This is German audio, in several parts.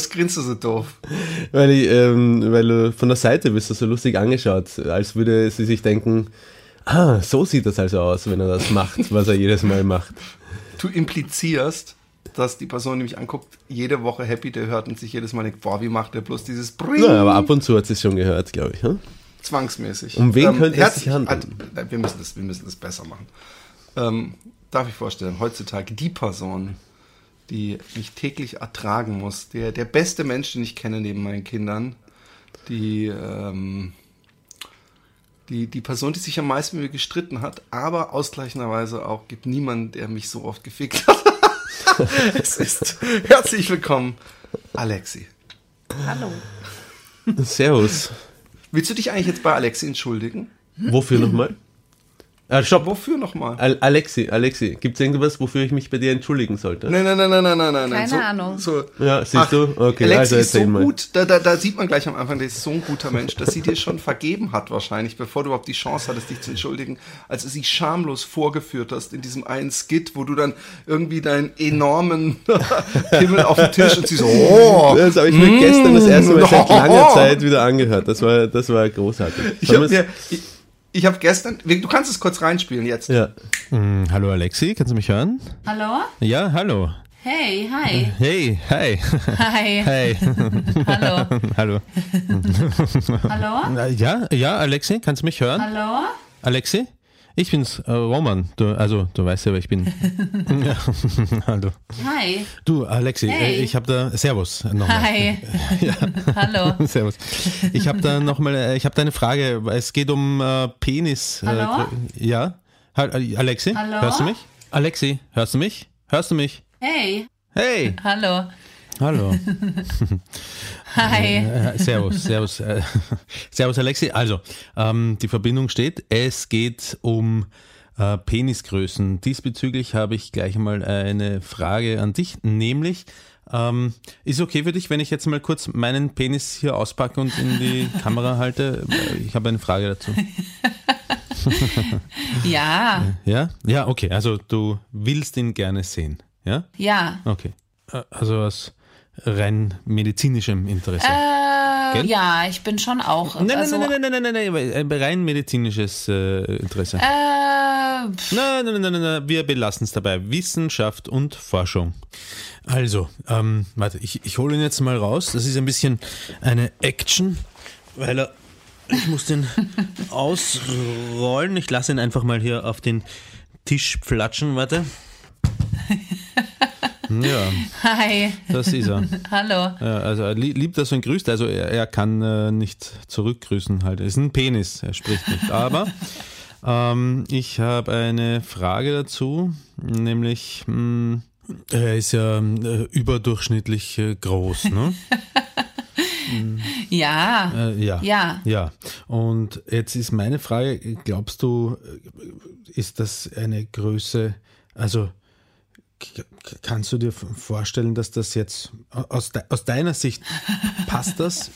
Was grinst du so doof? Weil, ich, ähm, weil du von der Seite bist du so lustig angeschaut, als würde sie sich denken, ah, so sieht das also aus, wenn er das macht, was er jedes Mal macht. Du implizierst, dass die Person, die mich anguckt, jede Woche Happy Day hört und sich jedes Mal denkt, boah, wie macht der bloß dieses Bring? Ja, aber ab und zu hat sie es schon gehört, glaube ich. Hm? Zwangsmäßig. Um wen könnte es sich handeln? Halt, wir, müssen das, wir müssen das besser machen. Ähm, darf ich vorstellen, heutzutage die Person, die mich täglich ertragen muss, der, der beste Mensch, den ich kenne neben meinen Kindern, die, ähm, die, die Person, die sich am meisten mit mir gestritten hat, aber ausgleichenderweise auch gibt niemanden, der mich so oft gefickt hat. es ist herzlich willkommen, Alexi. Servus. Willst du dich eigentlich jetzt bei Alexi entschuldigen? Wofür nochmal? Ah, stopp. Wofür nochmal? Al Alexi, Alexi, gibt es irgendwas, wofür ich mich bei dir entschuldigen sollte? Nein, nein, nein, nein, nein, nein, nein. Keine so, Ahnung. So. Ja, siehst du? Okay, Alexi also ist so mal. gut, da, da, da sieht man gleich am Anfang, der ist so ein guter Mensch, dass sie dir schon vergeben hat wahrscheinlich, bevor du überhaupt die Chance hattest, dich zu entschuldigen, als du sie schamlos vorgeführt hast in diesem einen Skit, wo du dann irgendwie deinen enormen Himmel auf den Tisch und sie so, oh, Das habe ich mir gestern das erste Mal seit langer Zeit wieder angehört. Das war, das war großartig. ich habe wir's- ich, ich hab gestern, du kannst es kurz reinspielen jetzt. ja. Hm, hallo Alexi, kannst du mich hören? Hallo? Ja, hallo. Hey, hi. Hey, hi. Hi. Hey. Hallo. hallo. Hallo? Ja, ja, Alexi, kannst du mich hören? Hallo? Alexi? Ich bin's, äh, Roman. Du, also, du weißt ja, wer ich bin. ja. hallo. Hi. Du, Alexi, Hey. äh, ich habe da. Servus. Nochmal. Hi. Hallo. Servus. Ich habe da nochmal, äh, ich habe da eine Frage. Es geht um äh, Penis. Hallo? Äh, gr- ja? Ha äh, Alexi? Hallo? Hörst du mich? Alexi, hörst du mich? Hörst du mich? Hey. Hey! Hallo. Hallo. Hi. Äh, servus, servus. Äh, servus, Alexi. Also, ähm, die Verbindung steht. Es geht um äh, Penisgrößen. Diesbezüglich habe ich gleich mal eine Frage an dich, nämlich, ähm, ist okay für dich, wenn ich jetzt mal kurz meinen Penis hier auspacke und in die Kamera halte? Äh, Ich habe eine Frage dazu. Ja. Ja? Ja, okay. Also du willst ihn gerne sehen. Ja? Ja. Okay. Äh, Also aus rein medizinischem Interesse. Äh, ja, ich bin schon auch. Nein, nein, also, nein, nein, nein, nein, nein, nein, äh, rein medizinisches äh, Interesse. Äh, Nein, nein, nein, nein, nein, wir belassen es dabei. Wissenschaft und Forschung. Also, ähm, warte, ich, ich hole ihn jetzt mal raus. Das ist ein bisschen eine Action, weil er, ich muss den ausrollen. Ich lasse ihn einfach mal hier auf den Tisch flatschen, warte. Ja, hi. das ist er. Hallo. Ja, also er lie- liebt das und grüßt, also er, er kann äh, nicht zurückgrüßen halt. Er ist ein Penis, er spricht nicht. Aber ähm, ich habe eine Frage dazu, nämlich mh, er ist ja äh, überdurchschnittlich äh, groß, ne? Ja. Äh, ja. Ja. Ja. Und jetzt ist meine Frage, glaubst du, äh, ist das eine Größe, also kannst du dir vorstellen, dass das jetzt aus, de aus deiner Sicht passt das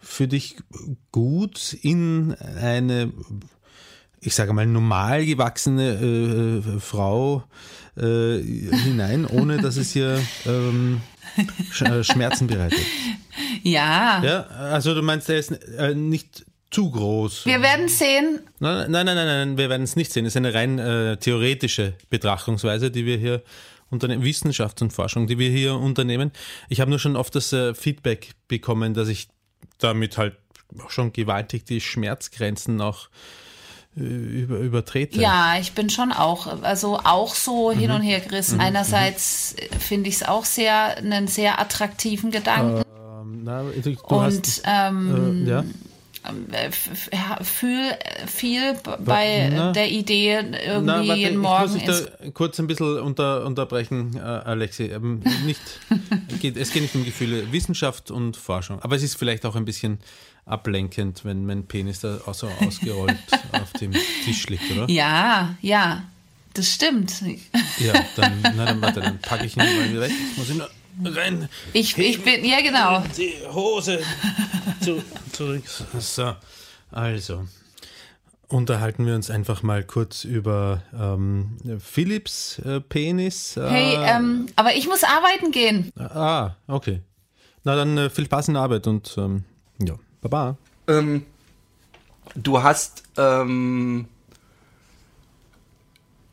für dich gut in eine ich sage mal, normal gewachsene äh, Frau äh, hinein, ohne dass es ihr ähm, äh, Schmerzen bereitet. Ja. Ja, also du meinst, er ist äh, nicht zu groß. Wir werden sehen. Nein, nein, nein, nein, nein, wir werden es nicht sehen. Es ist eine rein äh, theoretische Betrachtungsweise, die wir hier unternehmen, Wissenschaft und Forschung, die wir hier unternehmen. Ich habe nur schon oft das äh, Feedback bekommen, dass ich damit halt schon gewaltig die Schmerzgrenzen auch äh, über, übertrete. Ja, ich bin schon auch, also auch so hin Mhm. und her gerissen. Einerseits finde ich es auch sehr, einen sehr attraktiven Gedanken. Ähm, na, du, du und hast, ähm, äh, ja. Äh, fühl viel b- bei na. der Idee, irgendwie Na, warte, jeden ich Morgen muss dich da kurz ein bisschen unter, unterbrechen, äh, Alexi. Ähm, nicht, geht, es geht nicht um Gefühle, Wissenschaft und Forschung. Aber es ist vielleicht auch ein bisschen ablenkend, wenn mein Penis da auch so ausgerollt auf dem Tisch liegt, oder? Ja, ja, das stimmt. Ja, dann, na, dann warte, dann packe ich ihn mal wieder weg. Ich muss ihn nur rein. Ich, ich bin, ja genau. Die Hose zu, zurück. So, also. Unterhalten wir uns einfach mal kurz über ähm, Philips äh, Penis. Äh, Hey, ähm, aber ich muss arbeiten gehen. Ah, okay. Na dann äh, viel Spaß in der Arbeit und ähm, ja, baba. Ähm, du hast, ähm,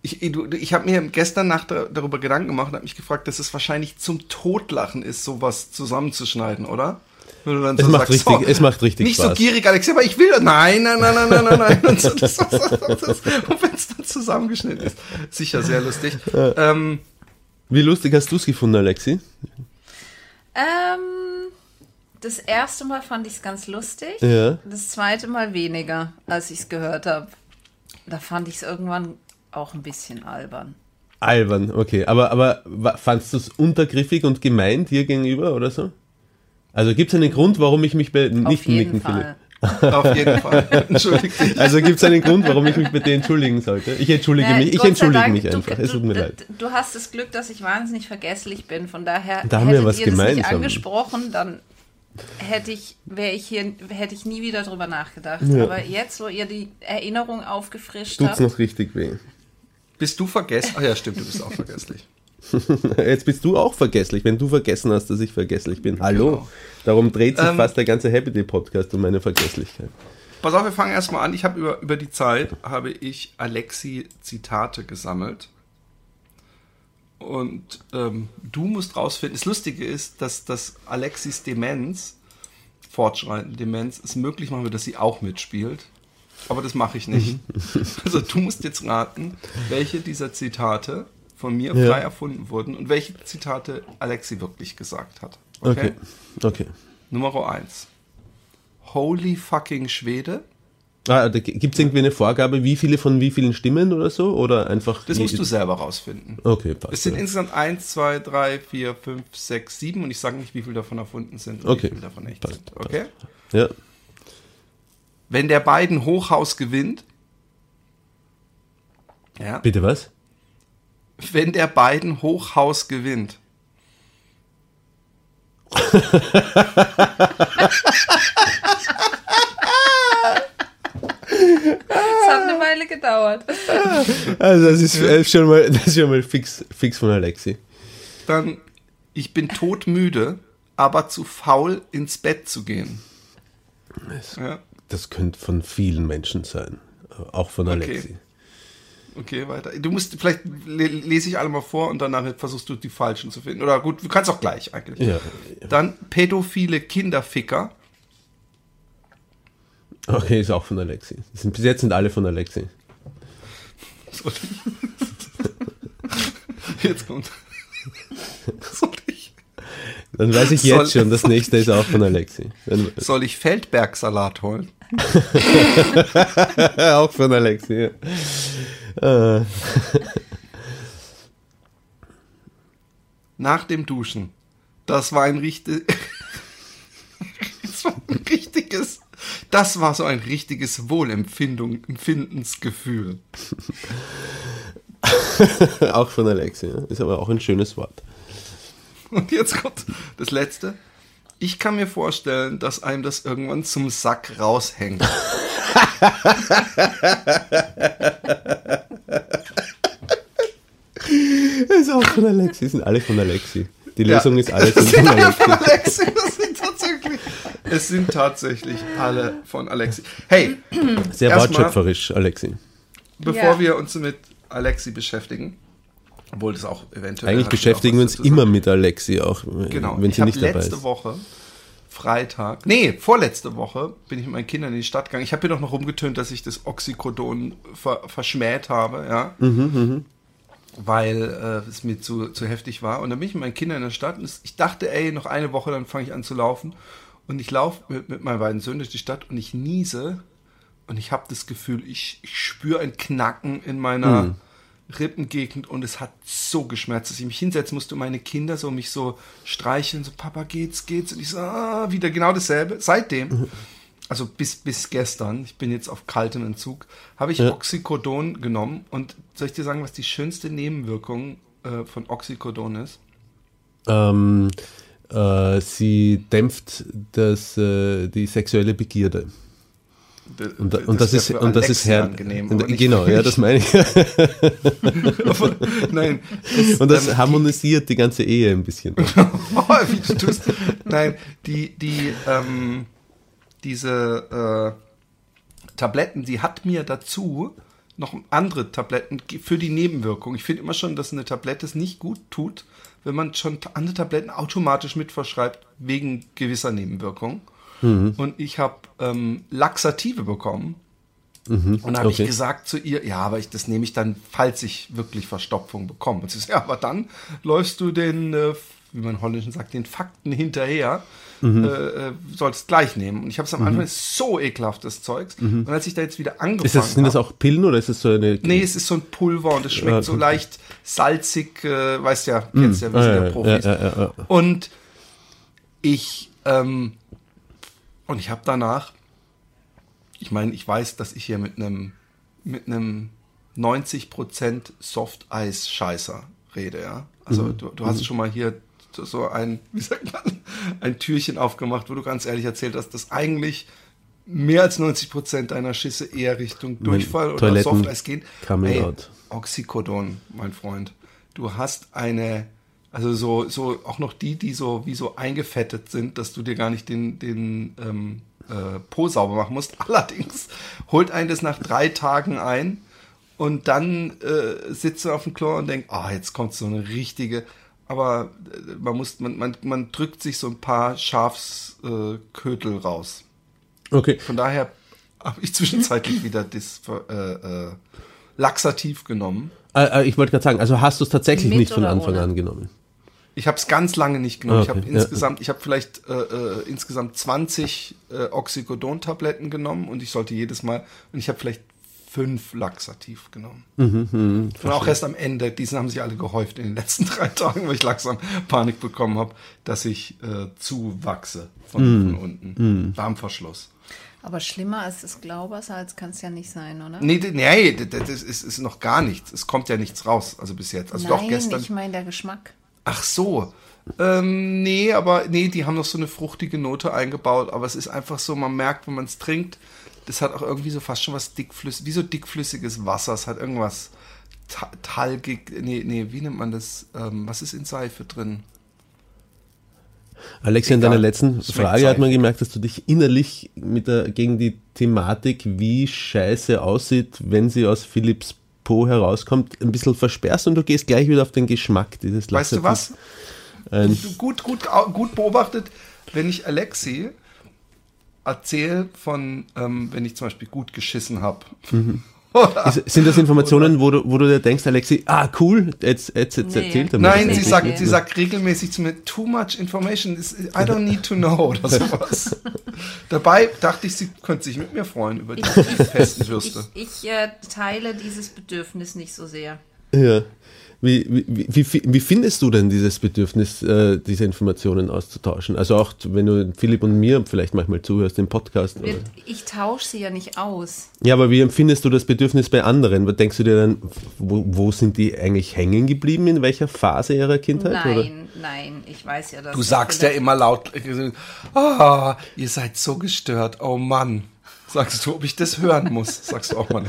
ich, ich habe mir gestern Nacht da- darüber Gedanken gemacht und habe mich gefragt, dass es wahrscheinlich zum Totlachen ist, sowas zusammenzuschneiden, oder? Wenn du dann Es macht richtig- oh, es macht richtig Nicht so Spaß. gierig, Alex, aber ich will, nein, nein, nein, nein, nein, nein, nein. Und, so, und wenn es dann zusammengeschnitten ist, sicher sehr lustig. Ähm, Wie lustig hast du es gefunden, Alexi? Ähm, das erste Mal fand ich es ganz lustig. Ja. Das zweite Mal weniger, als ich es gehört habe. Da fand ich es irgendwann auch ein bisschen albern. Albern, okay. Aber, aber fandst du es untergriffig und gemein dir gegenüber oder so? Also gibt es einen Grund, warum ich mich bei Auf nicht jeden nicken, Fall. auf jeden Fall. Entschuldigt dich. Also gibt es einen Grund, warum ich mich bei dir entschuldigen sollte? Ich entschuldige Nein, mich, ich entschuldige Dank, mich einfach. Du, es tut mir du, leid. Du hast das Glück, dass ich wahnsinnig vergesslich bin. Von daher Da haben wir was ihr das nicht gemeinsam. angesprochen, dann hätte ich, wäre ich hier, hätte ich nie wieder drüber nachgedacht. Ja. Aber jetzt, wo ihr die Erinnerung aufgefrischt Tut's habt, noch richtig weh. Bist du vergessen? Ach ja, stimmt, du bist auch vergesslich. Jetzt bist du auch vergesslich, wenn du vergessen hast, dass ich vergesslich bin. Hallo. Genau. Darum dreht sich Ähm, fast der ganze Happy Day Podcast um meine Vergesslichkeit. Pass auf, wir fangen erstmal an. Ich habe über, über die Zeit habe ich Alexi Zitate gesammelt. Und ähm, du musst rausfinden. Das Lustige ist, dass, dass Alexis Demenz, fortschreitende Demenz, es möglich machen wird, dass sie auch mitspielt. Aber das mache ich nicht. Also du musst jetzt raten, welche dieser Zitate von mir Ja. frei erfunden wurden und welche Zitate Alexi wirklich gesagt hat. Okay. Okay. Nummer eins. Holy fucking Schwede. Ah, Gibt es irgendwie eine Vorgabe, wie viele von wie vielen Stimmen oder so? Oder einfach. Das musst du selber rausfinden. Okay, passt. Es sind ja. insgesamt 1, 2, 3, 4, 5, 6, 7 und ich sage nicht, wie viele davon erfunden sind und Okay. wie viele davon echt Passt, sind. Okay? ja. Wenn der beiden Hochhaus gewinnt, ja, Bitte was? wenn der beiden Hochhaus gewinnt, es hat eine Weile gedauert. Also, das ist äh, schon mal, das ist schon mal fix, fix von Alexi. dann ich bin todmüde, aber zu faul ins Bett zu gehen. Ja, Das könnte von vielen Menschen sein. Auch von Alexi. okay, weiter. Du musst, vielleicht le- lese ich alle mal vor und danach versuchst du die falschen zu finden. Oder gut, du kannst auch gleich eigentlich. Ja. Dann pädophile Kinderficker. Okay, ist auch von Alexi. Sind, bis jetzt sind alle von Alexi. Jetzt kommt. Ich, Dann weiß ich Soll- jetzt schon, das nächste ist auch von Alexi. Dann, soll ich Feldbergsalat holen? auch von Alexi, ja. Äh, Nach dem Duschen. Das war ein richtig. das war ein richtiges. Das war so ein richtiges Wohlempfindung, Empfindensgefühl. auch von Alexi, ja. Ist aber auch ein schönes Wort. Und jetzt kommt das letzte. Ich kann mir vorstellen, dass einem das irgendwann zum Sack raushängt. Das ist auch von Alexi, sind alle von Alexi. Die Ja. Lösung ist alles Das von sind alle Alexi. von Alexi. Das sind tatsächlich, es sind tatsächlich alle von Alexi. Hey, Sehr wortschöpferisch, Alexi. bevor Ja. wir uns mit Alexi beschäftigen, obwohl das auch eventuell. Eigentlich beschäftigen wir uns immer mit Alexi, auch Genau. wenn ich sie nicht dabei letzte ist. Woche, Freitag, nee, vorletzte Woche bin ich mit meinen Kindern in die Stadt gegangen. Ich habe hier doch noch rumgetönt, dass ich das Oxycodon ver verschmäht habe, ja. Mhm, Weil äh, es mir zu, zu heftig war. Und dann bin ich mit meinen Kindern in der Stadt und es, ich dachte, ey, noch eine Woche, dann fange ich an zu laufen. Und ich laufe mit, mit meinen beiden Söhnen durch die Stadt und ich niese und ich habe das Gefühl, ich, ich spüre ein Knacken in meiner Hm. Rippengegend und es hat so geschmerzt, dass ich mich hinsetzen musste und meine Kinder so mich so streicheln, so Papa geht's, geht's und ich so, ah, wieder genau dasselbe. Seitdem, also bis, bis gestern, ich bin jetzt auf kaltem Entzug, habe ich Ja. Oxycodon genommen und soll ich dir sagen, was die schönste Nebenwirkung äh, von Oxycodon ist? Ähm, äh, sie dämpft das, äh, die sexuelle Begierde. Und, da- und das, ist und das ist Alexi her angenehm. genau, ja, das meine ich. Nein. Das, Und das ähm, harmonisiert die ganze Ehe ein bisschen. Wie du tust. Nein, die, die, ähm, diese äh, Tabletten, die hat mir dazu noch andere Tabletten für die Nebenwirkung. Ich finde immer schon, dass eine Tablette es nicht gut tut, wenn man schon andere Tabletten automatisch mitverschreibt wegen gewisser Nebenwirkungen. Und ich habe ähm, Laxative bekommen. Und dann habe okay. ich gesagt zu ihr, ja, aber ich, das nehme ich dann, falls ich wirklich Verstopfung bekomme. Und sie sagt, ja, aber dann läufst du den, äh, wie man Holländischen sagt, den Fakten hinterher, äh, äh, sollst gleich nehmen. Und ich habe es am Anfang ist so ekelhaft, das Zeugs. Und als ich da jetzt wieder angefangen Ist das, sind das auch Pillen oder ist das so eine. Nee, es ist so ein Pulver und es schmeckt Ja, so leicht salzig, äh, weißt ja, kennst ja, wir Ah, sind ja, ja Profis. ja. Und ich, ähm, und ich habe danach, ich meine, ich weiß, dass ich hier mit einem mit einem 90% Soft-Eis-Scheißer rede, ja. Also Mhm. du, du hast schon mal hier so- ein, wie sagt man, ein Türchen aufgemacht, wo du ganz ehrlich erzählt hast, dass eigentlich mehr als 90% deiner Schisse eher Richtung Durchfall oder Toiletten Softeis gehen. Oxycodon, mein Freund. Du hast eine, also so, so auch noch die, die so wie so eingefettet sind, dass du dir gar nicht den, den ähm, äh, Po sauber machen musst. Allerdings holt einen das nach drei Tagen ein und dann äh, sitzt du auf dem Klo und denkt, ah, jetzt kommt so eine richtige. Aber äh, man muss, man, man, man drückt sich so ein paar Schafskötel äh, raus. Okay. Von daher habe ich zwischenzeitlich wieder das äh, äh, Laxativ genommen. Äh, äh, ich wollte gerade sagen, also hast du es tatsächlich Mit nicht von Anfang ohne? an genommen? Ich habe es ganz lange nicht genommen. Ah, Ich habe okay, ja. insgesamt, ich habe vielleicht äh, äh, insgesamt 20 äh, Oxycodon-Tabletten genommen und ich sollte jedes Mal und ich habe vielleicht fünf Laxativ genommen. Mhm, und auch erst am Ende, diesen haben sich alle gehäuft in den letzten drei Tagen, weil ich langsam Panik bekommen habe, dass ich äh, zuwachse von, Mhm. von unten. Darmverschluss. Aber schlimmer als das Glaubersalz kann es ja nicht sein, oder? Nee, nee, das ist, ist noch gar nichts. Es kommt ja nichts raus, also bis jetzt. Also doch Nein, gestern. ich meine der Geschmack. Ach so. Ähm, nee, aber nee, die haben noch so eine fruchtige Note eingebaut, aber es ist einfach so, man merkt, wenn man es trinkt, das hat auch irgendwie so fast schon was dickflüssiges, wie so dickflüssiges Wasser, es hat irgendwas ta talgig, nee, nee, wie nennt man das, ähm, was ist in Seife drin? Alexia, in deiner letzten Frage hat man gemerkt, dass du dich innerlich mit der, gegen die Thematik, wie Scheiße aussieht, wenn sie aus Philips Po herauskommt, ein bisschen versperrst und du gehst gleich wieder auf den Geschmack dieses Weißt du was? Ein, Gut, gut, gut beobachtet, wenn ich Alexi erzähle von, ähm, wenn ich zum Beispiel gut geschissen habe. ist, sind das Informationen, wo du, wo du dir denkst, Alexi, ah cool, jetzt, jetzt, jetzt Nee. erzählt er mir. Nein, das sie sagt, sie sagt regelmäßig zu mir, too much information, I don't need to know oder sowas. Dabei dachte ich, sie könnte sich mit mir freuen über die festen Würste. Ich, ich äh, teile dieses Bedürfnis nicht so sehr. Ja. Wie, wie, wie, wie, findest du denn dieses Bedürfnis, äh, diese Informationen auszutauschen? Also auch, wenn du Philipp und mir vielleicht manchmal zuhörst im Podcast. Oder? Wir- Ich tausche sie ja nicht aus. Ja, aber wie empfindest du das Bedürfnis bei anderen? Was Denkst du dir dann, wo, wo sind die eigentlich hängen geblieben? In welcher Phase ihrer Kindheit? Oder? Nein, nein, ich weiß ja, dass Du sagst ja immer laut, ah, ihr seid so gestört, oh Mann. Sagst du, ob ich das hören muss? Sagst du auch mal.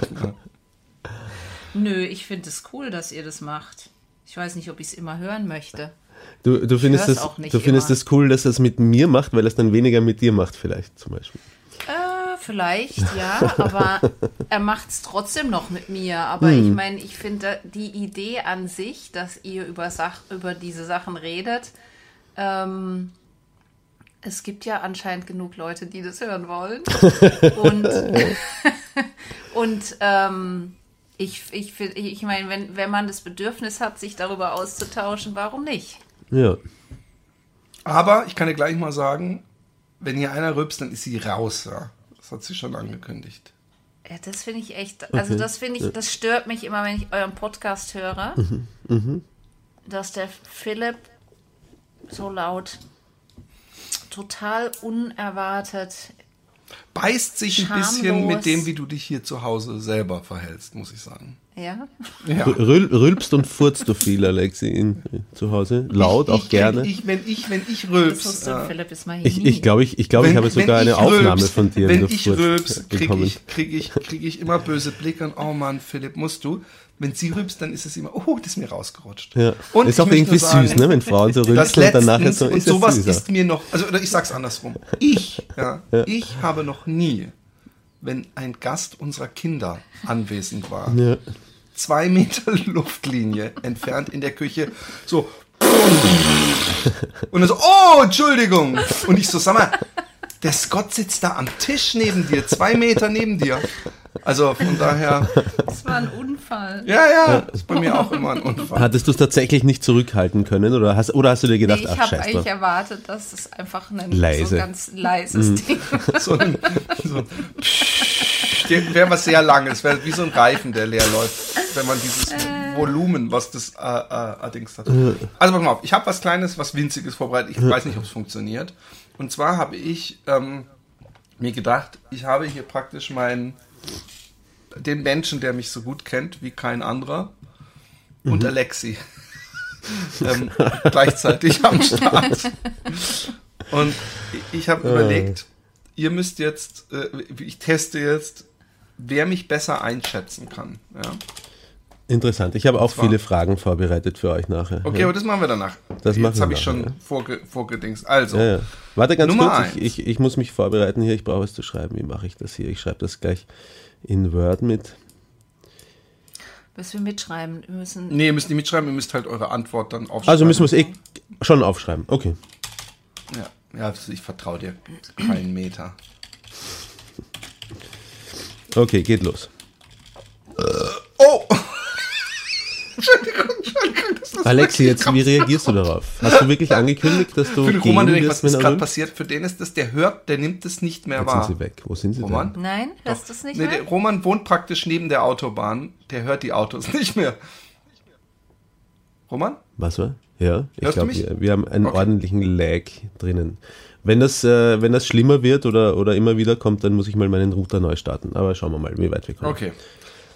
Nö, ich finde es cool, dass ihr das macht. Ich weiß nicht, ob ich es immer hören möchte. Du, du findest, das, du findest immer. das cool, dass er es mit mir macht, weil er es dann weniger mit dir macht, vielleicht zum Beispiel. Äh, vielleicht, ja, aber er macht es trotzdem noch mit mir. Aber ich meine, ich finde die Idee an sich, dass ihr über, Sach über diese Sachen redet, ähm, es gibt ja anscheinend genug Leute, die das hören wollen. Und, und ähm, ich, ich, ich meine, wenn, wenn man das Bedürfnis hat, sich darüber auszutauschen, warum nicht? Ja. Aber ich kann dir gleich mal sagen, wenn hier einer rülpst, dann ist sie raus. Ja. Das hat sie schon angekündigt. Ja, das finde ich echt, also das finde ich, das stört mich immer, wenn ich euren Podcast höre, dass der Philipp so laut, total unerwartet, Beißt sich ein Schamlos. bisschen mit dem, wie du dich hier zu Hause selber verhältst, muss ich sagen. ja, Ja. Rül, rülpst und furzt du viel, Alexi, in, zu Hause? Laut, ich, auch ich, gerne. Ich, wenn ich, wenn ich rülps. Philipp hier Ich, ich glaube, ich, ich, glaub, ich habe sogar eine ich Aufnahme rülps- von dir, Wenn wenn du ich furzt, rülps, kriege ich, krieg ich, krieg ich immer böse Blicke und oh Mann, Philipp, musst du. Wenn sie rülpst, dann ist es immer, oh, das ist mir rausgerutscht. Ja. Und ist auch irgendwie sagen, süß, ne? wenn Frauen so Das rülpsen und dann nachher letztens, so und ist es sowas süßer. ist mir noch, also oder ich sag's andersrum. Ich, ja, ich habe noch nie, wenn ein Gast unserer Kinder anwesend war, Ja. zwei Meter Luftlinie entfernt in der Küche, so und dann so, oh, Entschuldigung. Und ich so, sag mal, der Scott sitzt da am Tisch neben dir, zwei Meter neben dir. Also von daher, das war ein Unfall. ja, ja, ist bei mir auch immer ein Unfall. Hattest du es tatsächlich nicht zurückhalten können oder hast, oder hast du dir gedacht, Nee, ich habe eigentlich erwartet, dass es einfach ein so Leise. ganz leises Ding So ein, so ein wäre was sehr langes, wäre wie so ein Reifen, der leer läuft, wenn man dieses Volumen, was das äh, äh, allerdings hat. Also pass mal auf, ich habe was Kleines, was Winziges vorbereitet. Ich weiß nicht, ob es funktioniert. Und zwar habe ich ähm, mir gedacht, ich habe hier praktisch meinen den Menschen, der mich so gut kennt wie kein anderer, und Alexi ähm, gleichzeitig am Start. Und ich habe überlegt, ihr müsst jetzt, äh, ich teste jetzt, wer mich besser einschätzen kann. Ja? Interessant. Ich habe auch viele Fragen vorbereitet für euch nachher. Okay, ja. aber das machen wir danach. Das jetzt habe ich schon ja. vorge vorgedingst. Also, Ja, ja. Warte ganz Nummer kurz, ich, ich, ich muss mich vorbereiten hier, ich brauche es zu schreiben. Wie mache ich das hier? Ich schreibe das gleich in Word mit. Müssen wir mitschreiben. Wir müssen nee, ihr müsst nicht mitschreiben, ihr müsst halt eure Antwort dann aufschreiben. Also müssen wir es eh schon aufschreiben. Okay. Ja, ja ich vertraue dir keinen Meter. Okay, geht los. Oh! Entschuldigung, Entschuldigung. Das ist Alexi, jetzt, wie reagierst du darauf? Hast du wirklich angekündigt, dass du Für den Roman, der denkt, was ist er gerade passiert? Für den ist das, der hört, der nimmt es nicht mehr Jetzt wahr. sind sie weg. Wo sind sie Roman? denn? Nein, hörst du es nicht Nee, mehr? der Roman wohnt praktisch neben der Autobahn. Der hört die Autos nicht mehr. Roman? Was war? Ja, ich glaube, wir, wir haben einen Okay. ordentlichen Lag drinnen. Wenn das, äh, wenn das schlimmer wird oder, oder immer wieder kommt, dann muss ich mal meinen Router neu starten. Aber schauen wir mal, wie weit wir kommen. Okay.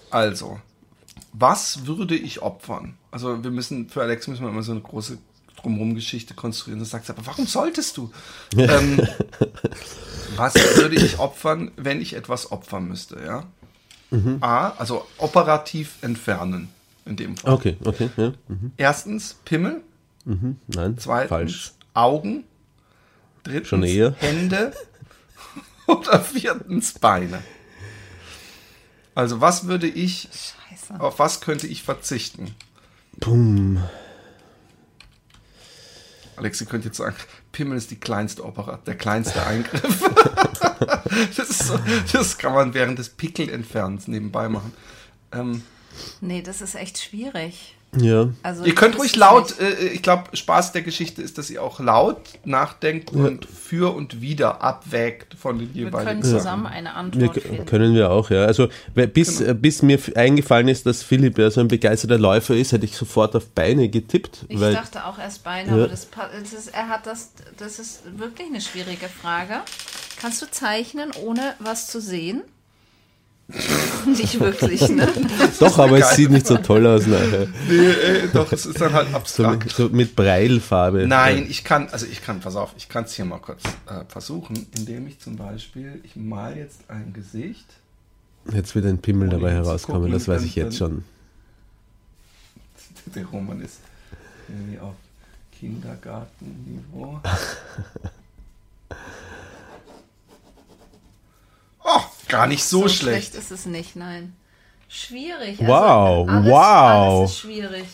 Also, was würde ich opfern? Also, wir müssen, für Alex müssen wir immer so eine große Drumherum-Geschichte konstruieren. Das sagt sie, aber warum solltest du? ähm, was würde ich opfern, wenn ich etwas opfern müsste, ja? Mhm. A, also operativ entfernen, in dem Fall. Okay, okay. Ja. Mhm. Erstens Pimmel, Nein, zweitens falsch. Augen, drittens Schon eher. Hände oder viertens Beine. Also was würde ich, Scheiße. auf was könnte ich verzichten? Pum. Alex, ihr könnt jetzt sagen, Pimmel ist die kleinste Opera, der kleinste Eingriff. das, ist so, das kann man während des Pickelentfernens nebenbei machen. Ähm, Nee, das ist echt schwierig. Ja. Also ihr könnt ich ruhig laut, nicht. äh, ich glaube, Spaß der Geschichte ist, dass ihr auch laut nachdenkt und für und wieder abwägt von den Wir jeweiligen können Sachen. zusammen eine Wir, Antwort k- finden. können wir auch, ja. Also bis, Genau. äh, bis mir eingefallen ist, dass Philipp ja so ein begeisterter Läufer ist, hätte ich sofort auf Beine getippt. Ich weil, dachte auch erst Beine, Ja. aber das, das ist, er hat das, das ist wirklich eine schwierige Frage. Kannst du zeichnen, ohne was zu sehen? Nicht wirklich, ne? Doch, aber es sieht nicht so toll aus nachher. Nee, äh, doch, es ist dann halt So abstrakt. mit, so mit Breilfarbe. Nein, ich kann, also ich kann, pass auf, ich kann es hier mal kurz äh, versuchen, indem ich zum Beispiel, ich mal jetzt ein Gesicht. Jetzt wird ein Pimmel dabei herauskommen, gucken, das weiß ich jetzt schon. Der Roman ist irgendwie auf Kindergartenniveau. Oh, gar nicht so, schlecht. ist es nicht, nein. Schwierig. Wow, alles, wow. Alles ist schwierig.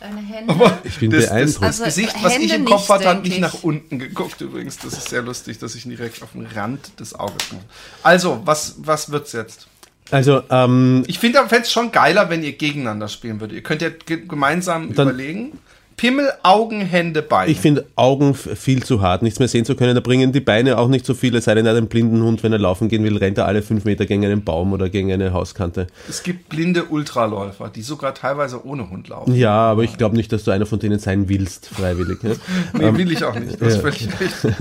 Deine Hände. Aber Ich bin das, das, beeindruckt. das Also, Gesicht, was ich Hände im Kopf nicht, hatte, hat nicht ich. nach unten geguckt übrigens. Das ist sehr lustig, dass ich direkt auf den Rand des Auges mache. Also, was, was wird's jetzt? Also, ähm, Ich finde es schon geiler, wenn ihr gegeneinander spielen würdet. Ihr könnt ja ge gemeinsam Dann- überlegen. Pimmel, Augen, Hände, Beine. ich finde Augen viel zu hart, nichts mehr sehen zu können. Da bringen die Beine auch nicht so viel, es sei denn, er hat einen blinden Hund, wenn er laufen gehen will, rennt er alle fünf Meter gegen einen Baum oder gegen eine Hauskante. es gibt blinde Ultraläufer, die sogar teilweise ohne Hund laufen. Ja, aber ich glaube nicht, dass du einer von denen sein willst, freiwillig. Ja? Nee, will ich auch nicht. Das ist völlig recht.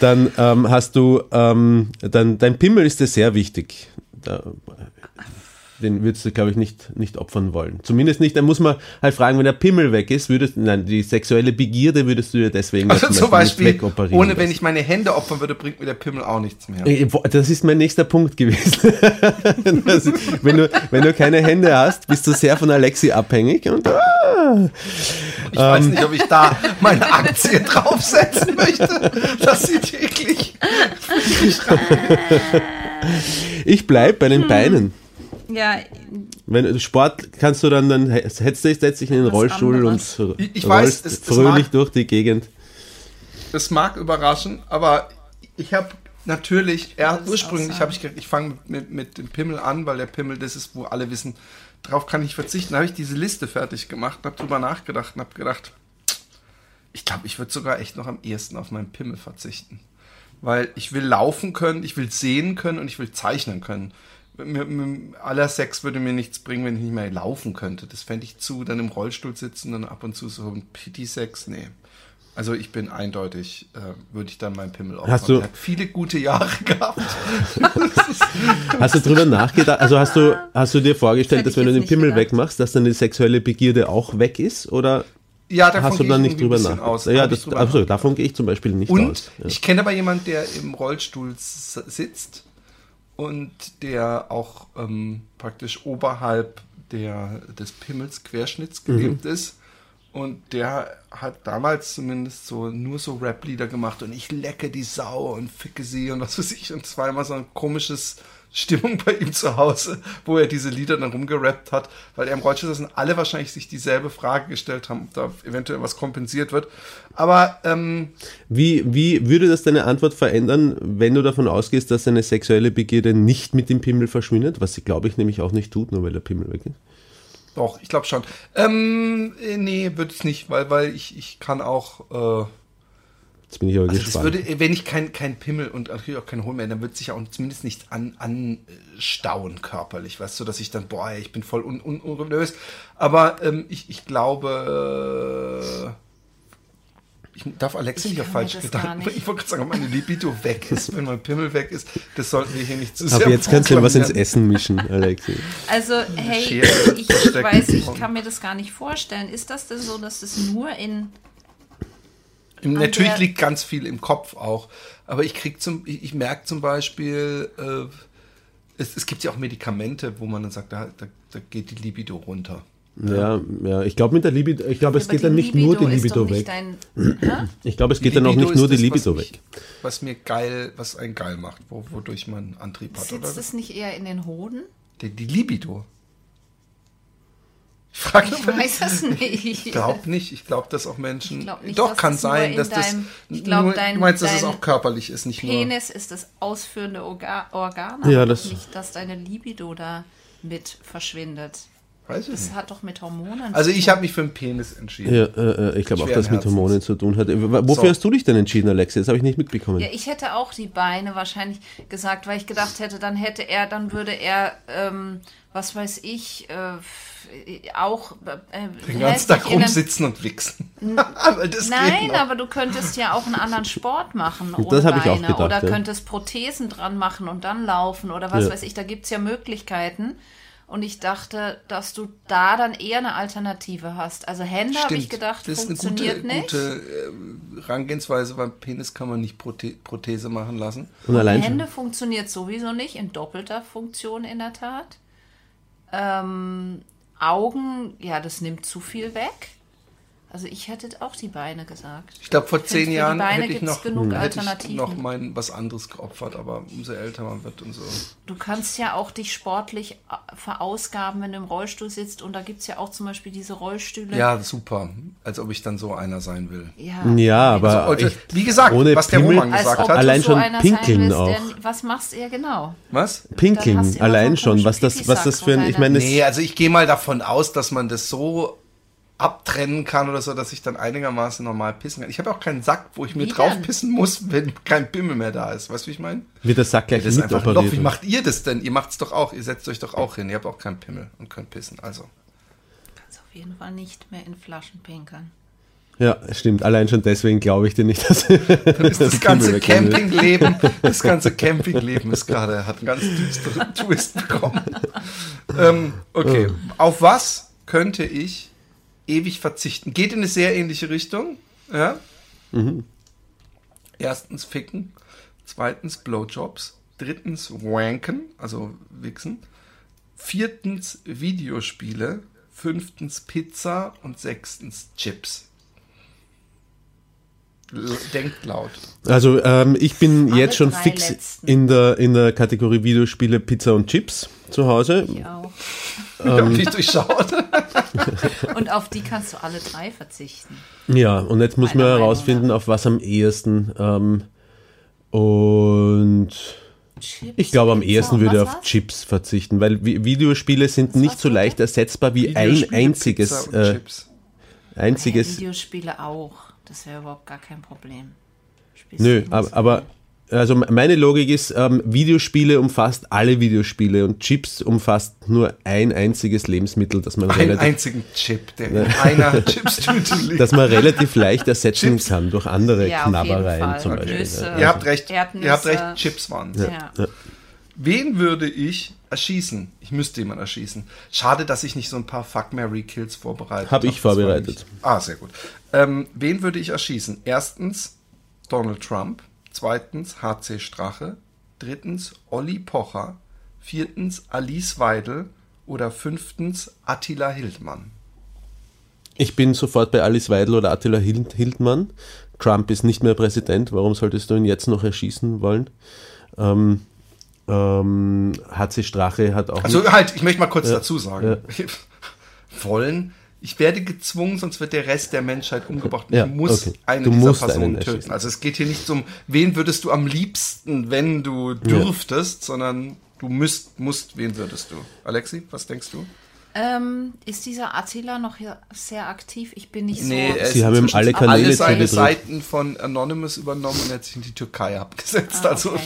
Dann ähm, hast du, ähm, dann, dein Pimmel ist dir sehr wichtig. Da, den würdest du, glaube ich, nicht, nicht opfern wollen. Zumindest nicht, da muss man halt fragen, wenn der Pimmel weg ist, würdest nein, die sexuelle Begierde würdest du dir deswegen ja Also zum Beispiel, nicht wegoperieren ohne wenn ich meine Hände opfern würde, bringt mir der Pimmel auch nichts mehr. Äh, Das ist mein nächster Punkt gewesen. Das, wenn, du, wenn du keine Hände hast, bist du sehr von Alexi abhängig. Und, ah, Ich weiß nicht, ob ich da meine Aktie draufsetzen möchte, dass sie täglich. ich bleib bei den Beinen. Ja, Wenn du Sport kannst du dann, dann setzt dich setzt dich in den Was Rollstuhl anderes. und Ich- ich weiß, rollst es- es fröhlich mag- durch die Gegend. Das mag überraschen, aber ich habe natürlich, er, ursprünglich habe ich gedacht, ich fange mit, mit dem Pimmel an, weil der Pimmel das ist, wo alle wissen, darauf kann ich verzichten. Da habe ich diese Liste fertig gemacht, habe drüber nachgedacht und habe gedacht, ich glaube, ich würde sogar echt noch am ehesten auf meinen Pimmel verzichten. Weil ich will laufen können, ich will sehen können und ich will zeichnen können. Mir, mir, aller Sex würde mir nichts bringen, wenn ich nicht mehr laufen könnte. Das fände ich zu, dann im Rollstuhl sitzen und ab und zu so ein Pity-Sex. Nee. Also ich bin eindeutig, äh, würde ich dann meinen Pimmel opfern. Hast du- viele gute Jahre gehabt. Hast du drüber nachgedacht? Also hast du, hast du dir vorgestellt, dass wenn du den Pimmel gedacht. wegmachst, dass dann die sexuelle Begierde auch weg ist? Oder ja, davon hast du gehe dann ich nicht drüber nach? aus. Ja, das, drüber also, davon gehe ich zum Beispiel nicht Und aus. Ja. ich kenne aber jemanden, der im Rollstuhl sitzt und der auch ähm, praktisch oberhalb der, des Pimmels Querschnitts Mhm. gelebt ist. Und der hat damals zumindest so nur so Rap-Lieder gemacht und ich lecke die Sau und ficke sie und was weiß ich. Und immer so ein komisches Stimmung bei ihm zu Hause, wo er diese Lieder dann rumgerappt hat, weil er im und alle wahrscheinlich sich dieselbe Frage gestellt haben, ob da eventuell was kompensiert wird. Aber ähm, Wie, wie würde das deine Antwort verändern, wenn du davon ausgehst, dass deine sexuelle Begierde nicht mit dem Pimmel verschwindet? Was sie, glaube ich, nämlich auch nicht tut, nur weil der Pimmel weg ist. Doch, ich glaube schon. Ähm, äh, nee, wird es nicht, weil, weil ich, ich kann auch. Äh, Jetzt bin ich aber also das gespannt. würde, wenn ich kein, kein Pimmel und natürlich auch kein Hohl mehr, dann wird sich auch zumindest nicht an, anstauen körperlich, weißt du, dass ich dann, boah, ey, ich bin voll un, un, unnervös. Aber ähm, ich, ich glaube. Äh, ich darf Alexi Ich nicht auf falsche das Gedanken. Ich wollte gerade sagen, ob meine Libido weg ist, wenn mein Pimmel weg ist. Das sollten wir hier nicht zu sehr Aber jetzt kannst du dir was ins. Essen mischen, Alexi. Also, hey, ich stecken. weiß, ich kann mir das gar nicht vorstellen. Ist das denn so, dass es nur in. Natürlich liegt ganz viel im Kopf auch. Aber ich krieg zum, ich, ich merke zum Beispiel, äh, es, es gibt ja auch Medikamente, wo man dann sagt, da, da, da geht die Libido runter. Ja, ja, ich glaube mit der Libido, ich glaube es geht dann nicht nur die Libido doch nicht weg. Dein, Hä? Ich glaube, es geht dann auch Libido nicht nur ist die das, was Libido mich- weg. Was mir geil, was einen geil macht, wo, wodurch man Antrieb hat, oder? Sitzt es nicht eher in den Hoden? Die, die Libido. Ich frage Ich weiß es nicht. Ich glaube nicht. Ich glaube, dass auch Menschen. Ich nicht, Doch, dass kann es sein, in dass das. deinem- ich glaub, nur- dein- du meinst, dass es auch körperlich ist, nicht nur. Penis ist das ausführende Orga Organ, Ja, das- nicht, dass deine Libido da mit verschwindet. Weiß ich Das nicht. hat doch mit Hormonen Also ich habe mich für einen Penis entschieden. Ja, äh, äh, ich glaube auch, dass mit Herzens. Hormonen zu tun hat. Äh, Wofür So. hast du dich denn entschieden, Alexia? Das habe ich nicht mitbekommen. Ja, ich hätte auch die Beine wahrscheinlich gesagt, weil ich gedacht hätte, dann hätte er, dann würde er, ähm, was weiß ich, äh, auch äh, Den ganzen Tag in einem- rumsitzen und wichsen. Geht Nein, aber du könntest ja auch einen anderen Sport machen Das habe ich auch gedacht, oder ja. könntest Prothesen dran machen und dann laufen oder was Ja. weiß ich. Da gibt es ja Möglichkeiten. Und ich dachte, dass du da dann eher eine Alternative hast. Also Hände habe ich gedacht, das ist eine funktioniert gute, nicht. gute äh, Herangehensweise, weil Penis kann man nicht Prothe Prothese machen lassen. Und allein Hände schon. funktioniert sowieso nicht, in doppelter Funktion in der Tat. Ähm, Augen, ja, das nimmt zu viel weg. Also ich hätte auch die Beine gesagt. Ich glaube, vor find, zehn Jahren hätte ich noch, genug hätte ich noch mein was anderes geopfert, aber umso älter man wird und so. Du kannst ja auch dich sportlich äh, verausgaben, wenn du im Rollstuhl sitzt. Und da gibt es ja auch zum Beispiel diese Rollstühle. Ja, super. Als ob ich dann so einer sein will. ja. Ja, aber Und, äh, ich, wie gesagt, ohne was der Pimmel- Roman gesagt hat. Allein du so schon einer pinkeln willst, auch. Der, was machst du ja genau? Was? Pinkeln, allein so schon, was das, was das für ein, ich meine, Nee, also ich gehe mal davon aus, dass man das so abtrennen kann oder so, dass ich dann einigermaßen normal pissen kann. Ich habe auch keinen Sack, wo ich mir Wie drauf pissen muss, wenn kein Pimmel mehr da ist. Weißt du, wie ich meine? wird der Sack gleich Das ist mit einfach ein Loch. Wie macht ihr das denn? Ihr macht es doch auch. Ihr setzt euch doch auch hin. Ihr habt auch keinen Pimmel und könnt pissen. Also. kannst auf jeden Fall nicht mehr in Flaschen pinkern. Ja, stimmt. Allein schon deswegen glaube ich dir nicht, dass ist das ganze. Campingleben, das ganze Campingleben ist gerade, hat einen ganz düsteren Twist bekommen. ähm, okay. Auf was könnte ich ewig verzichten? Geht in eine sehr ähnliche Richtung. Ja? Erstens ficken. Zweitens Blowjobs. Drittens wanken, also wichsen. Viertens Videospiele. Fünftens Pizza und sechstens Chips. Denkt laut. Also ähm, ich bin Alle jetzt schon fix letzten. in der, in der Kategorie Videospiele, Pizza und Chips zu Hause. Ich auch. Ich hab dich durchschaut. Und auf die kannst du alle drei verzichten. Ja, und jetzt muss man herausfinden, auf was am ehesten. Ähm, und Chips, ich glaube, am ehesten würde ich was auf war's? Chips verzichten, weil Vi- Videospiele sind nicht war's so leicht ersetzbar wie ein einziges, Pizza und äh, Chips. Ja, einziges. Videospiele auch. Das wäre überhaupt gar kein Problem. Spielst Nö, nicht aber, aber. Also meine Logik ist, ähm, Videospiele umfasst alle Videospiele und Chips umfasst nur ein einziges Lebensmittel, das man Einen relativ einzigen Chip, der in einer Chipstüte liegt. das man relativ leicht ersetzen Chips. kann durch andere Ja, auf jeden Knabbereien Fall. zum Okay. Beispiel. Nüsse. Ja. Ihr habt recht, Erdnüsse. ihr habt recht, Chips waren Ja. Wen würde ich erschießen? Ich müsste jemanden erschießen. Schade, dass ich nicht so ein paar Fuck Mary Kills vorbereitet Hab ich Das war vorbereitet. nicht- Ah, sehr gut. Ähm, wen würde ich erschießen? Erstens Donald Trump, zweitens HC Strache, drittens Olli Pocher, viertens Alice Weidel oder fünftens Attila Hildmann. Ich bin sofort bei Alice Weidel oder Attila Hild Hildmann. Trump ist nicht mehr Präsident. Warum solltest du ihn jetzt noch erschießen wollen? Ähm, ähm, HC Strache hat auch. Also halt, ich möchte mal kurz Ja. dazu sagen. Wollen. Ich werde gezwungen, sonst wird der Rest der Menschheit umgebracht. Ich Ja, muss okay. eine Du dieser musst Personen einen töten. Also es geht hier nicht um, wen würdest du am liebsten, wenn du dürftest, sondern du müsst, musst, wen würdest du? Alexi, was denkst du? Ähm, ist dieser Attila noch hier sehr aktiv? Ich bin nicht Nee, so. er Sie haben ihm alle Kanäle alle seine. Seiten von Anonymous übernommen und er hat sich in die Türkei abgesetzt. Ah, Also okay.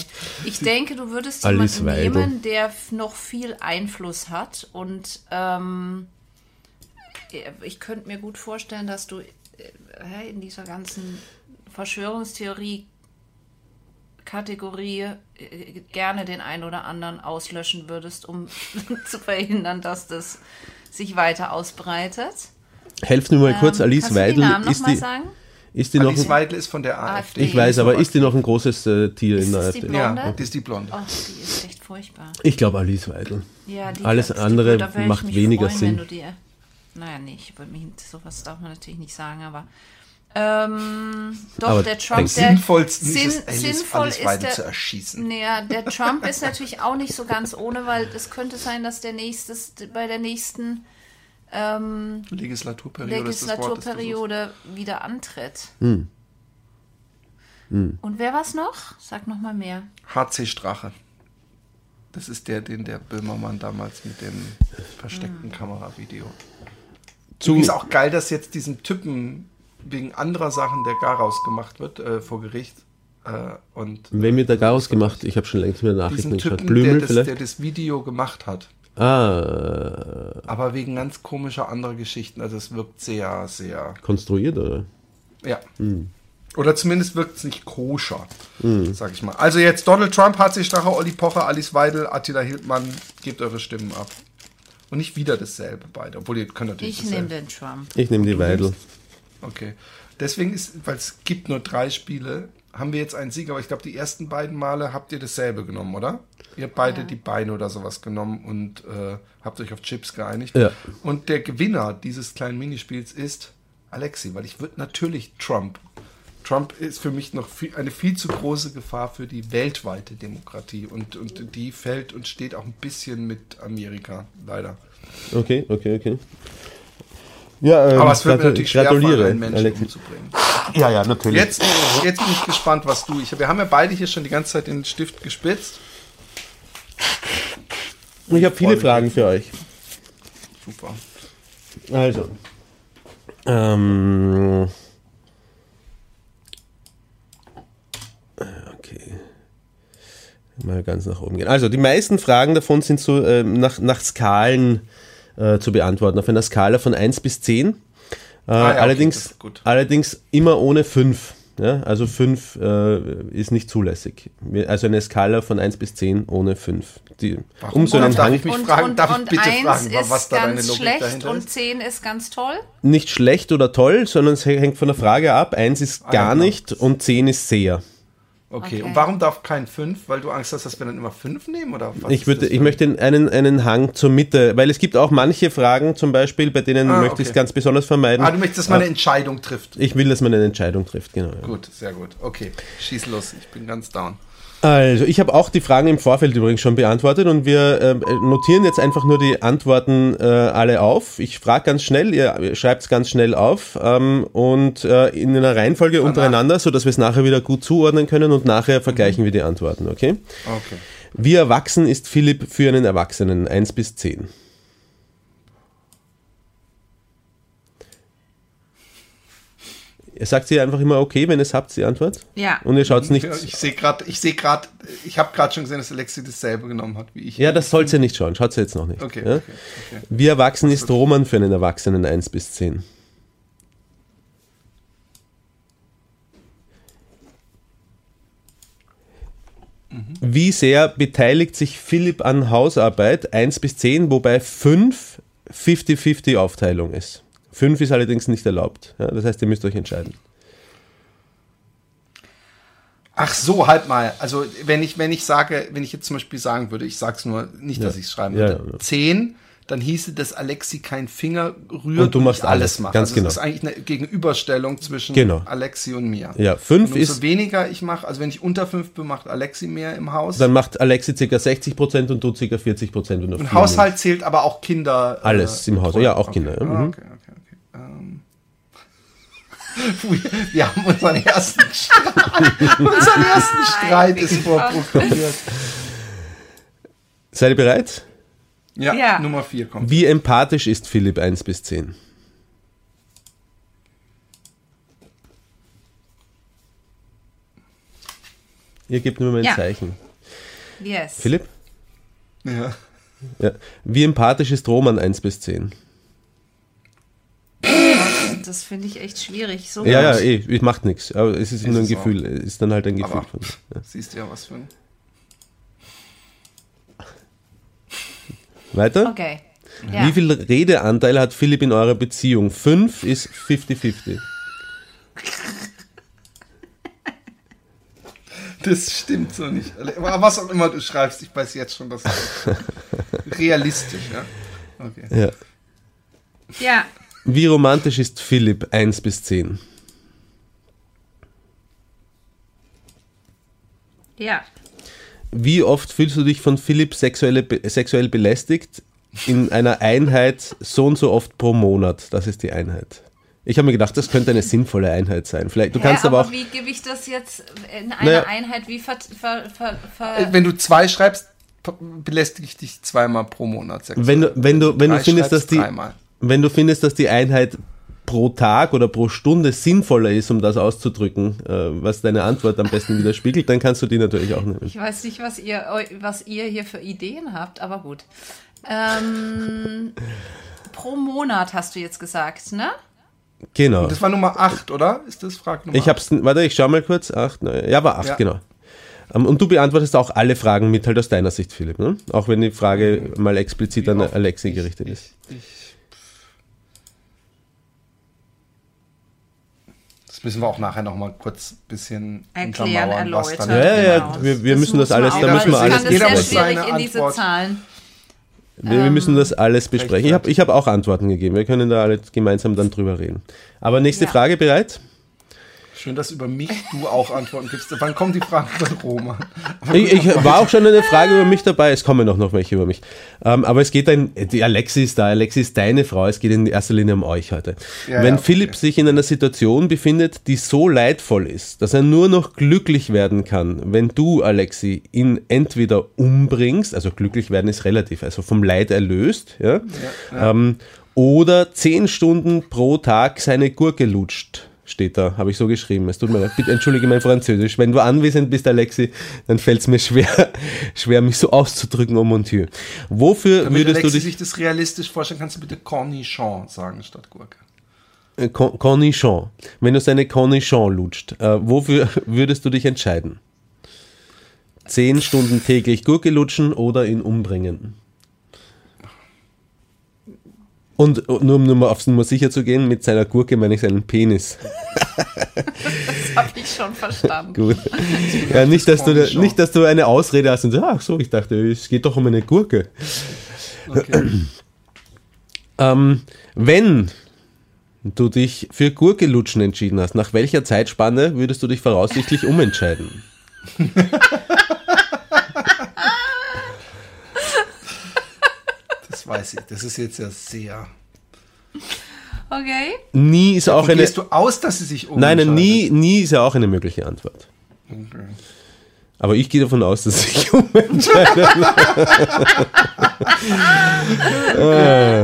Ich denke, du würdest jemanden nehmen, der noch viel Einfluss hat. Und ähm, ich könnte mir gut vorstellen, dass du äh, in dieser ganzen Verschwörungstheorie Kategorie äh, gerne den einen oder anderen auslöschen würdest, um zu verhindern, dass das sich weiter ausbreitet. Helft mir mal kurz, Ähm, Alice kannst du die Weidel. Namen noch ist, die, sagen? ist die noch Alice ein, Weidel ist von der AfD. AfD. Ich weiß, aber ist die noch ein großes äh, Tier Ist in der die AfD? Blonde? Ja, die ist die Blonde. Oh, die ist echt furchtbar. Ich glaube Alice Weidel. Ja, die Alles andere macht weniger freuen, Sinn. Wenn du dir, naja, nee, ich mich, sowas darf man natürlich nicht sagen, aber ähm, doch, Aber der Trump, der sinnvollsten Sinn- ist es, sinnvoll Alice ist Weidel der, zu erschießen. Naja, der Trump ist natürlich auch nicht so ganz ohne, weil es könnte sein, dass der nächstes, bei der nächsten ähm, Legislaturperiode ist Wort. Legislaturperiode wieder antritt. Hm. Und wer war's noch? Sag noch mal mehr. HC Strache. Das ist der, den der Böhmermann damals mit dem versteckten Kameravideo. Zu, Übrigens auch geil, dass jetzt diesen Typen wegen anderer Sachen der Garaus gemacht wird äh, vor Gericht. Äh, und wem wird da Garaus gemacht? Ich habe schon längst mehr Nachrichten diesen geschaut. Typen, Blümel der das, vielleicht? der das Video gemacht hat. ah, Aber wegen ganz komischer anderer Geschichten. Also es wirkt sehr, sehr. konstruiert oder? Ja. Hm. Oder zumindest wirkt es nicht koscher, sag ich mal. Also jetzt Donald Trump, HC Strache, Olli Pocher, Alice Weidel, Attila Hildmann, gebt eure Stimmen ab. Und nicht wieder dasselbe beide, obwohl ihr könnt natürlich Ich nehme den Trump. Ich nehme die Weidel. Okay. Deswegen ist, weil es gibt nur drei Spiele, haben wir jetzt einen Sieg, aber ich glaube, die ersten beiden Male habt ihr dasselbe genommen, oder? Ihr habt beide die Beine oder sowas genommen und äh, habt euch auf Chips geeinigt. Ja. Und der Gewinner dieses kleinen Minispiels ist Alexi, weil ich würde natürlich Trump. Trump ist für mich noch viel, eine viel zu große Gefahr für die weltweite Demokratie und, und die fällt und steht auch ein bisschen mit Amerika, leider. Okay, okay, okay. Ja, ähm, Aber es wird mir natürlich schwer fallen, einen Menschen Alexi. umzubringen. Ja, ja, natürlich. Jetzt, jetzt bin ich gespannt, was du. Ich, wir haben ja beide hier schon die ganze Zeit den Stift gespitzt. ich habe viele Fragen für euch. Super. Also. Ähm, Mal ganz nach oben gehen. Also, die meisten Fragen davon sind so ähm, nach, nach Skalen äh, zu beantworten. Auf einer Skala von 1 bis 10. Äh, ja, okay, allerdings, gut. allerdings immer ohne 5. Ja? Also 5 äh, ist nicht zulässig. Also eine Skala von 1 bis 10 ohne 5. Die, um so einen Darf ich mich fragen, darf ich bitte fragen, ist was da deine ganz Logik schlecht dahinter und ist? 10 ist ganz toll. nicht schlecht oder toll, sondern es hängt von der Frage ab. 1 ist Ah, ja, gar genau. nicht und 10 ist sehr. Okay. Okay. und warum darf kein 5? Weil du Angst hast, dass wir dann immer 5 nehmen? Oder was Ich, würde, ich möchte einen, einen Hang zur Mitte, weil es gibt auch manche Fragen zum Beispiel, bei denen Ah, möchte ich es okay. ganz besonders vermeiden. Ah, du möchtest, dass man eine Entscheidung trifft. Ich will, dass man eine Entscheidung trifft, genau. ja. Gut, sehr gut. Okay, schieß los. Ich bin ganz down. Also, ich habe auch die Fragen im Vorfeld übrigens schon beantwortet und wir äh, notieren jetzt einfach nur die Antworten äh, alle auf. Ich frage ganz schnell, ihr schreibt es ganz schnell auf ähm, und äh, in einer Reihenfolge untereinander, sodass wir es nachher wieder gut zuordnen können und nachher vergleichen wir die Antworten, okay? Okay. Wie erwachsen ist Philipp für einen Erwachsenen? 1 bis 10. sagt sie einfach immer okay, wenn ihr es habt, die Antwort? Ja. Und ihr schaut es nicht. Ich sehe gerade, ich sehe gerade, ich habe gerade schon gesehen, dass Alexi dasselbe genommen hat wie ich. Ja, das sollt ihr nicht schauen. Schaut sie jetzt noch nicht. Okay, ja? okay, okay. Wie erwachsen ist Roman für einen Erwachsenen 1 bis 10? Wie sehr beteiligt sich Philipp an Hausarbeit 1 bis 10, wobei 5 50-50 Aufteilung ist? 5 ist allerdings nicht erlaubt. Ja, das heißt, ihr müsst euch entscheiden. Ach so, halt mal. Also wenn ich, wenn ich sage, wenn ich jetzt zum Beispiel sagen würde, ich sag's nur, nicht, dass Ja. ich es schreiben würde, ja, ja. 10, dann hieße, dass Alexi keinen Finger rührt Und du machst ich alles, mache. ganz also genau. Das ist eigentlich eine Gegenüberstellung zwischen Genau. Alexi und mir. Ja, Und 5 umso ist, weniger ich mache, also wenn ich unter 5 bin, macht Alexi mehr im Haus. dann macht Alexi ca. 60% und du ca. 40%. Wenn du und Haushalt zählt aber auch Kinder. äh, Alles im Haus. Ja, auch okay. Kinder, Ah, mhm. okay, okay. Ähm. wir, wir haben unseren ersten Streit. unseren ersten Streit ist vorprogrammiert. Seid ihr bereit? Ja, Ja. Nummer 4 kommt. Wie empathisch ist Philipp 1 bis 10? Ihr gebt nur mal ein Ja. Zeichen. Yes. Philipp? Ja. Ja. Wie empathisch ist Roman 1 bis 10? Das finde ich echt schwierig. So Ja, ja, eh, macht nichts. Aber es ist, Ist nur ein. Gefühl. Es ist dann halt ein Gefühl Aber- von. Ja. Siehst du ja was für ein. Weiter? Okay. Ja. Wie viel Redeanteil hat Philipp in eurer Beziehung? 5 ist 50-50. Das stimmt so nicht. Aber was auch immer du schreibst, ich weiß jetzt schon, dass das realistisch, ja. Okay. Ja. ja. Wie romantisch ist Philipp 1 bis 10? Ja. Wie oft fühlst du dich von Philipp sexuelle, sexuell belästigt? In einer Einheit so und so oft pro Monat. Das ist die Einheit. Ich habe mir gedacht, das könnte eine sinnvolle Einheit sein. Vielleicht, du kannst Hä, aber auch. wie gebe ich das jetzt in einer Naja. Einheit? Wie ver, ver, ver, Äh, ver Wenn du zwei schreibst, belästige ich dich zweimal pro Monat. sexuell. Wenn du, wenn du, wenn du findest, dass die, Dreimal. Wenn du findest, dass die Einheit pro Tag oder pro Stunde sinnvoller ist, um das auszudrücken, äh, was deine Antwort am besten widerspiegelt, dann kannst du die natürlich auch nehmen. Ich weiß nicht, was ihr, eu- was ihr hier für Ideen habt, aber gut. Ähm, pro Monat hast du jetzt gesagt, ne? Genau. Das war Nummer 8, oder? Ist das Frage Nummer Ich hab's, warte, ich schau mal kurz. Acht, neun, ja, war acht, Ja. genau. Ähm, Und du beantwortest auch alle Fragen mit halt aus deiner Sicht, Philipp, ne? Auch wenn die Frage mal explizit an Alexi ich- gerichtet ist. Das müssen wir auch nachher noch mal kurz ein bisschen Erklären, erläutern. dran Ja, ja, ja, Genau. wir- wir müssen das alles- da müssen wir alles Jeder das muss sehr schwierig in diese Antwort- Zahlen. Wir, wir müssen das alles besprechen. Ich habe ich hab auch Antworten gegeben. Wir können da alle gemeinsam dann drüber reden. Aber nächste Ja. Frage bereit? Schön, dass über mich du auch Antworten gibst. Wann kommt die Frage über Roman? Ich, ich war auch schon eine Frage über mich dabei. Es kommen auch noch welche über mich. Ähm, aber es geht ein, die Alexi ist da. Alexi ist deine Frau. Es geht in erster Linie um euch heute. Ja, Wenn ja, okay. Philipp sich in einer Situation befindet, die so leidvoll ist, dass er nur noch glücklich werden kann, wenn du, Alexi, ihn entweder umbringst, also glücklich werden ist relativ, also vom Leid erlöst, ja, Ähm, oder zehn Stunden pro Tag seine Gurke lutscht. Steht da, habe ich so geschrieben. Es tut mir leid. Bitte entschuldige mein Französisch. Wenn du anwesend bist, Alexi, dann fällt es mir schwer, schwer, mich so auszudrücken, oh mon Dieu. Wofür Damit würdest Alexi du dich sich das realistisch vorstellen, kannst du bitte Cornichon sagen statt Gurke. Äh, Con- Cornichon. Wenn du seine Cornichon lutscht, äh, wofür würdest du dich entscheiden? Zehn Stunden täglich Gurke lutschen oder ihn umbringen? Und nur um nur mal aufs Nummer sicher zu gehen, mit seiner Gurke meine ich seinen Penis. Das habe ich schon verstanden. Gut. Ja, nicht, dass du, nicht, dass du eine Ausrede hast und so, ach so, ich dachte, es geht doch um eine Gurke. Ähm, wenn du dich für Gurke lutschen entschieden hast, nach welcher Zeitspanne würdest du dich voraussichtlich umentscheiden? Das weiß ich. Das ist jetzt ja sehr. Okay. Nie ist auch eine. gehst du aus, dass sie sich Nein, nein, nie, nie ist ja auch eine mögliche Antwort. Okay. Aber ich gehe davon aus, dass ich umentscheide.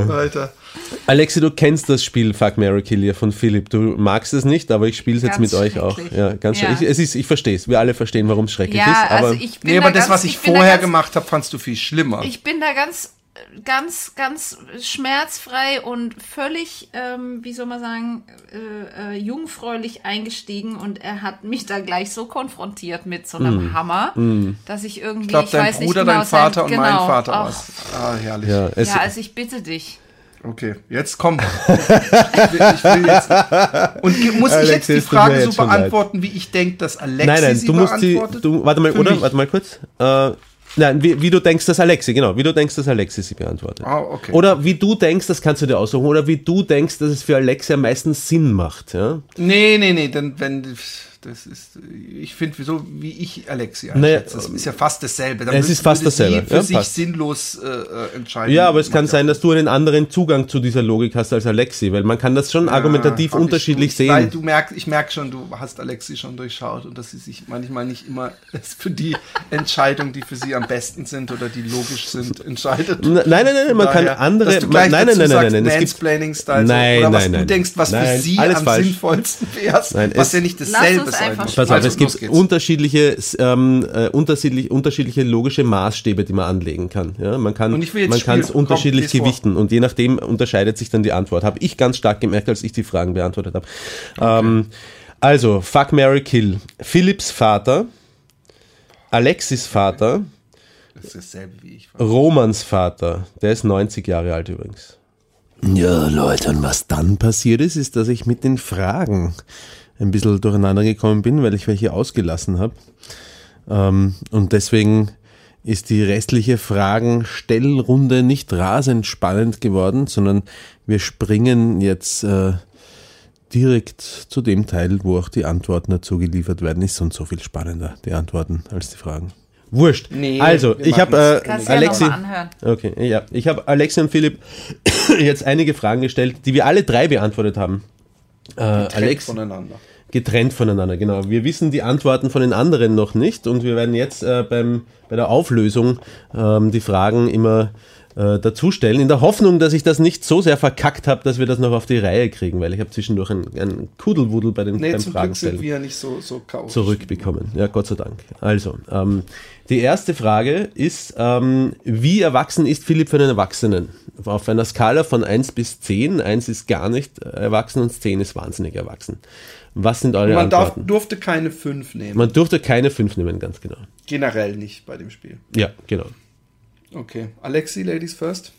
Weiter. Alexi, du kennst das Spiel Fuck Mary Kill ja von Philipp. Du magst es nicht, aber ich spiele es jetzt mit euch auch. Ja, ganz Ja. schrecklich. Es ist, ich verstehe es. Wir alle verstehen, warum es schrecklich Ja, ist. Aber also ich bin Nee, da aber das, ganz, was ich, da vorher ganz, gemacht habe, fandst du viel schlimmer. Ich bin da ganz, ganz, ganz schmerzfrei und völlig, ähm, wie soll man sagen, äh, äh, jungfräulich eingestiegen und er hat mich da gleich so konfrontiert mit so einem Hammer, dass ich irgendwie, ich glaube, dein weiß Bruder, nicht genau, dein Vater sein, und genau, mein Vater ach, war's. Ah, herrlich. ja, es, Ja, also ich bitte dich. Okay, jetzt komm. Ich will, ich will jetzt. Und muss ich Alexi, jetzt die Frage jetzt so leid. beantworten, wie ich denke, dass Alexi nein, nein, sie du musst die. Du, warte mal, Für oder? mich. Warte mal kurz. Äh, nein, wie, wie du denkst, dass Alexi, genau, wie du denkst, dass Alexi sie beantwortet. Ah, okay. Oder wie du denkst, das kannst du dir aussuchen, oder wie du denkst, dass es für Alexi am meisten Sinn macht. Ja? Nee, nee, nee, denn wenn das ist, ich finde, wieso, wie ich Alexi Naja, das ist ja fast dasselbe. Dann es ist fast dasselbe, Für ja, sich passt. sinnlos äh, äh, entscheiden. Ja, aber es kann sein, ja dass du einen anderen Zugang zu dieser Logik hast als Alexi, weil man kann das schon argumentativ hab ich unterschiedlich schon. Weil sehen. du merkst, ich merke schon, du hast Alexi schon durchschaut und dass sie sich manchmal nicht immer für die Entscheidungen, die für sie am besten sind oder die logisch sind, entscheidet. Nein, nein, nein, nein, man kann Daher, andere. Dass du gleich nein, nein, dazu nein, nein, sagst, nein, es gibt. Mansplaining-Style, Nein, oder was nein, du nein. denkst, was Nein, für sie am falsch. sinnvollsten wäre, Nein, was ja nicht dasselbe sein einfach. Pass auf, es gibt unterschiedliche, ähm, äh, unterschiedlich, unterschiedliche logische Maßstäbe, die man anlegen kann. Ja, man kann Und ich will jetzt man kann es. Komm, unterschiedlich vor. gewichten und je nachdem unterscheidet sich dann die Antwort. Habe ich ganz stark gemerkt, als ich die Fragen beantwortet habe. Ähm, also, Fuck, Mary Kill. Philipps Vater, Alexis Vater, Das ist dasselbe wie ich. Romans Vater, der ist 90 Jahre alt übrigens. Ja, Leute, und was dann passiert ist, ist, dass ich mit den Fragen ein bisschen durcheinander gekommen bin, weil ich welche ausgelassen habe. Ähm, und deswegen ist die restliche Fragenstellrunde nicht rasend spannend geworden, sondern wir springen jetzt äh, direkt zu dem Teil, wo auch die Antworten dazu geliefert werden. Ist sonst so viel spannender, die Antworten, als die Fragen. Wurscht. Nee, also, ich habe äh, Kannst du ja Alexi. anhören. Okay, ja. Ich habe Alexi und Philipp jetzt einige Fragen gestellt, die wir alle drei beantwortet haben. Äh, Alex voneinander. getrennt voneinander, genau. Wir wissen die Antworten von den anderen noch nicht und wir werden jetzt äh, beim, bei der Auflösung ähm, die Fragen immer äh, dazustellen, in der Hoffnung, dass ich das nicht so sehr verkackt habe, dass wir das noch auf die Reihe kriegen, weil ich habe zwischendurch einen, einen Kudelwudel bei den Nee, beim zum Glück sind wir nicht so, so chaotisch. zurückbekommen. Ja, Gott sei Dank. Also, ähm, die erste Frage ist, ähm, wie erwachsen ist Philipp für einen Erwachsenen? Auf einer Skala von 1 bis 10. 1 ist gar nicht erwachsen und 10 ist wahnsinnig erwachsen. Was sind eure Man Antworten? durfte keine fünf nehmen. Man durfte keine 5 nehmen, ganz genau. Generell nicht bei dem Spiel. Ja, genau. Okay. Alexi, Ladies first.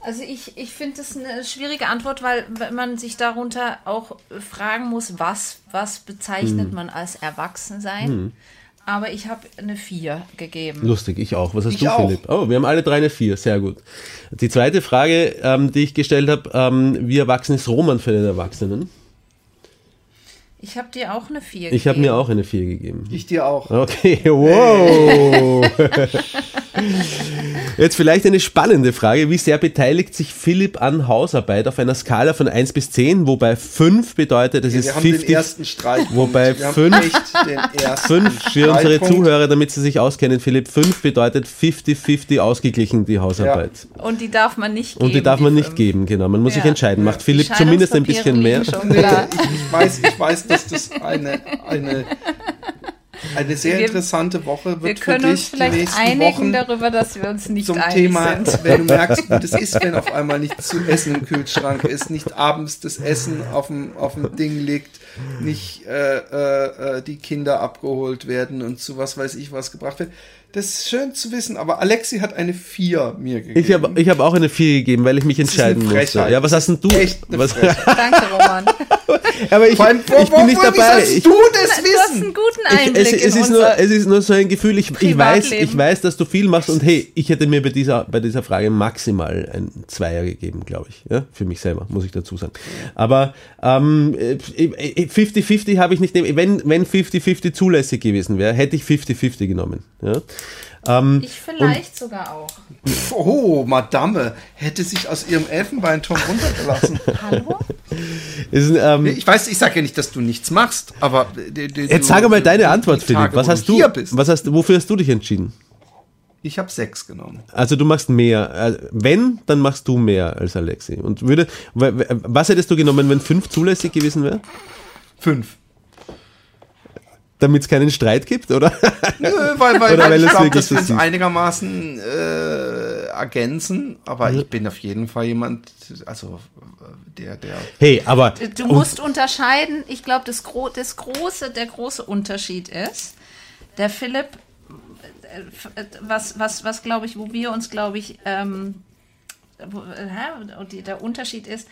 Also ich, ich finde das eine schwierige Antwort, weil wenn man sich darunter auch fragen muss, was, was bezeichnet man als Erwachsensein. Aber ich habe eine 4 gegeben. Lustig, ich auch. Was hast Ich du, auch. Philipp? Oh, wir haben alle drei eine 4, sehr gut. Die zweite Frage, ähm, die ich gestellt habe, ähm, wie erwachsen ist Roman für den Erwachsenen? Ich habe dir auch eine 4 Ich habe mir auch eine 4 gegeben. Ich dir auch. Okay, wow. Jetzt vielleicht eine spannende Frage. Wie sehr beteiligt sich Philipp an Hausarbeit auf einer Skala von 1 bis 10, wobei 5 bedeutet, es Ja, ist wir haben den 50. ersten Streitpunkt. wobei wir haben fünf- echt den ersten 5 für unsere. Zuhörer, damit sie sich auskennen, Philipp, 5 bedeutet 50-50 ausgeglichen die Hausarbeit. Und die darf man nicht geben. Und die darf man nicht fünf. geben, genau. Man muss sich Ja. entscheiden. Macht Die Philipp zumindest ein bisschen mehr? ich, ich, weiß, ich weiß, dass das eine, eine, eine sehr Wir- interessante Woche wird Wir für können dich uns die vielleicht nächsten einigen Wochen darüber, dass wir uns nicht zum Thema, sind. wenn du merkst, wie das ist, wenn auf einmal nichts zu essen im Kühlschrank ist, nicht abends das Essen auf dem, auf dem Ding liegt, nicht äh, äh, äh, die Kinder abgeholt werden und zu was weiß ich was gebracht wird. Das ist schön zu wissen, aber Alexi hat eine 4 mir gegeben. Ich habe ich hab auch eine 4 gegeben, weil ich mich ist eine entscheiden musste. Ja, was hast denn du? Echt eine was. Danke, Roman. aber ich, Vor allem, ich bin nicht dabei. Ich, du das Du hast wissen? einen guten Ich, Einblick es, es, in ist nur, es ist nur so ein Gefühl, ich, ich, weiß, ich weiß, dass du viel machst und hey, ich hätte mir bei dieser, bei dieser Frage maximal ein Zweier gegeben, glaube ich. Ja, für mich selber, muss ich dazu sagen. Aber ähm, äh, 50-50 habe ich nicht, wenn wenn 50-50 zulässig gewesen wäre, hätte ich 50-50 genommen. Ja? Ähm, Ich vielleicht sogar auch. Oh, Madame, hätte sich aus ihrem Elfenbeinturm runtergelassen. Hallo? ist, ähm, Ich weiß, ich sage ja nicht, dass du nichts machst, aber d- jetzt du- sag mal deine die Antwort, Tage, Philipp. Was wo hast du? Hier bist. Was hast, wofür hast du dich entschieden? Ich habe sechs genommen. Also du machst mehr. Äh, Wenn, dann machst du mehr als Alexi. Und würde, was hättest du genommen, wenn fünf zulässig gewesen wäre? Fünf. Damit es keinen Streit gibt, oder? Nö, weil, weil, Oder weil ich glaube, dass wir uns einigermaßen äh, ergänzen. Aber ich bin auf jeden Fall jemand, also der, der. Hey, aber Du musst unterscheiden. Ich glaube, das, Gro das große, der große Unterschied ist, der Philipp, äh, was, was, was glaube ich, wo wir uns, glaube ich, ähm, wo, äh, der Unterschied ist,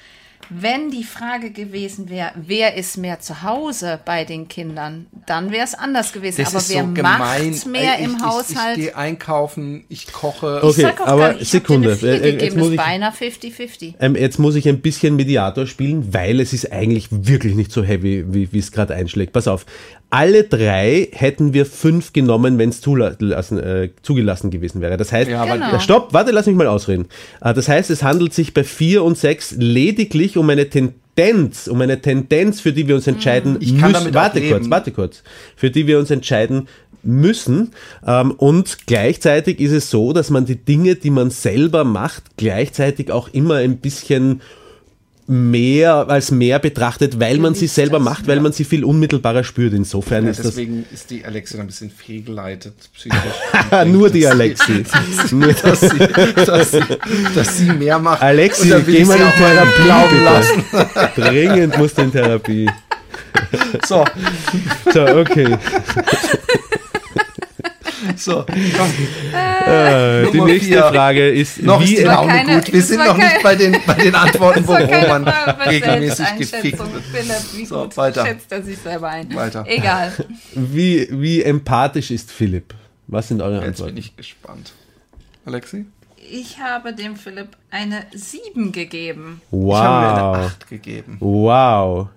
wenn die Frage gewesen wäre, wer ist mehr zu Hause bei den Kindern, dann wäre es anders gewesen. Das Aber ist wer so gemein. macht mehr ich, im ich, Haushalt? Ich, ich gehe einkaufen, ich koche. Okay, ich sag auch aber gar nicht, ich Sekunde. Eine Äh, 4 jetzt muss ich- beinahe 50-50. ähm, jetzt muss ich ein bisschen Mediator spielen, weil es ist eigentlich wirklich nicht so heavy, wie wie es gerade einschlägt. Pass auf. Alle drei hätten wir fünf genommen, wenn es zulassen, äh, zugelassen gewesen wäre. Das heißt, Ja, aber- Genau. Äh, Stopp, warte, lass mich mal ausreden. Äh, Das heißt, es handelt sich bei vier und sechs lediglich um eine Tendenz, um eine Tendenz, für die wir uns entscheiden Ich kann müssen. damit auch Warte leben. kurz, warte kurz. Für die wir uns entscheiden müssen. Ähm, Und gleichzeitig ist es so, dass man die Dinge, die man selber macht, gleichzeitig auch immer ein bisschen mehr als mehr betrachtet, weil man sie selber macht, weil man sie viel unmittelbarer spürt. Insofern Ja, ist das deswegen ist die Alexia ein bisschen fehlgeleitet, psychisch. nur die Alexi. Nur Dass sie, dass, sie, dass sie mehr macht. Alexi, geh mal in Therapie, bitte. Dringend musst du in Therapie. So, So, okay. so. Äh, die nächste vier. Frage ist, Noch ist wie die Laune keine- gut. Wir sind noch nicht bei den, bei den Antworten, wo Roman Frage regelmäßig gefickt wird. Philipp, wie So, gut weiter. schätzt er sich selber ein? Weiter. Egal. Wie, wie empathisch ist Philipp? Was sind eure Jetzt bin Antworten? ich gespannt. Alexi? Ich habe dem Philipp eine 7 gegeben. Ich habe mir eine Wow. 8 gegeben. Wow.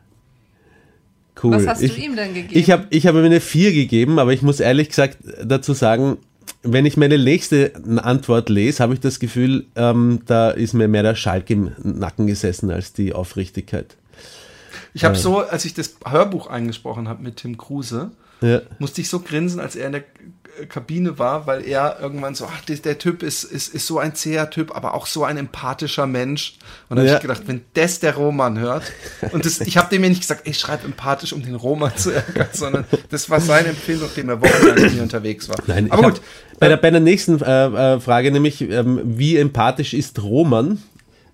Cool. Was hast ich, du ihm denn gegeben? Ich habe ich hab ihm eine 4 gegeben, aber ich muss ehrlich gesagt dazu sagen, wenn ich meine nächste Antwort lese, habe ich das Gefühl, ähm, da ist mir mehr der Schalk im Nacken gesessen als die Aufrichtigkeit. Ich habe so, als ich das Hörbuch eingesprochen habe mit Tim Kruse, Ja. musste ich so grinsen, als er in der äh, Kabine war, weil er irgendwann so, ach, der, Typ ist, ist, ist so ein zäher Typ, aber auch so ein empathischer Mensch. Und dann Ja. habe ich gedacht, wenn das der Roman hört, und das, ich habe dem ja nicht gesagt, ich schreibe empathisch, um den Roman zu ärgern, sondern das war seine Empfehlung, nachdem er wochenlang mit mir unterwegs war. Nein, aber gut, Hab, bei, der, bei der nächsten äh, äh, Frage, nämlich, ähm, wie empathisch ist Roman?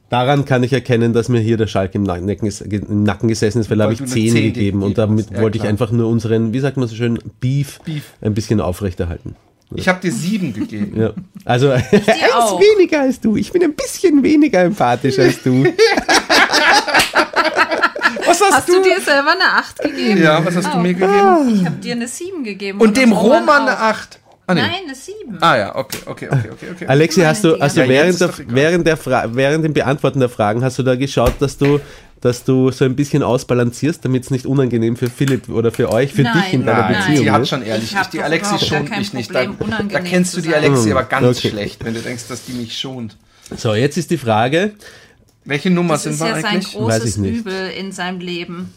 Daran kann ich erkennen, dass mir hier der Schalk im Nacken, im Nacken gesessen ist, weil da habe ich 10 gegeben, und damit ja, wollte ich einfach nur unseren, wie sagt man so schön, Beef, Beef. ein bisschen aufrechterhalten. Ich habe dir sieben gegeben. Ja. Also eins weniger als du. Ich bin ein bisschen weniger empathisch als du. was hast, hast du? du? dir selber eine 8 gegeben? Ja, was hast oh. du mir gegeben? Ich habe dir eine 7 gegeben. Und, und dem Roman eine 8. Ah, nee. Nein, eine 7. Ah ja, okay, okay, okay, okay. okay. Alexi, hast du, hast du Ja, während, ist der, während, der Fra während dem Beantworten der Fragen, hast du da geschaut, dass du, dass du so ein bisschen ausbalancierst, damit es nicht unangenehm für Philipp oder für euch, für Nein, dich in deiner Nein, Beziehung sie hat ist? schon ehrlich. Ich die Alexi schont mich nicht. Da, Problem, da unangenehm kennst du die sein. Alexi aber ganz Okay. schlecht, wenn du denkst, dass die mich schont. So, jetzt ist die Frage, Welche Nummer Das sind ist wir ja sein eigentlich? Weiß großes ich nicht. Übel in seinem Leben.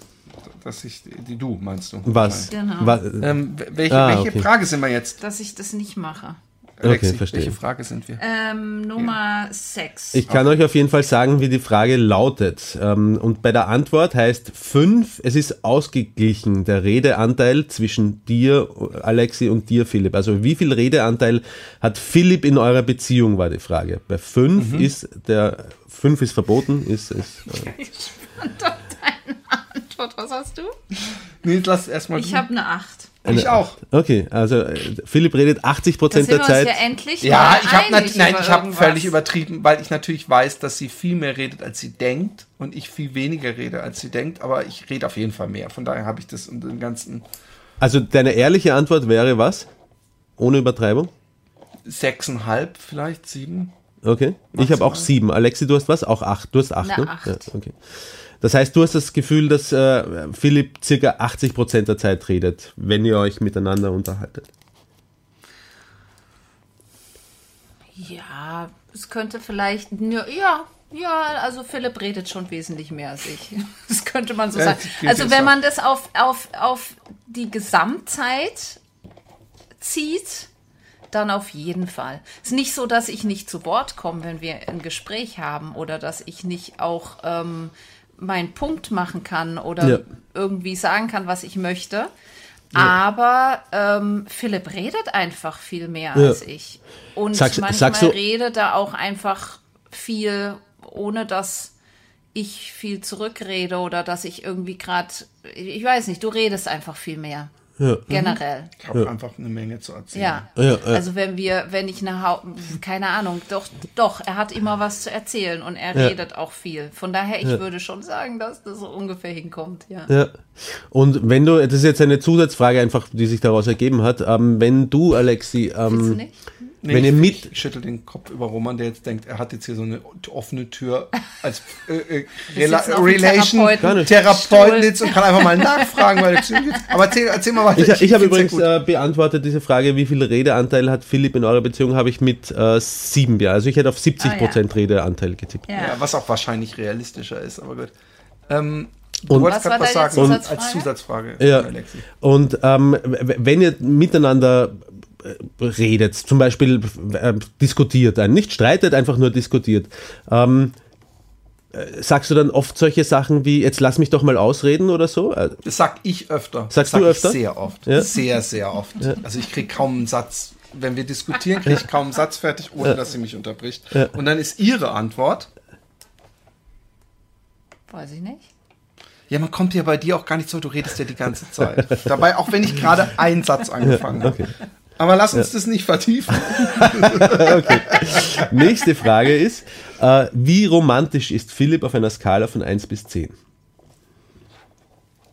Dass ich, die du meinst du. was? Genau. was Ähm, welche Ah, welche okay. Frage sind wir jetzt? Dass ich das nicht mache. Alexi, verstehe. welche Frage sind wir? Ähm, Nummer 6. ich kann euch auf jeden Fall sagen, wie die Frage lautet. Ähm, Und bei der Antwort heißt 5, es ist ausgeglichen, der Redeanteil zwischen dir, Alexi, und dir, Philipp. Also wie viel Redeanteil hat Philipp in eurer Beziehung, war die Frage. Bei 5 Mhm. ist der, 5 ist verboten, ist, ist äh, Antwort, was hast du? Nee, lass erstmal Ich habe eine 8. Ich auch. Okay, also äh, Philipp redet 80 Da Prozent der uns Zeit. ja endlich Ja, mal ich habe nein, ich habe völlig übertrieben, weil ich natürlich weiß, dass sie viel mehr redet, als sie denkt und ich viel weniger rede, als sie denkt, aber ich rede auf jeden Fall mehr. Von daher habe ich das und den ganzen Also deine ehrliche Antwort wäre was? Ohne Übertreibung? sechseinhalb, vielleicht sieben. Okay. Ich habe auch sieben. Alexi, du hast was? Auch acht. Du hast acht, Eine ne? acht. Ja, okay. Das heißt, du hast das Gefühl, dass äh, Philipp circa 80 Prozent der Zeit redet, wenn ihr euch miteinander unterhaltet. Ja, es könnte vielleicht. Ja, ja, ja, also Philipp redet schon wesentlich mehr als ich. Das könnte man so Ja, sagen. Also wenn man das auf, auf, auf die Gesamtzeit zieht, dann auf jeden Fall. Es ist nicht so, dass ich nicht zu Wort komme, wenn wir ein Gespräch haben oder dass ich nicht auch ähm, meinen Punkt machen kann oder Ja. irgendwie sagen kann, was ich möchte. Aber ähm, Philipp redet einfach viel mehr Ja. als ich. Und Sagst- manchmal sagst du- redet er auch einfach viel, ohne dass ich viel zurückrede oder dass ich irgendwie gerade, ich weiß nicht, du redest einfach viel mehr. Ja. Generell. Ich habe einfach eine Menge zu erzählen. Ja. Ja, ja. Also wenn wir, wenn ich eine Hau keine Ahnung, doch, doch, er hat immer was zu erzählen und er Ja. redet auch viel. Von daher, ich würde schon sagen, dass das so ungefähr hinkommt, ja. Ja. Und wenn du, das ist jetzt eine Zusatzfrage einfach, die sich daraus ergeben hat, ähm, wenn du, Alexi, Willst du ähm, nicht? Nee, Wenn ich, ihr mit- ich schüttel den Kopf über Roman, der jetzt denkt, er hat jetzt hier so eine offene Tür als äh, äh, Rela Relation Therapeuten- sitzt und kann einfach mal nachfragen, weil aber erzähl, erzähl mal weiter. ich, ich habe übrigens äh, beantwortet diese Frage, wie viel Redeanteil hat Philipp in eurer Beziehung, habe ich mit äh, sieben, ja. Also ich hätte auf 70 Ah, ja. Prozent Redeanteil getippt. Ja. ja, was auch wahrscheinlich realistischer ist, aber gut. Ähm, Und- du wolltest Was war gerade was deine sagen Zusatzfrage? als Zusatzfrage, Ja. Alexi. Und ähm, wenn ihr miteinander redet, zum Beispiel äh, diskutiert, äh, nicht streitet, einfach nur diskutiert, ähm, äh, sagst du dann oft solche Sachen wie, jetzt lass mich doch mal ausreden oder so? Äh, Das sag ich öfter. Sagst das sag du ich öfter? Sehr oft. Ja. Sehr, sehr oft. Also ich kriege kaum einen Satz. Wenn wir diskutieren, kriege ich kaum einen Satz fertig, ohne dass sie mich unterbricht. Und dann ist ihre Antwort, Weiß ich nicht. ja, man kommt ja bei dir auch gar nicht so, du redest ja die ganze Zeit. Dabei, auch wenn ich gerade einen Satz angefangen habe. Aber lass uns das nicht vertiefen. Nächste Frage ist, äh, wie romantisch ist Philipp auf einer Skala von 1 bis 10?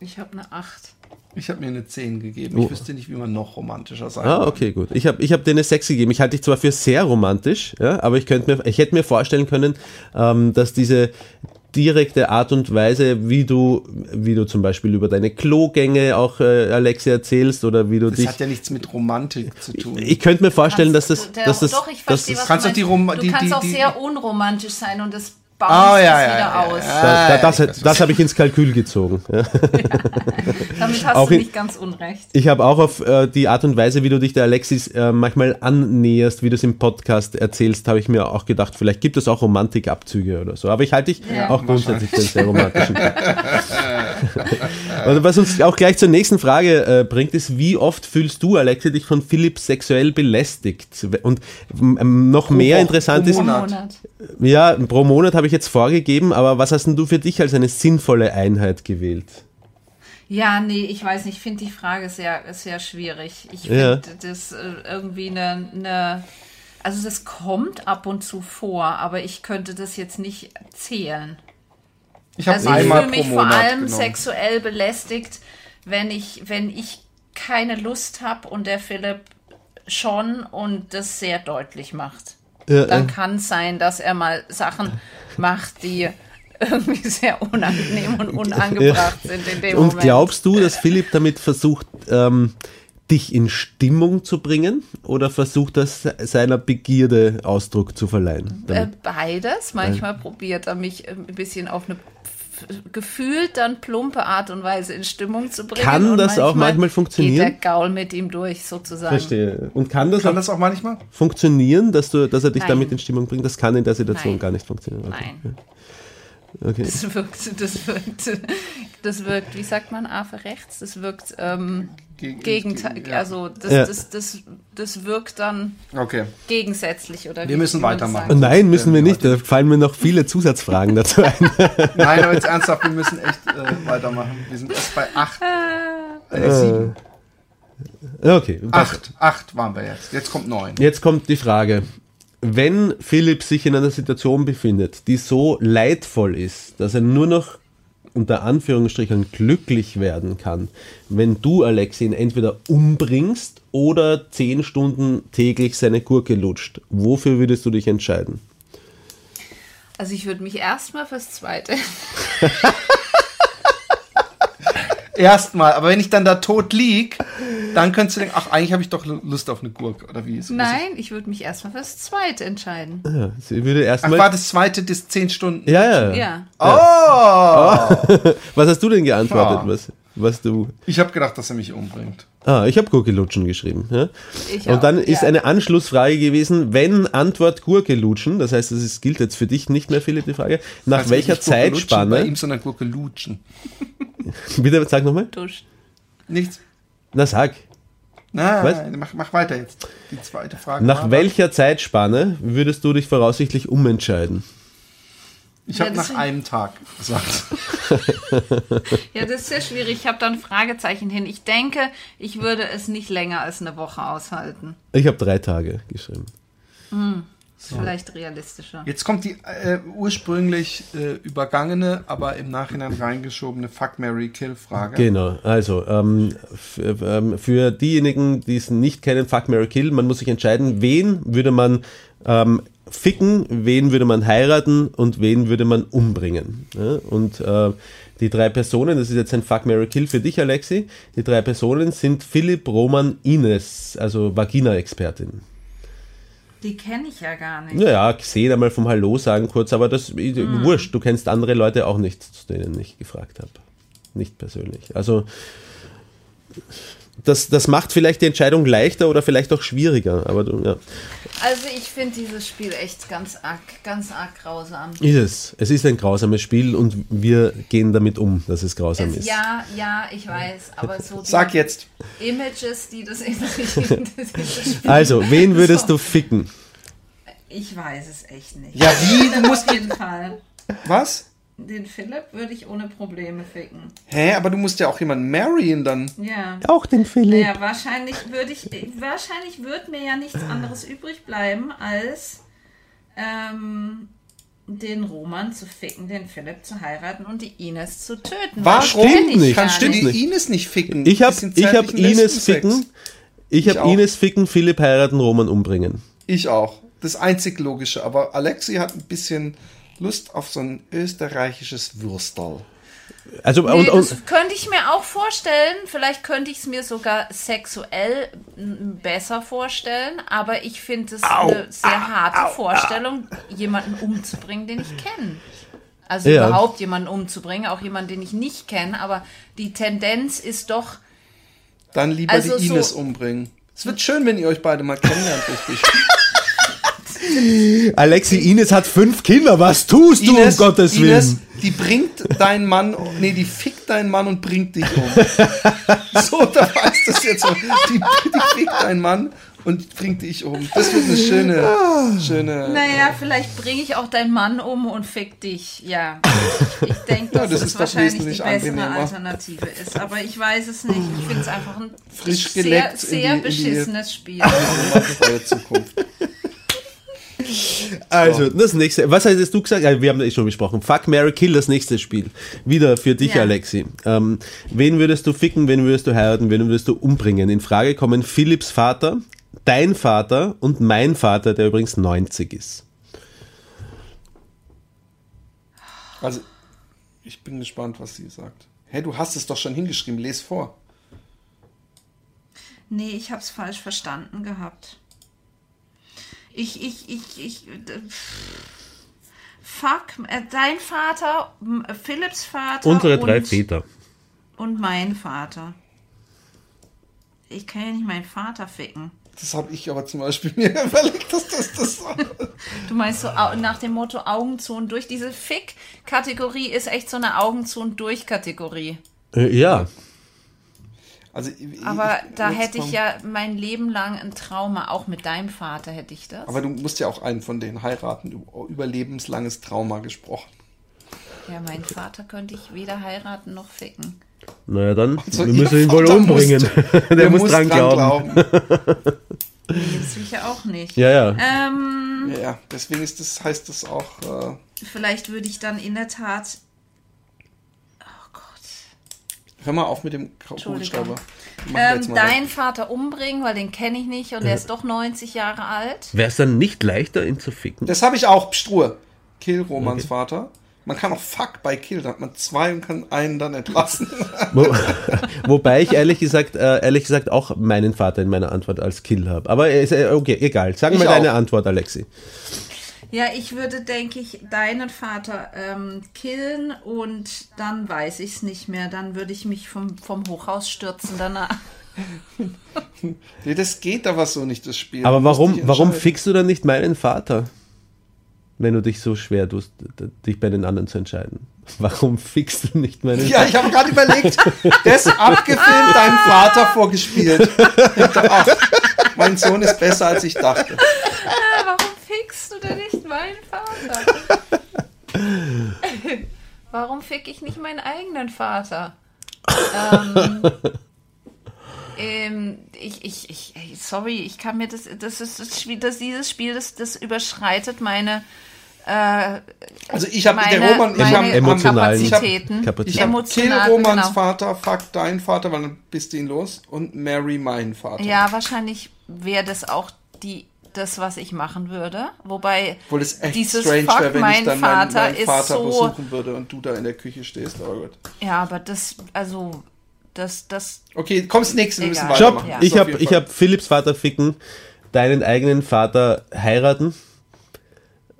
Ich habe eine 8. Ich habe mir eine 10 gegeben. Ich wüsste nicht, wie man noch romantischer sein Ah, kann. okay, gut. Ich habe ich hab dir eine 6 gegeben. Ich halte dich zwar für sehr romantisch, ja, aber ich, könnte mir, ich hätte mir vorstellen können, ähm, dass diese direkte Art und Weise, wie du, wie du zum Beispiel über deine Klogänge auch äh, Alexia erzählst oder wie du Das dich. hat ja nichts mit Romantik zu tun. Ich könnte mir vorstellen, dass das, Der- dass das, doch, ich verstehe, das was Kannst du die. Rom- Du die- kannst die- auch die- sehr unromantisch sein und das bounce Ah, ja, es ja, wieder ja, aus. Da, da, das das habe ich ins Kalkül gezogen. Ja. Damit hast Auch du nicht ganz unrecht. Ich habe auch auf äh, die Art und Weise, wie du dich der Alexis äh, manchmal annäherst, wie du es im Podcast erzählst, habe ich mir auch gedacht, vielleicht gibt es auch Romantikabzüge oder so. Aber ich halte dich auch grundsätzlich für einen sehr romantischen. Und was uns auch gleich zur nächsten Frage äh, bringt, ist, wie oft fühlst du, Alexi, dich von Philipp sexuell belästigt? Und ähm, noch mehr Woche, interessant pro ist, Monat. Monat. ja, pro Monat habe ich jetzt vorgegeben, aber was hast denn du für dich als eine sinnvolle Einheit gewählt? Ja, nee, ich weiß nicht, ich finde die Frage sehr, sehr schwierig. Ich Ja. finde das äh, irgendwie eine, eine, also das kommt ab und zu vor, aber ich könnte das jetzt nicht zählen. Ich habe Also ich einmal fühle pro mich vor allem genommen. sexuell belästigt, wenn ich, wenn ich keine Lust habe und der Philipp schon und das sehr deutlich macht. Dann äh, kann es sein, dass er mal Sachen macht, die irgendwie sehr unangenehm und unangebracht sind in dem Und Moment. glaubst du, dass Philipp damit versucht, ähm, dich in Stimmung zu bringen oder versucht das seiner Begierde Ausdruck zu verleihen? Äh, Damit? beides. Manchmal probiert er mich äh, ein bisschen auf eine gefühlt dann plumpe Art und Weise in Stimmung zu bringen. Kann und das auch manchmal funktionieren? Geht der Gaul mit ihm durch, sozusagen. Verstehe. Und kann das Kann auch das auch manchmal? funktionieren, dass, du, dass er dich Nein. damit in Stimmung bringt? Das kann in der Situation Nein. gar nicht funktionieren. Okay. Nein. Okay. Das wirkt, das wirkt, das wirkt, wie sagt man, Affe rechts? Das wirkt ähm, Gegen- Gegenteil, gegen- ja. also das, Ja. das, das, das wirkt dann Okay. gegensätzlich oder Wir wie müssen weitermachen. sagt. Nein, müssen wir nicht. Da fallen mir noch viele Zusatzfragen dazu ein. Nein, aber jetzt ernsthaft, wir müssen echt äh, weitermachen. Wir sind erst bei acht. Äh, sieben. Okay. pass- Acht. Acht waren wir jetzt. Jetzt kommt neun. Jetzt kommt die Frage. Wenn Philipp sich in einer Situation befindet, die so leidvoll ist, dass er nur noch unter Anführungsstrichen glücklich werden kann, wenn du, Alex, ihn entweder umbringst oder zehn Stunden täglich seine Gurke lutscht, wofür würdest du dich entscheiden? Also ich würde mich erstmal fürs Zweite. Erstmal, aber wenn ich dann da tot lieg, dann könntest du denken, ach, eigentlich habe ich doch Lust auf eine Gurke, oder wie ist es? Nein, ich würde mich erstmal fürs Zweite entscheiden. Ja, sie würde Ach, erstmal. war das zweite, das zehn Stunden? ja, ja, ja. Ja. Oh! Was hast du denn geantwortet? Ja. Was, was du. Ich habe gedacht, dass er mich umbringt. Ah, ich habe Gurke lutschen geschrieben. Ja? Ich Und dann auch, ist ja. eine Anschlussfrage gewesen, wenn Antwort Gurke lutschen, das heißt, es gilt jetzt für dich nicht mehr, Philipp, die Frage, nach Also welcher nicht Gurke lutschen, Bei Zeitspanne, ihm, sondern Gurke lutschen. bitte sag nochmal, Dusch. Nichts. na sag, Nein, Was? mach, mach weiter jetzt. Die zweite Frage. nach war- welcher Zeitspanne würdest du dich voraussichtlich umentscheiden? Ich habe Ja, nach einem Tag gesagt. Ja, das ist sehr schwierig. Ich habe da ein Fragezeichen hin. Ich denke, ich würde es nicht länger als eine Woche aushalten. Ich habe drei Tage geschrieben. Ist vielleicht realistischer. Jetzt kommt die äh, ursprünglich äh, übergangene, aber im Nachhinein reingeschobene Fuck, Mary Kill Frage. Genau, also ähm, ähm, für diejenigen, die es nicht kennen, Fuck, Mary Kill, man muss sich entscheiden, wen würde man ähm, ficken, wen würde man heiraten und wen würde man umbringen. Ja? Und äh, die drei Personen, das ist jetzt ein Fuck, Mary Kill für dich, Alexi, die drei Personen sind Philipp, Roman, Ines, also Vagina-Expertin. Die kenne ich ja gar nicht. Naja, gesehen einmal vom Hallo sagen kurz, aber das Mhm. wurscht, du kennst andere Leute auch nicht, zu denen ich gefragt habe. Nicht persönlich. Also das, das macht vielleicht die Entscheidung leichter oder vielleicht auch schwieriger, aber du, ja. Also ich finde dieses Spiel echt ganz arg, ganz arg grausam. Ist es. Es ist ein grausames Spiel und wir gehen damit um, dass es grausam Es, ist. ja, ja, ich weiß, aber so die Sag jetzt. Images, die das in dieses Spiel. Also, wen würdest du ficken? Ich weiß es echt nicht. Ja, wie? Du Auf musst. jeden Fall. Was? Den Philipp würde ich ohne Probleme ficken. Hä, aber du musst ja auch jemanden marryen dann. Ja. Auch den Philipp. Naja, wahrscheinlich würde ich, wahrscheinlich wird mir ja nichts anderes übrig bleiben, als ähm, den Roman zu ficken, den Philipp zu heiraten und die Ines zu töten. Warum stimmt ich nicht. Kannst du die. Ines nicht ficken? Ich habe ich hab Ines ficken, ich Ich habe. Ines ficken, Philipp heiraten, Roman umbringen. Ich auch. Das einzig Logische. Aber Alexi hat ein bisschen Lust auf so ein österreichisches Würstel. Also, Nee, und, das und, könnte ich mir auch vorstellen. Vielleicht könnte ich es mir sogar sexuell besser vorstellen. Aber ich finde es eine sehr harte Vorstellung, jemanden umzubringen, den ich kenne. Also Ja. überhaupt jemanden umzubringen, auch jemanden, den ich nicht kenne. Aber die Tendenz ist doch, Dann lieber Also die so- Ines umbringen. Es wird schön, wenn ihr euch beide mal kennenlernt, richtig. Alexi Ines hat fünf Kinder. Was tust du, um Gottes Willen? Ines, die bringt deinen Mann, nee, die fickt deinen Mann und bringt dich um. so, da weißt du es jetzt so. Die, die fickt deinen Mann und bringt dich um. Das wird eine schöne, schöne. naja, vielleicht bringe ich auch deinen Mann um und fick dich. Ja, ich denke, Ja, dass das das, ist wahrscheinlich die bessere angenehmer. Alternative ist. Aber ich weiß es nicht. Ich finde es einfach ein Frisch sehr, sehr die- in die- beschissenes Spiel. Eure Zukunft. Also, das nächste. Was hättest du gesagt? Wir haben das eh schon besprochen. Fuck, Mary Kill, das nächste Spiel. Wieder für dich, Ja. Alexi. Ähm, wen würdest du ficken, wen würdest du heiraten, wen würdest du umbringen? In Frage kommen Philipps Vater, dein Vater und mein Vater, der übrigens 90 ist. Also, ich bin gespannt, was sie sagt. Hä, du hast es doch schon hingeschrieben, les vor. Nee, ich habe es falsch verstanden gehabt. Ich, ich, ich, ich. Fuck, äh, dein Vater, Philipps Vater. Unsere drei und, Väter. Und mein Vater. Ich kann ja nicht meinen Vater ficken. Das habe ich aber zum Beispiel mir überlegt, dass das das. Du meinst so nach dem Motto Augen zu und durch. Diese Fick-Kategorie ist echt so eine Augen zu und durch Kategorie. Äh, ja. Also, Aber ich- da hätte ich ja mein Leben lang ein Trauma. Auch mit deinem Vater hätte ich das. Aber du musst ja auch einen von denen heiraten. Über überlebenslanges Trauma gesprochen. ja, meinen Vater könnte ich weder heiraten noch ficken. Naja, dann Also, wir müssen ihn wohl umbringen. musst- der muss dran glauben. Nee, das sicher auch nicht. Ja, ja. Ähm, Ja, ja, deswegen ist das, heißt das auch. Äh, vielleicht würde ich dann in der Tat. Oh Gott. Hör mal auf mit dem. Kugelschreiber. Ähm, deinen Vater umbringen, weil den kenne ich nicht und der ist doch 90 Jahre alt. Wäre es dann nicht leichter, ihn zu ficken? Das habe ich auch, Struhe. Kill Romans Vater. Man kann auch Fuck bei Kill, da hat man zwei und kann einen dann entlassen. Wo, wobei ich ehrlich gesagt, äh, ehrlich gesagt auch meinen Vater in meiner Antwort als Kill habe. Aber ist, äh, okay, egal. Sag mal deine. Antwort, Alexi. Ja, ich würde, denke ich, deinen Vater ähm, killen und dann weiß ich es nicht mehr. Dann würde ich mich vom, vom Hochhaus stürzen danach. nee, das geht aber so nicht, das Spiel. Aber warum, warum fickst du dann nicht meinen Vater? Wenn du dich so schwer tust, dich bei den anderen zu entscheiden. Warum fickst du nicht meinen Ja, ich habe gerade überlegt, das abgefilmt, deinem Vater vorgespielt. Ich dachte, ach, mein Sohn ist besser, als ich dachte. Warum fickst du denn nicht meinen Vater? Warum fick ich nicht meinen eigenen Vater? Ähm, ähm, ich, ich, ich, sorry, ich kann mir das, das ist das Spiel, das, dieses Spiel, das, das überschreitet meine, äh, Also ich habe der Roman, ich habe emotionalen Kapazitäten. Kapazitäten. ich habe Kill Emotional, Romans genau. Vater, Fuck dein Vater, weil dann bist du ihn los und Mary mein Vater. Ja, wahrscheinlich wäre das auch die, das, was ich machen würde. Wobei Obwohl es echt dieses strange Fuck wäre, wenn mein ich dann meinen, Vater meinen ist Vater so. besuchen würde und du da in der Küche stehst. Aber gut. Ja, aber das, also, das, das, Okay, kommst nächste, wir müssen weitermachen. Ja. Ich habe ich hab Philipps Vater ficken, deinen eigenen Vater heiraten.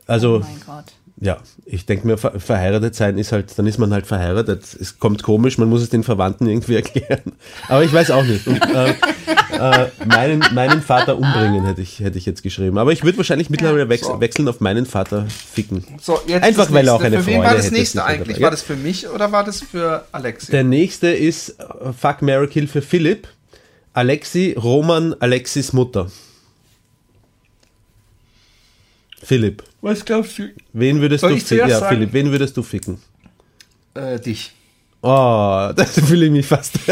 Also, oh mein Gott. Ja, ich denke mir, ver verheiratet sein ist halt, dann ist man halt verheiratet. Es kommt komisch, man muss es den Verwandten irgendwie erklären. Aber ich weiß auch nicht. Und, äh, äh, meinen, meinen Vater umbringen hätte ich, hätte ich jetzt geschrieben. Aber ich würde wahrscheinlich mittlerweile wechs So. wechseln auf meinen Vater ficken. So, jetzt Einfach, weil er auch eine Für wen war das nächste eigentlich? War das für mich oder war das für Alexi? Der nächste ist äh, Fuck Mary Kill für Philipp. Alexi, Roman, Alexis Mutter. Philipp, Was glaubst du? wen würdest Soll du ich ficken? zuerst Ja, sagen? Philipp, wen würdest du ficken? Äh, dich. Oh, das fühle ich mich fast.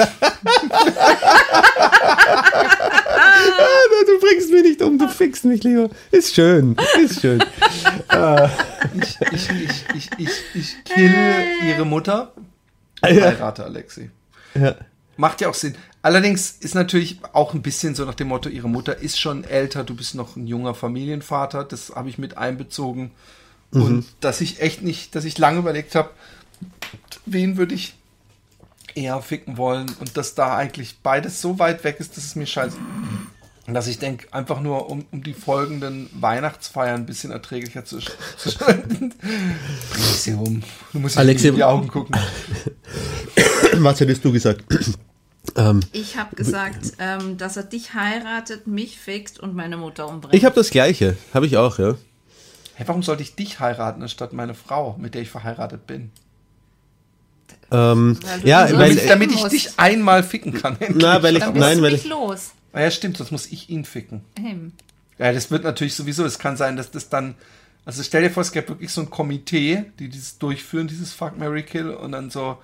du bringst mich nicht um, du fickst mich lieber. Ist schön, ist schön. Ich, ich, ich, ich, ich, ich kill ihre Mutter und heirate Alexi. Ja. Macht ja auch Sinn. Allerdings ist natürlich auch ein bisschen so nach dem Motto, ihre Mutter ist schon älter, du bist noch ein junger Familienvater. Das habe ich mit einbezogen. Und dass ich echt nicht, dass ich lange überlegt habe, wen würde ich eher ficken wollen und dass da eigentlich beides so weit weg ist, dass es mir scheiße. Dass ich denke, einfach nur um, um die folgenden Weihnachtsfeiern ein bisschen erträglicher zu, zu schalten. Bring sie um. Du musst in die Augen gucken. Was hättest du gesagt? Ähm, Ich habe gesagt, ähm, dass er dich heiratet, mich fixt und meine Mutter umbringt. ich habe das Gleiche. Habe ich auch, ja. Hey, warum sollte ich dich heiraten, anstatt meine Frau, mit der ich verheiratet bin? Ähm, Weil ja, weil, Damit, damit ich dich einmal ficken kann. endlich. na, weil ich, Dann bist nein, du weil mich ich, los. Ah ja, stimmt, sonst muss ich ihn ficken. Hey. Ja, das wird natürlich sowieso. Es kann sein, dass das dann. Also stell dir vor, es gäbe wirklich so ein Komitee, die dieses durchführen, dieses Fuck Mary Kill und dann so,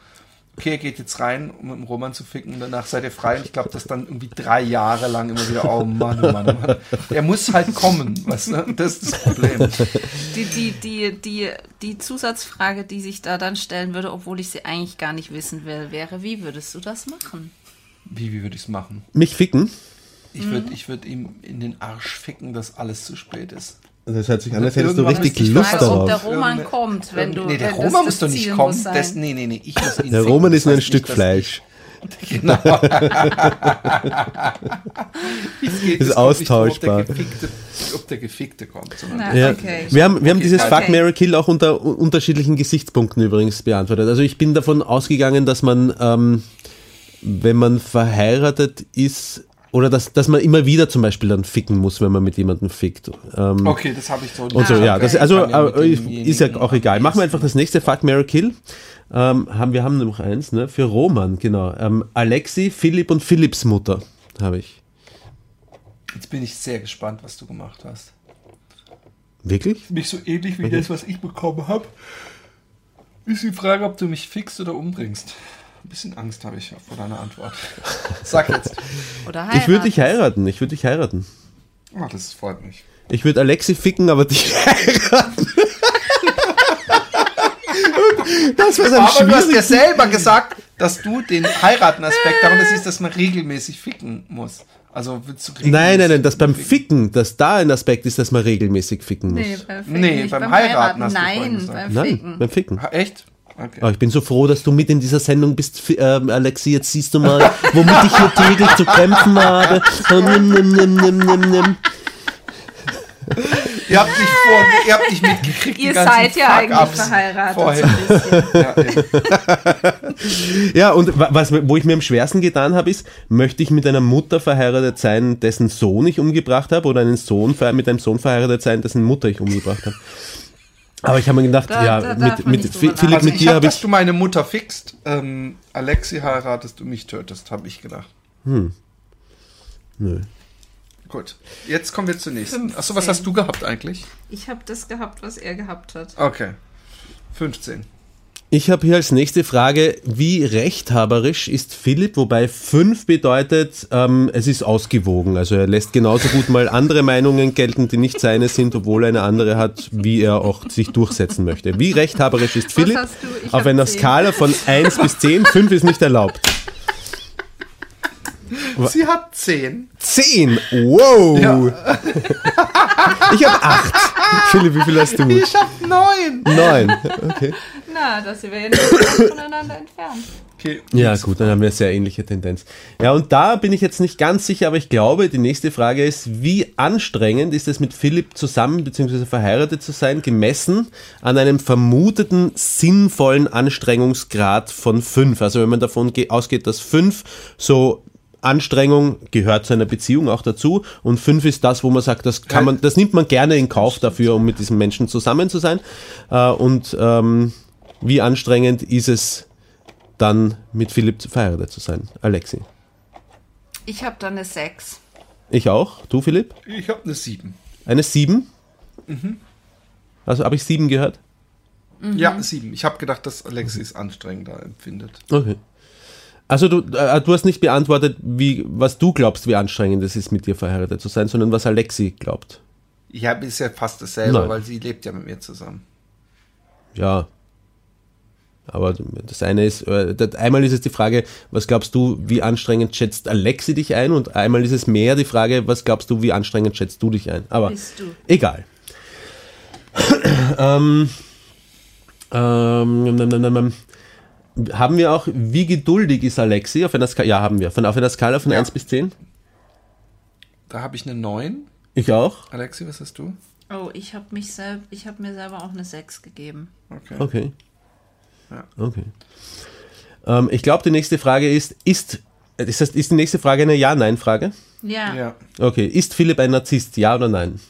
okay, er geht jetzt rein, um mit dem Roman zu ficken und danach seid ihr frei. Und ich glaube, das dann irgendwie drei Jahre lang immer wieder, oh Mann, oh Mann, oh Mann. Er muss halt kommen, weißt du? Das ist das Problem. Die, die, die, die, die Zusatzfrage, die sich da dann stellen würde, obwohl ich sie eigentlich gar nicht wissen will, wäre, wie würdest du das machen? Wie, wie würde ich es machen? mich ficken. Ich würde ich würd ihm in den Arsch ficken, dass alles zu spät ist. Das hört sich an, als hättest du richtig Lust fragen, Also, ob darauf. der Roman kommt, wenn du. nee, der wenn Roman das muss doch das nicht kommen. Das, nee, nee, nee, ich muss ihn Der. Roman ist nur ein Stück Fleisch. Genau. geht, Ist austauschbar. darum, Ob der, Gefickte, ob der Gefickte kommt. Na, Ja. okay. Wir haben, wir haben Okay, dieses okay. Fuck, Mary Kill auch unter unterschiedlichen Gesichtspunkten übrigens beantwortet. Also ich bin davon ausgegangen, dass man, ähm, wenn man verheiratet ist, oder dass, dass man immer wieder zum Beispiel dann ficken muss, wenn man mit jemandem fickt. Ähm, Okay, das habe ich so. Und so, ja, okay. das, also äh, ist ja auch egal. Machen wir einfach das nächste Fuck, Mary Kill. Ähm, haben, wir haben noch eins, ne? Für Roman, genau. Ähm, Alexi, Philipp und Philipps Mutter habe ich. Jetzt bin ich sehr gespannt, was du gemacht hast. Wirklich? Mich so ähnlich wie das, was ich bekommen habe. Ist die Frage, ob du mich fixt oder umbringst. Ein bisschen Angst habe ich vor deiner Antwort. Sag jetzt. Oder Ich würde dich heiraten. heiraten. Ich würde dich heiraten. Oh, das freut mich. Ich würde Alexi ficken, aber dich heiraten. das war am Aber du hast ja selber gesagt, dass du den Heiraten-Aspekt darunter siehst, dass man regelmäßig ficken muss. Also willst du regelmäßig Nein, nein, nein, dass beim ficken. Dass da ein Aspekt ist, dass man regelmäßig ficken muss. Nee, beim Ficken, Nee, nicht beim Heiraten hast du vorhin Nein, beim Nein, Ficken. beim Ficken. Ha, Echt? Okay. Aber ich bin so froh, dass du mit in dieser Sendung bist, ähm, Alexi. Jetzt siehst du mal, womit ich hier täglich zu kämpfen habe. Oh, nimm, nimm, nimm, nimm, nimm, nimm. Ihr habt nicht, vor, ihr habt nicht mitgekriegt, Ihr seid ja eigentlich verheiratet. So. Ja, eben. Ja, und wa- was, wo ich mir am schwersten getan habe, ist, möchte ich mit einer Mutter verheiratet sein, dessen Sohn ich umgebracht habe, oder einen Sohn mit einem Sohn verheiratet sein, dessen Mutter ich umgebracht habe? Aber ich habe mir gedacht, Da- ja, da mit, mit drüber Philipp, also mit ich dir habe, habe dass ich. du meine Mutter fixt, ähm, Alexi heiratest, du mich tötest, habe ich gedacht. Nö. Gut, jetzt kommen wir zur nächsten. 15. Achso, was hast du gehabt eigentlich? Ich habe das gehabt, was er gehabt hat. Okay, 15. Ich habe hier als nächste Frage, wie rechthaberisch ist Philipp, wobei 5 bedeutet, ähm, es ist ausgewogen. Also er lässt genauso gut mal andere Meinungen gelten, die nicht seine sind, obwohl er eine andere hat, wie er auch sich durchsetzen möchte. Wie rechthaberisch ist Philipp? Auf einer 10. Skala von 1 bis 10, 5 ist nicht erlaubt. Sie hat 10. 10! Wow! Ich habe 8. Philipp, wie viel hast du? Ich habe 9. 9. Okay. Na, das sind wir ja voneinander entfernt. Okay, Ja, gut, dann haben wir eine sehr ähnliche Tendenz. Ja, und da bin ich jetzt nicht ganz sicher, aber ich glaube, die nächste Frage ist, wie anstrengend ist es mit Philipp zusammen bzw. verheiratet zu sein, gemessen an einem vermuteten sinnvollen Anstrengungsgrad von 5? Also wenn man davon ge- ausgeht, dass 5 so Anstrengung gehört zu einer Beziehung auch dazu und 5 ist das, wo man sagt, das kann man, das nimmt man gerne in Kauf dafür, um mit diesem Menschen zusammen zu sein. Äh, Und ähm, wie anstrengend ist es dann mit Philipp verheiratet zu sein. Alexi. Ich habe da eine 6. Ich auch. Du, Philipp? ich habe eine 7. Eine 7? Also habe ich 7 gehört? Ja, 7. Ich habe gedacht, dass Alexi es anstrengender empfindet. Okay. Also du, äh, du hast nicht beantwortet, wie, was du glaubst, wie anstrengend es ist, mit dir verheiratet zu sein, sondern was Alexi glaubt. Ja, ist ja fast dasselbe, Nein. weil sie lebt ja mit mir zusammen. Ja. Aber das eine ist, äh, das, einmal ist es die Frage, was glaubst du, wie anstrengend schätzt Alexi dich ein? Und einmal ist es mehr die Frage, was glaubst du, wie anstrengend schätzt du dich ein? Aber Bist du. egal. ähm, ähm, ähm, ähm, ähm, haben wir auch, wie geduldig ist Alexi auf einer Skala? Ja, haben wir. Von, auf einer Skala von Ja. 1 bis 10? Da habe ich eine 9. Ich auch. Alexi, was hast du? Oh, ich habe mich selb, ich habe mir selber auch eine 6 gegeben. Okay. Okay. Ja. Okay. Ähm, ich glaube, die nächste Frage ist, ist, ist, das, ist die nächste Frage eine Ja-Nein-Frage? Ja. Ja, Okay. Ist Philipp ein Narzisst? Ja oder nein?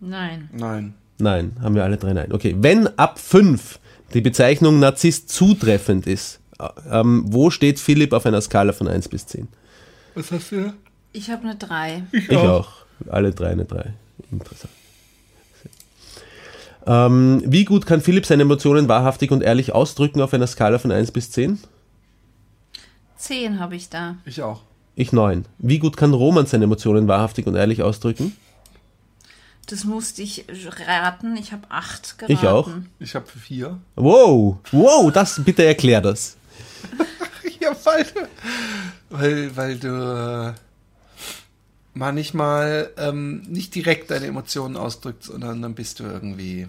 Nein. nein. Nein. Haben wir alle drei Nein. Okay. Wenn ab 5 die Bezeichnung Narzisst zutreffend ist, äh, ähm, wo steht Philipp auf einer Skala von 1 bis 10? Was hast du? Ich habe eine 3. Ich auch. Alle drei eine 3. Interessant. Ähm, wie gut kann Philipp seine Emotionen wahrhaftig und ehrlich ausdrücken auf einer Skala von 1 bis 10? 10 habe ich da. Ich auch. Ich 9. Wie gut kann Roman seine Emotionen wahrhaftig und ehrlich ausdrücken? Das musste ich raten. Ich habe 8 geraten. Ich auch. Ich habe 4. Wow, wow, das bitte erklär das. Ja, weil du, weil, weil du äh, manchmal ähm, nicht direkt deine Emotionen ausdrückst, sondern dann bist du irgendwie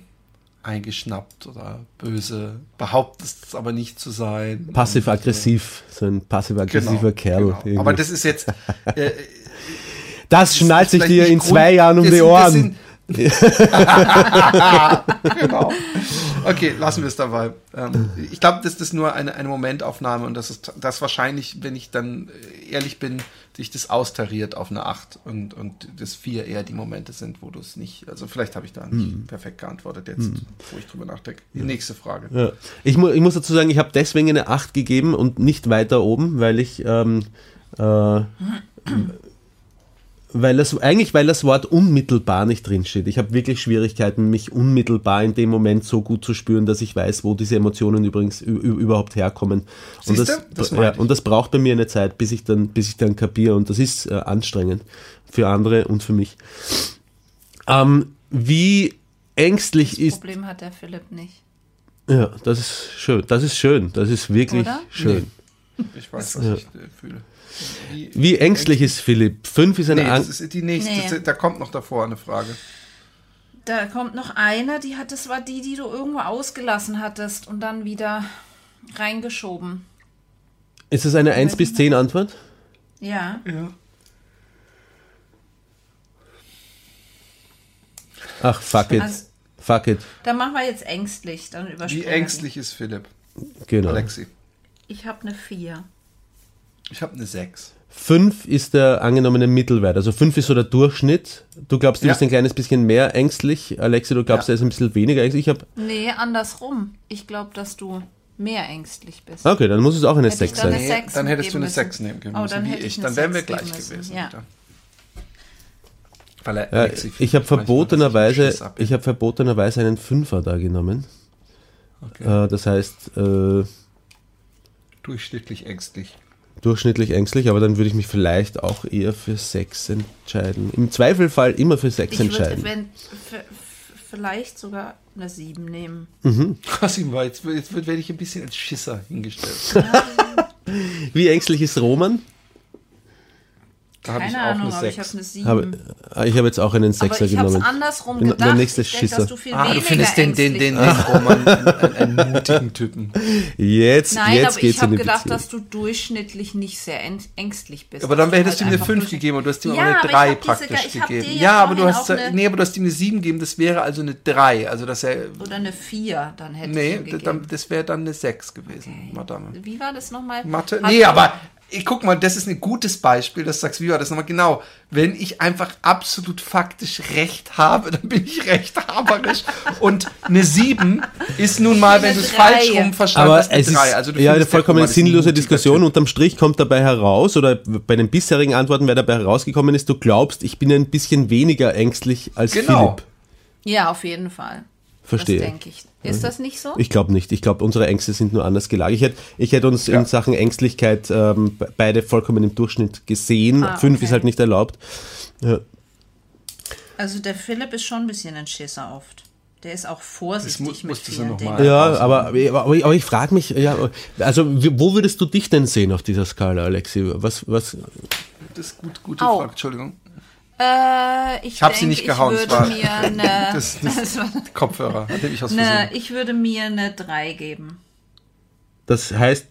eingeschnappt oder böse, behauptest es aber nicht zu sein. Passiv-aggressiv, so ein passiv-aggressiver Genau, Kerl. genau. irgendwie. Aber das ist jetzt. Äh, das schnallt sich dir in Grund- zwei Jahren um das die sind- das Ohren. sind- genau. Okay, lassen wir es dabei. Ähm, ich glaube, das nur eine, eine Momentaufnahme und das ist das wahrscheinlich, wenn ich dann ehrlich bin, sich das austariert auf eine 8 und, und das 4 eher die Momente sind, wo du es nicht, also vielleicht habe ich da nicht Hm. perfekt geantwortet jetzt, wo ich drüber nachdenke. Die nächste Frage. Ja. Ich, mu ich muss dazu sagen, ich habe deswegen eine 8 gegeben und nicht weiter oben, weil ich ähm, äh, weil das eigentlich weil das Wort unmittelbar nicht drinsteht. Ich habe wirklich Schwierigkeiten, mich unmittelbar in dem Moment so gut zu spüren, dass ich weiß, wo diese Emotionen übrigens überhaupt herkommen. Und das, Das ja, und das braucht bei mir eine Zeit, bis ich dann bis ich dann kapiere und das ist äh, anstrengend für andere und für mich. Ähm, wie ängstlich Das ist Problem hat der Philipp nicht. ja, das ist schön. Das ist schön. Das ist wirklich Oder? schön. Ich weiß, was ich äh, fühle. Wie, Wie ängstlich ist Philipp? Fünf ist eine nee, Angst. das ist die nächste, Nee. da kommt noch davor eine Frage. Da kommt noch eine, die hat, das war die, die du irgendwo ausgelassen hattest und dann wieder reingeschoben. Ist es eine 1 bis 10 Antwort? Ja. Ja. Ach, fuck it. Also- fuck it. Dann machen wir jetzt ängstlich. Dann Wie ängstlich ist Philipp? Genau. Alexi. Ich habe eine 4. Ich habe eine 6. Fünf ist der angenommene Mittelwert. Also fünf ist so der Durchschnitt. Du glaubst, du Ja. bist ein kleines bisschen mehr ängstlich. Alexi, du glaubst, Ja. er ist ein bisschen weniger ängstlich. Ich habe. Nee, andersrum. Ich glaube, dass du mehr ängstlich bist. Okay, dann muss es auch eine Hätte ich 6 dann sein. eine Sechs dann hättest du eine müssen. 6 nehmen können. Oh, müssen, dann ich. Dann wären wir gleich gewesen. ja. Weil er Ja, Alexi ich habe verbotenerweise, ich habe verbotenerweise einen Fünfer da genommen. Okay. Äh, das heißt, äh, Durchschnittlich ängstlich. Durchschnittlich ängstlich, aber dann würde ich mich vielleicht auch eher für 6 entscheiden. Im Zweifelfall immer für 6 Ich würde entscheiden. wenn, vielleicht sogar eine 7 nehmen. War jetzt, jetzt wird- werde ich ein bisschen als Schisser hingestellt. Wie ängstlich ist Roman? Da habe ich Keine auch Ahnung, eine aber ich habe 6. eine 7. Habe, äh, ich habe jetzt auch einen aber Sechser ich habe es genommen. andersrum Bin- der gedacht. nächste ich Schisser. dass du viel Ah, weniger du findest den, den, ängstlich den, Roman einen, einen, einen mutigen Typen. Jetzt, Nein, jetzt aber geht's ich habe gedacht, Beziehung. dass du durchschnittlich nicht sehr äng- ängstlich bist. Aber dann hättest du ihm halt eine einfach 5 durch- gegeben und du hast ihm Ja, aber eine ich 3 hab diese- praktisch ich hab dir gegeben. ja aber du hast, eine- nee, aber du hast ihm eine 7 gegeben, das wäre also eine 3. Also dass er, Oder eine 4, dann hätte nee, ich ihm gegeben. dann, das wäre dann eine 6 gewesen, Madame. Wie war das nochmal? Mathe? Nee, aber ich guck mal, das ist ein gutes Beispiel, dass du sagst, wie war das nochmal genau? Wenn ich einfach absolut faktisch recht habe, dann bin ich rechthaberisch. Und eine 7 ist nun mal, wenn du es falsch rum verstanden aber hast, eine es 3. ist Also ja eine vollkommen sinnlose Diskussion. Unterm Strich kommt dabei heraus, oder bei den bisherigen Antworten, wer dabei herausgekommen ist, du glaubst, ich bin ein bisschen weniger ängstlich als Genau. Philipp. Ja, auf jeden Fall. Verstehe. Das denke ich. Ist das nicht so? Ich glaube nicht. Ich glaube, unsere Ängste sind nur anders gelagert. Ich hätte ich hätt uns Ja. in Sachen Ängstlichkeit ähm, be- beide vollkommen im Durchschnitt gesehen. Ah, Fünf okay. ist halt nicht erlaubt. Ja. Also der Philipp ist schon ein bisschen ein Schisser oft. Der ist auch vorsichtig mu- mit vielen noch Dingen. mal- Ja, aber, aber, aber ich, ich frage mich, ja, also wo würdest du dich denn sehen auf dieser Skala, Alexi? Was, was, Das ist gut, gute Au. Frage, Entschuldigung. Äh, ich Ich hab sie nicht gehauen, Ich es würde war- mir eine, Das- das- das war Kopfhörer, hatte ich aus eine, Versehen. ich würde mir eine 3 geben. Das heißt,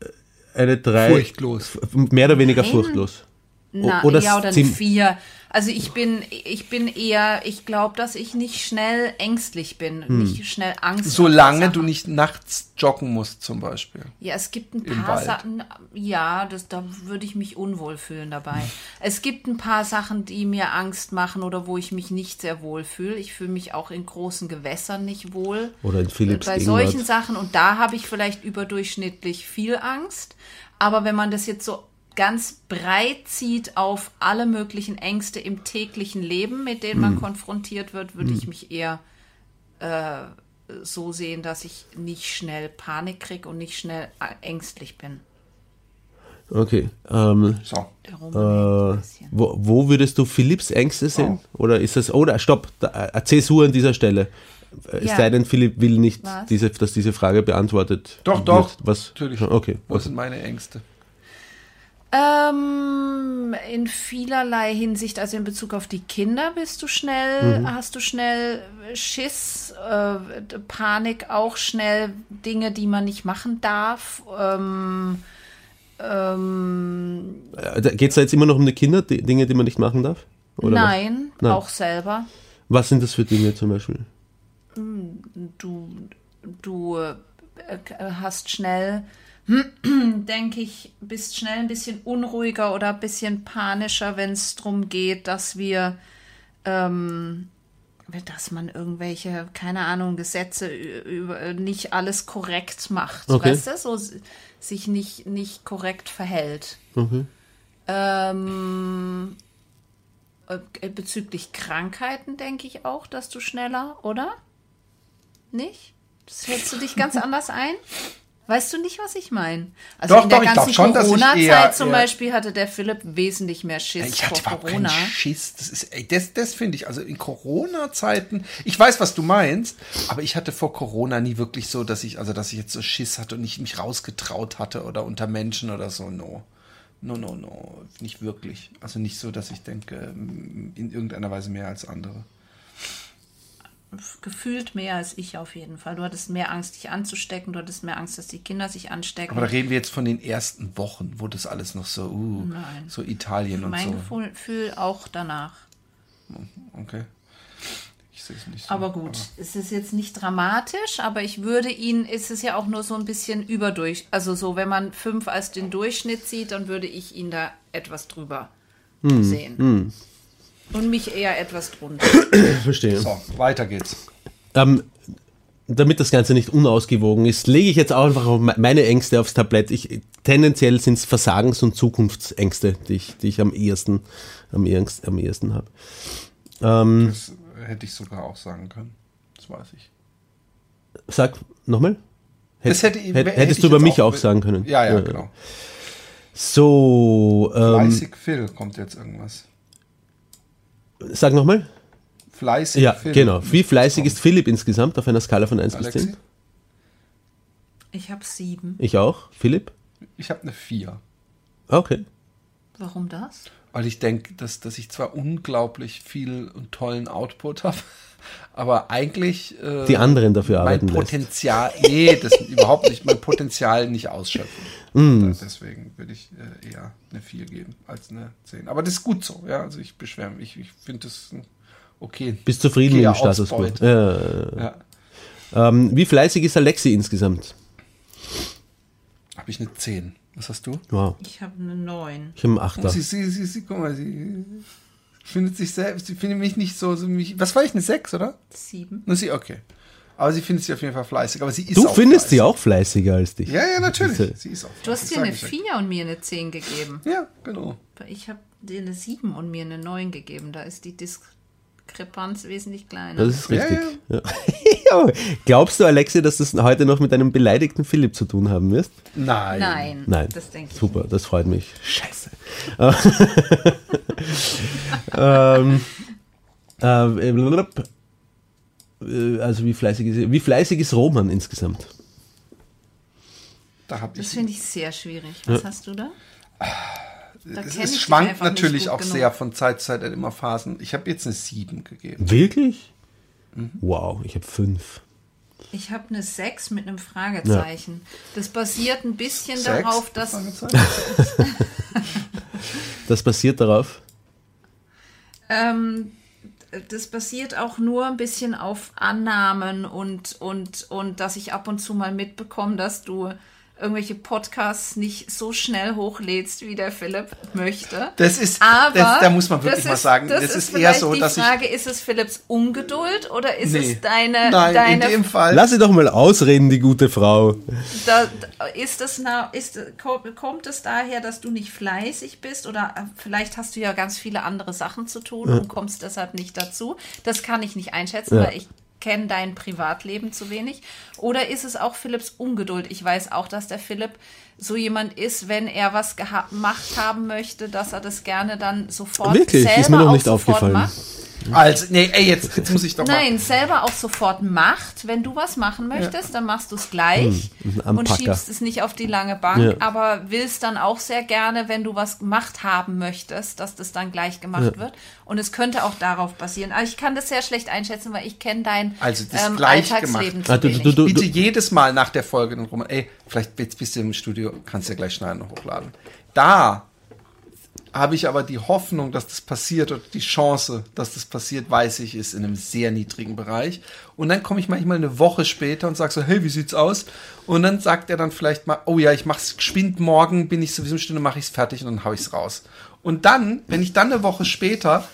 äh, eine 3. Furchtlos. Mehr oder weniger Nein. furchtlos. Na, oder ja, oder eine ziem- vier. Also ich bin, ich bin eher, ich glaube, dass ich nicht schnell ängstlich bin, Hm. nicht schnell Angst. Solange du nicht nachts joggen musst, zum Beispiel. Ja, es gibt ein Im paar Wald. Sachen, ja, das, da würde ich mich unwohl fühlen dabei. Es gibt ein paar Sachen, die mir Angst machen oder wo ich mich nicht sehr wohl fühle. Ich fühle mich auch in großen Gewässern nicht wohl. Oder in Philipps Bei solchen Sachen und da habe ich vielleicht überdurchschnittlich viel Angst. Aber wenn man das jetzt so ganz breit zieht auf alle möglichen Ängste im täglichen Leben, mit denen man konfrontiert wird, würde ich mich eher äh, so sehen, dass ich nicht schnell Panik kriege und nicht schnell äh, ängstlich bin. Okay. Ähm, So. Äh, wo, wo würdest du Philipps Ängste sehen? Oder ist das. Oder stopp, da, äh, Zäsur an dieser Stelle. Es Ja. sei denn, Philipp will nicht, Was? diese, dass diese Frage beantwortet Doch, wird. doch. Was? Natürlich. Okay. Wo sind meine Ängste? Ähm, in vielerlei Hinsicht, also in Bezug auf die Kinder bist du schnell, Mhm. hast du schnell Schiss, äh, Panik auch schnell, Dinge, die man nicht machen darf. Ähm, ähm, Geht es da jetzt immer noch um die Kinder, die Dinge, die man nicht machen darf? Nein, Nein. auch selber. Was sind das für Dinge zum Beispiel? Du, du äh, hast schnell, denke ich, bist schnell ein bisschen unruhiger oder ein bisschen panischer, wenn es darum geht, dass wir, ähm, dass man irgendwelche, keine Ahnung, Gesetze über nicht alles korrekt macht. Okay. Weißt du, so sich nicht, nicht korrekt verhält. Okay. Ähm, äh, bezüglich Krankheiten denke ich auch, dass du schneller, oder? Nicht? Das schätzt du dich ganz anders ein? Weißt du nicht, was ich meine? Also Doch, in der doch, ich ganzen glaub schon, dass ich Corona-Zeit zum Beispiel hatte der Philipp wesentlich mehr Schiss Ich hatte vor Corona. keinen Schiss. Das ist, ey, das, das finde ich, also in Corona-Zeiten, ich weiß, was du meinst, aber ich hatte vor Corona nie wirklich so, dass ich, also dass ich jetzt so Schiss hatte und nicht mich rausgetraut hatte oder unter Menschen oder so, no. No, no, no. Nicht wirklich. Also nicht so, dass ich denke, in irgendeiner Weise mehr als andere. Gefühlt mehr als ich auf jeden Fall. Du hattest mehr Angst, dich anzustecken. Du hattest mehr Angst, dass die Kinder sich anstecken. Aber da reden wir jetzt von den ersten Wochen, wo das alles noch so, uh, Nein. so Italien und mein so. Gefühl, Gefühl auch danach. Okay. Ich sehe es nicht so. Aber gut, es ist jetzt nicht dramatisch, aber ich würde ihn, es ist ja auch nur so ein bisschen überdurch. Also so, wenn man fünf als den Durchschnitt sieht, dann würde ich ihn da etwas drüber Hm, sehen. Und mich eher etwas drunter. Verstehe. So, weiter geht's. Ähm, damit das Ganze nicht unausgewogen ist, lege ich jetzt auch einfach me- meine Ängste aufs Tablett. Ich, tendenziell sind es Versagens- und Zukunftsängste, die ich, die ich am ehesten, am ehesten, am ehesten habe. Ähm, Das hätte ich sogar auch sagen können. Das weiß ich. sag nochmal. Hätt, hätte, hätt, hätte hättest ich du über mich auch, sagen können. Ja, ja, genau. So, ähm, Fleißig Phil kommt jetzt irgendwas. Sag nochmal. Fleißig Ja, Phil. genau. Wie fleißig ist Philipp insgesamt auf einer Skala von 1 bis Alexi? 10? Ich habe sieben. Ich auch. Philipp? Ich habe eine 4. Okay. Warum das? Weil ich denke, dass, dass ich zwar unglaublich viel und tollen Output habe, aber eigentlich äh, Die anderen dafür mein arbeiten lässt. Potenzial, nee, das überhaupt nicht, mein Potenzial nicht ausschöpfen. Mm. Deswegen würde ich äh, eher eine 4 geben als eine 10. Aber das ist gut so, ja. Also ich beschwere mich, ich finde das ein okay. Bist zufrieden mit dem Status quo? Ja. Ja. Ähm, wie fleißig ist Alexi insgesamt? Habe ich eine 10. Was hast du? Wow. Ich habe eine neun. Ich habe einen Achter. Sie, sie, sie, sie, guck mal, sie findet sich selbst, sie findet mich nicht so, so mich, was war ich, eine 6, oder? Sieben. Na, sie, okay. Aber sie findet sich auf jeden Fall fleißig, aber sie ist Du auch findest fleißig. sie auch fleißiger als dich. Ja, ja, natürlich. Sie ist auch Du hast dir eine ich ja. vier und mir eine zehn gegeben. Ja, genau. Ich habe dir eine sieben und mir eine neun gegeben. Da ist die Diskrepanz wesentlich kleiner. Das ist richtig. Ja. Ja. Glaubst du, Alexi, dass das heute noch mit einem beleidigten Philipp zu tun haben wirst? Nein. Nein, Nein. das denke ich. Super, das freut mich. Scheiße. ähm, äh, blablabla. Äh, also wie fleißig ist, wie fleißig ist Roman insgesamt? Da Das finde ich sehr schwierig. Was hast du da? Da Es, schwankt natürlich auch genug. sehr von Zeit zu Zeit hat immer Phasen. Ich habe jetzt eine 7 gegeben. Wirklich? Mhm. Wow, ich habe fünf. Ich habe eine 6 mit einem Fragezeichen. Das basiert ein bisschen Sex? darauf, dass. Das basiert darauf. Ähm, das basiert auch nur ein bisschen auf Annahmen und, und, und dass ich ab und zu mal mitbekomme, dass du irgendwelche Podcasts nicht so schnell hochlädst, wie der Philipp möchte. Das ist, Aber das, da muss man wirklich das mal ist- sagen, das, ist, eher vielleicht so, die dass Frage, ist es Philipps Ungeduld oder ist ich. Nee. es deine, Nein, deine in dem Fall. Lass sie doch mal ausreden, die gute Frau. da, ist es na, ist, kommt, es daher, dass du nicht fleißig bist oder äh, vielleicht hast du ja ganz viele andere Sachen zu tun und kommst deshalb nicht dazu? Das kann ich nicht einschätzen, Ja. weil ich kenne dein Privatleben zu wenig. Oder ist es auch Philipps Ungeduld? Ich weiß auch, dass der Philipp so jemand ist, wenn er was gemacht haben möchte, dass er das gerne dann sofort Wirklich? selber Ist mir noch auch nicht aufgefallen. macht. Also, nee, ey, jetzt, jetzt muss ich doch mal. Nein, selber auch sofort macht. Wenn du was machen möchtest, dann machst du es gleich ein und schiebst es nicht auf die lange Bank. Ja. Aber willst dann auch sehr gerne, wenn du was gemacht haben möchtest, dass das dann gleich gemacht wird. Und es könnte auch darauf basieren. Aber ich kann das sehr schlecht einschätzen, weil ich kenne dein Also das ähm, gleich Alltagsleben gemacht. zu Ah, du- wenig. du- du- Bitte jedes Mal nach der Folge den Roman, ey, vielleicht bist du im Studio, kannst ja gleich schneiden und hochladen. Da habe ich aber die Hoffnung, dass das passiert oder die Chance, dass das passiert, weiß ich, ist in einem sehr niedrigen Bereich. Und dann komme ich manchmal eine Woche später und sage so, hey, wie sieht's aus? Und dann sagt er dann vielleicht mal, oh ja, ich mach's geschwind morgen, bin ich sowieso eine Stunde, mache ich's fertig und dann hau ich's raus. Und dann, wenn ich dann eine Woche später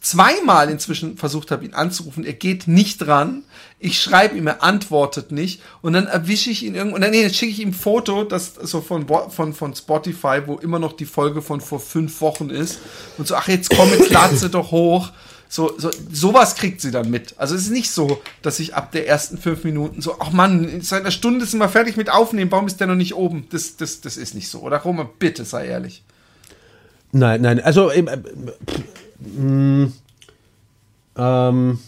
zweimal inzwischen versucht habe, ihn anzurufen. Er geht nicht dran. Ich schreibe ihm, er antwortet nicht. Und dann erwische ich ihn irgendwo. Und dann, nee, dann schicke ich ihm ein Foto, das so von, von, von Spotify, wo immer noch die Folge von vor fünf Wochen ist. Und so, ach, jetzt komm, jetzt lad doch hoch. So, so, sowas kriegt sie dann mit. Also es ist nicht so, dass ich ab der ersten fünf Minuten so, ach Mann, seit einer Stunde sind wir fertig mit Aufnehmen, warum ist der noch nicht oben? Das, das, das ist nicht so. Oder Roman, bitte sei ehrlich. Nein, nein, also äh, pff, mh, ähm,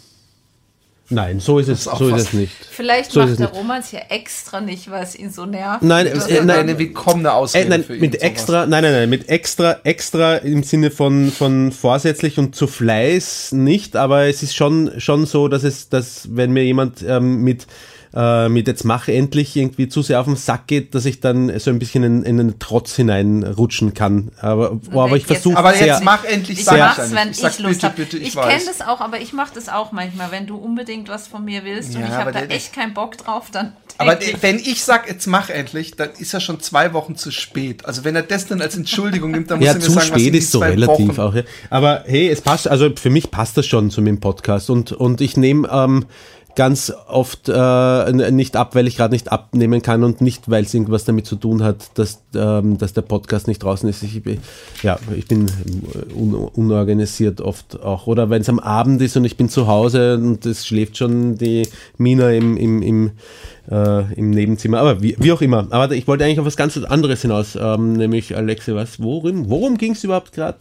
nein, so ist es, ist so ist es nicht. Vielleicht So macht es der nicht. Romans ja extra nicht, weil es ihn so nervt. Nein, Das äh, ist nein, eine willkommene Ausrede Äh, nein, für ihn. mit sowas. extra, nein, nein, nein, mit extra, extra im Sinne von, von vorsätzlich und zu Fleiß nicht, aber es ist schon, schon so, dass es, dass wenn mir jemand ähm, mit, äh, mit jetzt mach endlich irgendwie zu sehr auf den Sack geht, dass ich dann so ein bisschen in, in einen Trotz hineinrutschen kann. Aber, aber ich versuche Aber sehr, jetzt mach endlich, Ich sag mach's, wenn Ich ich, Lust bitte, habe. bitte, ich ich kenne das auch, aber ich mache das auch manchmal. Wenn du unbedingt was von mir willst und Ja, ich aber habe da echt keinen Bock drauf, dann Aber ich, wenn ich sag, jetzt mach endlich, dann ist er schon zwei Wochen zu spät. Also wenn er das dann als Entschuldigung nimmt, dann muss Ja, er mir zu sagen, was spät sind die ist so relativ Wochen? auch. Ja. Aber hey, es passt, also für mich passt das schon zu meinem Podcast und, und ich nehme ähm, ganz oft äh, nicht ab, weil ich gerade nicht abnehmen kann und nicht, weil es irgendwas damit zu tun hat, dass, ähm, dass der Podcast nicht draußen ist. Ich, ja, ich bin un unorganisiert oft auch. Oder wenn es am Abend ist und ich bin zu Hause und es schläft schon die Mina im, im, im, äh, im Nebenzimmer. Aber wie, wie auch immer. Aber ich wollte eigentlich auf was ganz anderes hinaus, ähm, nämlich Alexi, was, worum, worum ging es überhaupt gerade?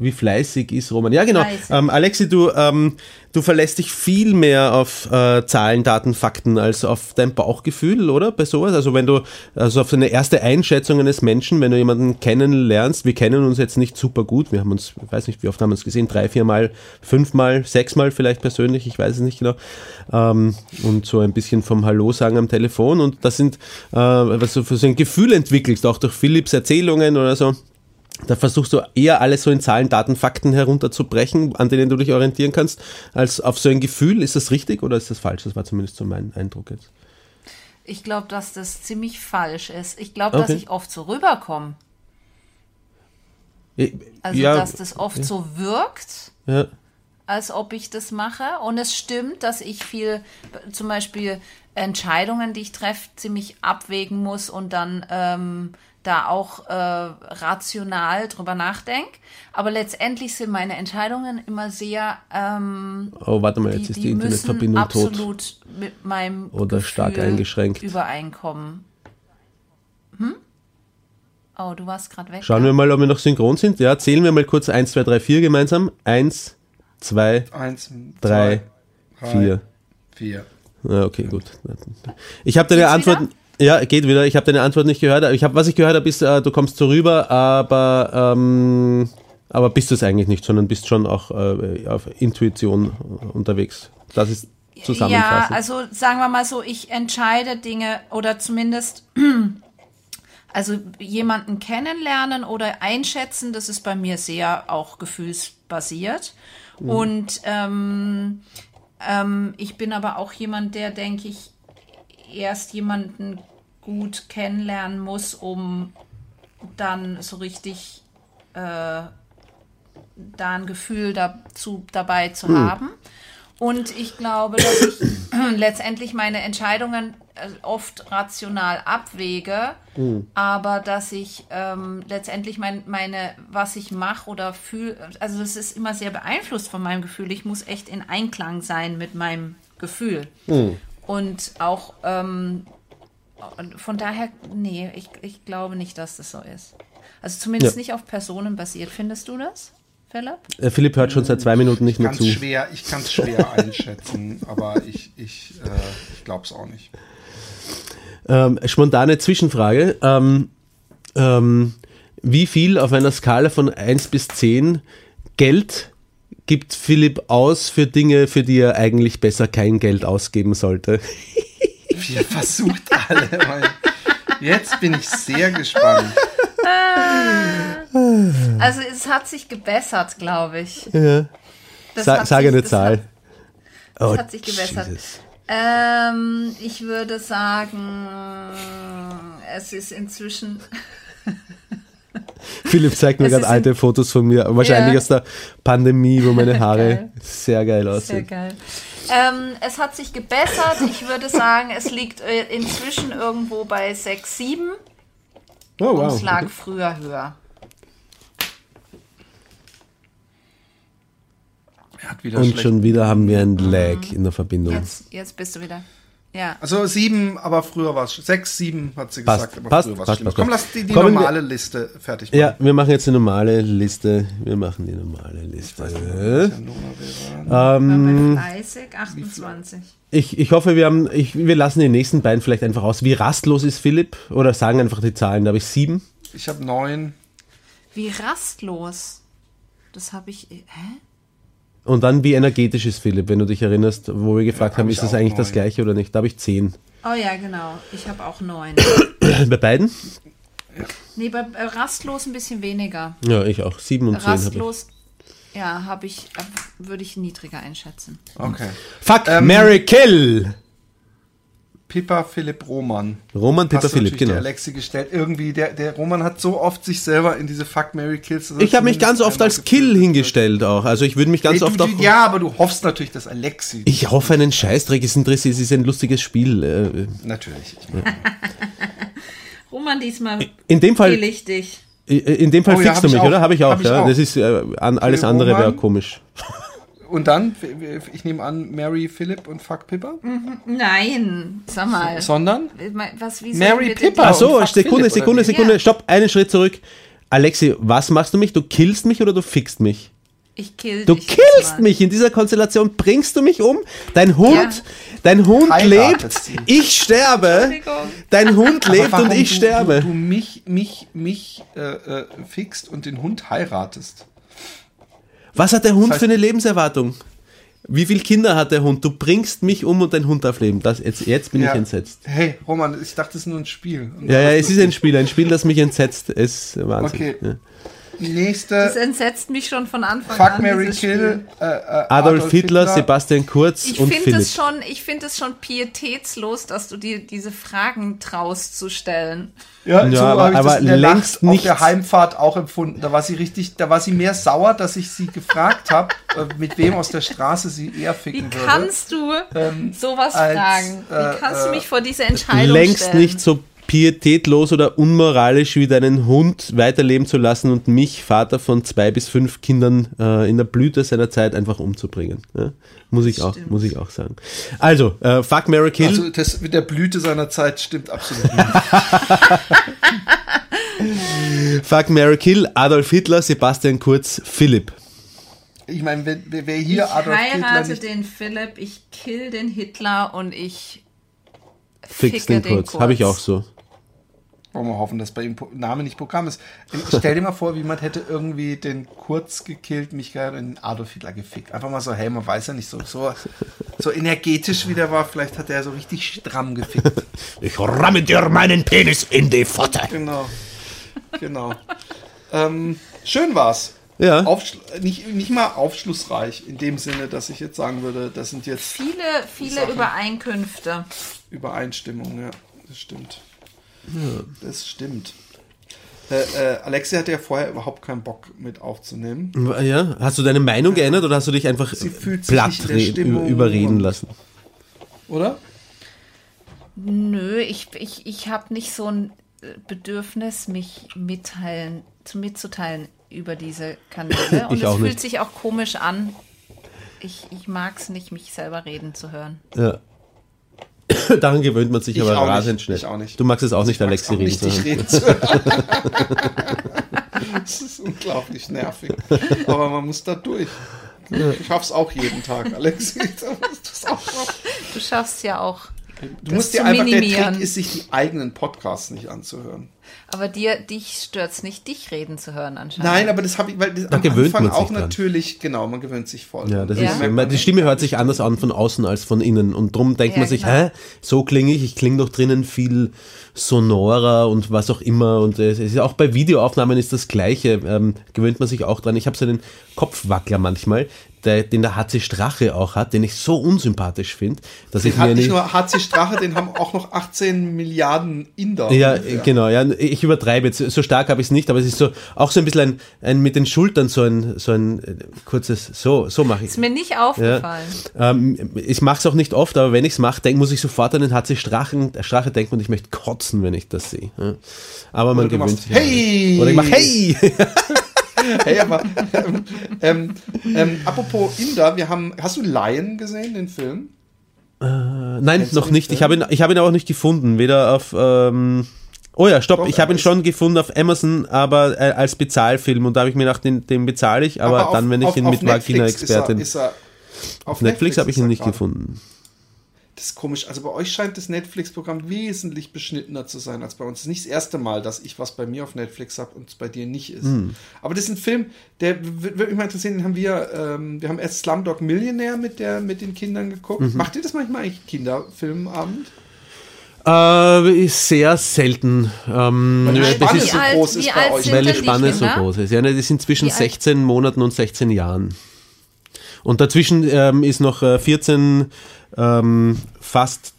Wie fleißig ist Roman? Ja, genau. Ähm, Alexi, du, ähm, du verlässt dich viel mehr auf äh, Zahlen, Daten, Fakten als auf dein Bauchgefühl, oder? Bei sowas? Also wenn du, also auf eine erste Einschätzung eines Menschen, wenn du jemanden kennenlernst, wir kennen uns jetzt nicht super gut, wir haben uns, ich weiß nicht, wie oft haben wir uns gesehen, drei, viermal, fünfmal, sechsmal vielleicht persönlich, ich weiß es nicht genau. Ähm, und so ein bisschen vom Hallo sagen am Telefon und das sind, äh, was du für so ein Gefühl entwickelst, auch durch Philipps Erzählungen oder so. Da versuchst du eher alles so in Zahlen, Daten, Fakten herunterzubrechen, an denen du dich orientieren kannst, als auf so ein Gefühl. Ist das richtig oder ist das falsch? Das war zumindest so mein Eindruck jetzt. ich glaube, dass das ziemlich falsch ist. Ich glaube, dass Okay. ich oft so rüberkomme. Also, ja, dass das oft so wirkt. ja. als ob ich das mache. Und es stimmt, dass ich viel, zum Beispiel Entscheidungen, die ich treffe, ziemlich abwägen muss und dann ähm, da auch äh, rational drüber nachdenke. Aber letztendlich sind meine Entscheidungen immer sehr, ähm, Oh, warte mal, die, jetzt ist die die müssen Internetverbindung tot. absolut mit meinem Oder stark Gefühl eingeschränkt. übereinkommen. Hm? Oh, du warst gerade weg. Schauen ja? wir mal, ob wir noch synchron sind. Ja, zählen wir mal kurz 1, 2, 3, 4 gemeinsam. 1, 2, Eins, 3, zwei, 4. vier. Ja, okay, gut. Ich habe deine Geht's Antwort. Ja, geht wieder. Ich habe deine Antwort nicht gehört. Ich hab, was ich gehört habe, ist, äh, du kommst so rüber, aber, ähm, aber bist du es eigentlich nicht, sondern bist schon auch äh, auf Intuition unterwegs. Das ist zusammenfassen? Ja, also sagen wir mal so, ich entscheide Dinge oder zumindest also jemanden kennenlernen oder einschätzen, das ist bei mir sehr auch gefühlsbasiert. Und ähm, ähm, ich bin aber auch jemand, der, denke ich, erst jemanden gut kennenlernen muss, um dann so richtig äh, da ein Gefühl dazu dabei zu haben. Und ich glaube, dass ich letztendlich meine Entscheidungen äh, oft rational abwäge, aber dass ich ähm, letztendlich mein, meine, was ich mache oder fühle, also das ist immer sehr beeinflusst von meinem Gefühl. Ich muss echt in Einklang sein mit meinem Gefühl. Und auch ähm, von daher, nee, ich, ich glaube nicht, dass das so ist. Also zumindest Ja. nicht auf Personen basiert. Findest du das, Philipp? Äh, Philipp hört schon seit zwei Minuten nicht mehr zu. schwer, ich kann es schwer einschätzen, aber ich, ich, äh, ich glaube es auch nicht. Ähm, spontane Zwischenfrage. Ähm, ähm, wie viel auf einer Skala von 1 bis 10 Geld gibt Philipp aus für Dinge, für die er eigentlich besser kein Geld ausgeben sollte? Wir versucht alle. Mann. Jetzt bin ich sehr gespannt. Also es hat sich gebessert, glaube ich. Ja. Sa sage sich- eine das Zahl. Hat, das hat sich gebessert. Oh. Ähm, ich würde sagen, es ist inzwischen. Philipp zeigt mir gerade alte Fotos von mir, wahrscheinlich Ja. aus der Pandemie, wo meine Haare Geil. sehr geil Sehr aussehen. geil. Ähm, es hat sich gebessert. Ich würde sagen, es liegt äh, inzwischen irgendwo bei 6, 7 Oh, und wow. es lag früher höher. Er hat wieder Und schon wieder haben wir ein Lag in der Verbindung. Jetzt, jetzt bist du wieder. Ja. Also sieben, aber früher war es sechs, sieben hat sie Passt, gesagt, aber passt, früher war es Komm, lass die, die Kommen wir- normale Liste fertig machen. Ja, wir machen jetzt die normale Liste. Wir machen die normale Liste. War Ähm, bei fleißig 28. ich, ich hoffe, wir haben, ich, wir lassen die nächsten beiden vielleicht einfach aus. Wie rastlos ist Philipp? Oder sagen einfach die Zahlen. Da habe ich sieben. Ich habe neun. Wie rastlos. Das habe ich. Hä? Und dann, wie energetisch ist Philipp, wenn du dich erinnerst, wo wir gefragt hab haben, ich ist das eigentlich das neun. gleiche oder nicht? Da habe ich zehn. Oh ja, genau. Ich habe auch neun. Bei beiden? Nee, bei äh, rastlos ein bisschen weniger. Ja, ich auch. Sieben und zehn habe ich. Rastlos, ja, habe ich, äh, würde ich niedriger einschätzen. Okay. Fuck, Ähm, Mary Kill! Pippa Philipp Roman. Roman Pippa Philipp, natürlich genau. der Alexi gestellt. Irgendwie, der, der Roman hat so oft sich selber in diese Fuck, Mary Kills. Ich habe mich ganz oft als Kill hingestellt auch. Also ich würde mich ganz Nee, oft du, auch... ja, aber du hoffst natürlich, dass Alexi. Ich hoffe einen Scheißdreck, es interessiert, es ist ein lustiges Spiel. äh, Natürlich. Roman, diesmal In dem Fall, ich dich. in dem Fall Oh ja, du ich mich, auch. oder? Habe ich auch, Hab ich ja. auch. Das ist, äh, an, alles Für andere wäre komisch. Und dann, ich nehme an, Mary Philipp und Fuck Pippa. Nein, sag mal. Sondern Was, wie Mary Pippa. die- Ach so, fuck Sekunde, Philipp, Sekunde? Sekunde, Ja. stopp, einen Schritt zurück. Alexi, was machst du mich? Du killst mich oder du fixt mich? Ich kill Du dich. killst mich in dieser Konstellation, bringst du mich um? Dein Hund, Ja. dein Hund Heiratet lebt, ich sterbe. Entschuldigung. Dein Hund lebt und ich du, sterbe. Du, du mich, mich, mich äh, äh, fixt und den Hund heiratest. Was hat der Hund Das heißt- für eine Lebenserwartung? Wie viele Kinder hat der Hund? Du bringst mich um und dein Hund darf leben. Das, jetzt, jetzt bin Ja. ich entsetzt. Hey, Roman, ich dachte, es ist nur ein Spiel. Ja, ja, es ist ein Spiel, ein Spiel, das mich entsetzt. Es ist Wahnsinn. Okay. Ja. Das Nächste. entsetzt mich schon von Anfang Fuck, an. Mary dieses Kill. Äh, äh, Adolf, Hitler, Sebastian Kurz Ich und finde Philipp. es schon, ich finde es schon pietätslos, dass du dir diese Fragen traust zu stellen. Ja, Ja, so aber- habe ich aber das in der längst Nacht auf nichts. der Heimfahrt auch empfunden. Da war sie richtig, da war sie mehr sauer, dass ich sie gefragt habe, äh, mit wem aus der Straße sie eher Wie ficken würde. kannst du Ähm, sowas als, fragen? Wie äh, kannst du äh, mich vor diese Entscheidung Längst stellen? nicht so pietätlos oder unmoralisch wie deinen Hund weiterleben zu lassen und mich, Vater von zwei bis fünf Kindern, äh, in der Blüte seiner Zeit einfach umzubringen. Ja? Muss, ich auch, muss ich auch sagen. Also, äh, Fuck, Mary Kill. Also das mit der Blüte seiner Zeit stimmt absolut nicht. Fuck, Mary Kill, Adolf Hitler, Sebastian Kurz, Philipp. Ich meine, wer, wer hier ich Adolf Hitler heirate nicht... den Philipp, ich kill den Hitler und ich Fix ficke den Kurz. Habe ich auch so. Wollen wir hoffen, dass bei ihm Name nicht Programm ist. Stell dir mal vor, wie man hätte irgendwie den kurz gekillt Michael und den Adolf Hitler gefickt. Einfach mal so, hey, man weiß ja nicht so, so, so energetisch wie der war. Vielleicht hat er so richtig stramm gefickt. Ich ramme dir meinen Penis in die Pfote. Genau. Genau. ähm, schön war's. Ja. Aufschl nicht, nicht mal aufschlussreich in dem Sinne, dass ich jetzt sagen würde, das sind jetzt Viele, viele Sachen. Übereinkünfte. Übereinstimmungen, ja. Das stimmt. Das stimmt. Äh, äh, Alexia hatte ja vorher überhaupt keinen Bock mit aufzunehmen. Ja, hast du deine Meinung geändert oder hast du dich einfach Sie fühlt sich platt überreden lassen? Oder? Nö, ich, ich, ich habe nicht so ein äh, Bedürfnis, mich mitteilen, zu mitzuteilen über diese Kanäle. Und Ich es auch fühlt nicht. sich auch komisch an. Ich, ich mag es nicht, mich selber reden zu hören. Ja. Daran gewöhnt man sich Ich aber auch nicht, rasend schnell. ich auch nicht. Du magst es auch nicht, Mag's Alexi, reden nicht, zu hören. Das ist unglaublich nervig. Aber man muss da durch. Ich schaff's auch jeden Tag, Alexi. Du schaffst ja auch. Du das musst dir zu einfach, der minimieren. Trick ist, sich die eigenen Podcasts nicht anzuhören. Aber dir, dich stört's nicht, dich reden zu hören anscheinend. Nein, aber das habe ich, weil das am gewöhnt Anfang man sich auch dran. natürlich, genau, man gewöhnt sich voll. Ja, das Ja. ist, man- die Stimme hört sich anders an von außen als von innen. Und drum denkt Ja, man sich, genau. hä, so klinge ich, ich klinge doch drinnen viel sonorer und was auch immer. Und es ist auch bei Videoaufnahmen ist das Gleiche. Ähm, gewöhnt man sich auch dran. Ich habe so einen Kopfwackler manchmal, der, den der HC Strache auch hat, den ich so unsympathisch finde, dass ich Den hat mir nicht nicht. nur HC Strache, den haben auch noch 18 Milliarden Inder. Ja, ungefähr. genau, ja, ich übertreibe jetzt, so stark habe ich es nicht, aber es ist so auch so ein bisschen ein, ein mit den Schultern so ein, so ein äh, kurzes, so, so mache ich Ist mir nicht aufgefallen. Ähm, ich mache es auch nicht oft, aber wenn ich es mache, muss ich sofort an den HC Strachen, äh, Strache denken und ich möchte kotzen, wenn ich das sehe. Ja. Aber man gewöhnt machst, sich. hey! Oder ich mache Hey! Hey, aber ähm, ähm, ähm, apropos Inder, wir haben, hast du Lion gesehen, den Film? Nein, Kennst noch nicht. Film? Ich habe ihn, ich habe ihn auch nicht gefunden. Weder auf. Ähm, oh ja, stopp. Doch, ich habe ihn schon gefunden auf Amazon, aber äh, als Bezahlfilm. Und da habe ich mir gedacht, den, den bezahle ich. Aber, auf- dann, wenn ich auf- ihn auf mit Netflix Vagina-Expertin. Er, er, Auf Netflix habe ich ihn nicht gerade. gefunden. Das ist komisch. Also bei euch scheint das Netflix-Programm wesentlich beschnittener zu sein als bei uns. Das ist nicht das erste Mal, dass ich was bei mir auf Netflix habe und es bei dir nicht ist. Hm. Aber das ist ein Film, der würde mich mal interessieren, den haben wir, ähm, wir haben erst Slumdog Millionaire mit, der, mit den Kindern geguckt. Mhm. Macht ihr das manchmal eigentlich Kinderfilmabend? Äh, ist sehr selten. Ähm, Weil die das Spanne ist, so groß ist bei euch. sind weil die Spanne so groß ist. Ja, ne, die sind zwischen Wie alt? 16 Monaten und 16 Jahren. Und dazwischen ähm, ist noch äh, 14, ähm, fast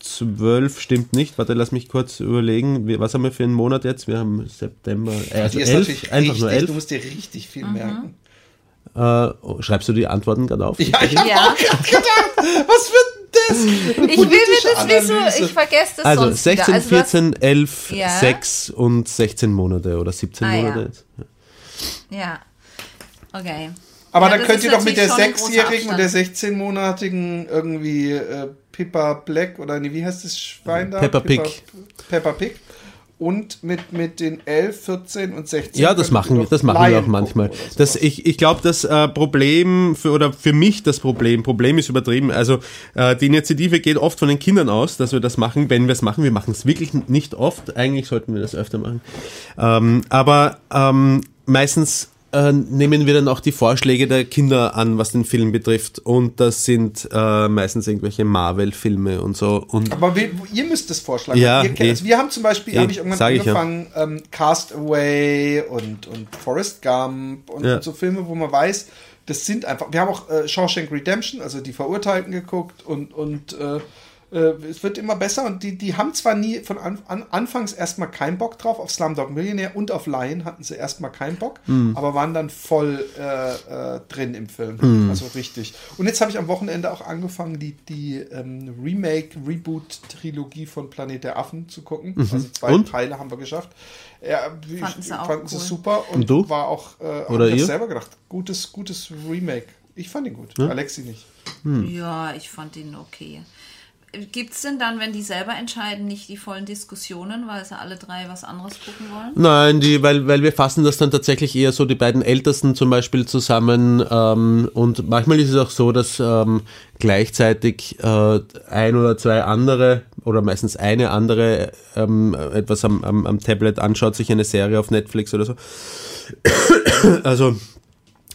12, stimmt nicht. Warte, lass mich kurz überlegen. Wir, was haben wir für einen Monat jetzt? Wir haben September, äh, also Die ist 11, natürlich einfach richtig, nur Du 11. musst dir richtig Mhm. viel merken. Äh, oh, schreibst du die Antworten gerade auf? Ja, ich hab Ja. auch gedacht, was wird das? Ich will mir das wissen, ich vergesse das Also sonst 16, wieder. Also du hast- 14, 11, Ja. 6 und 16 Monate oder 17 Ah, ja. Monate. jetzt. Ja. Okay. Aber Ja, dann könnt ihr doch mit der natürlich schon ein großer 6-Jährigen und der Abstand. 16-monatigen irgendwie äh, Pippa Black oder nee, wie heißt das Schwein da? Peppa Pig. Peppa Pig. Und mit, mit den 11, 14 und 16. Ja, das machen wir, das machen wir auch manchmal. Das, ich ich glaube, das äh, Problem für, oder für mich das Problem, Problem ist übertrieben. Also äh, die Initiative geht oft von den Kindern aus, dass wir das machen, wenn wir es machen. Wir machen es wirklich nicht oft. Eigentlich sollten wir das öfter machen. Ähm, aber ähm, meistens äh, nehmen wir dann auch die Vorschläge der Kinder an, was den Film betrifft. Und das sind äh, meistens irgendwelche Marvel-Filme und so. Und Aber wir, ihr müsst das vorschlagen. Ja, ihr eh. also wir haben zum Beispiel, Eh, habe ich irgendwann sag ich ja. angefangen, ähm, Castaway und, und Forrest Gump und, Ja. und so Filme, wo man weiß, das sind einfach. Wir haben auch äh, Shawshank Redemption, also die Verurteilten geguckt und, und äh, es wird immer besser und die, die haben zwar nie von an, an, anfangs erstmal keinen Bock drauf, auf Slumdog Millionaire und auf Lion hatten sie erstmal keinen Bock, Hm. aber waren dann voll äh, äh, drin im Film. Also richtig. Und jetzt habe ich am Wochenende auch angefangen, die, die ähm, Remake-Reboot-Trilogie von Planet der Affen zu gucken. Also zwei Mhm. Und? Teile haben wir geschafft. Ja, Fanden sie auch fanden sie cool. super und, Und du? war auch, äh, Oder ich ihr? selber gedacht, gutes, gutes Remake. Ich fand ihn gut, Alexi nicht. Ja, ich fand ihn okay. Gibt es denn dann, wenn die selber entscheiden, nicht die vollen Diskussionen, weil sie alle drei was anderes gucken wollen? Nein, die, weil, weil wir fassen das dann tatsächlich eher so die beiden Ältesten zum Beispiel zusammen ähm, und manchmal ist es auch so, dass ähm, gleichzeitig äh, ein oder zwei andere oder meistens eine andere ähm, etwas am, am, am Tablet anschaut, sich eine Serie auf Netflix oder so. Also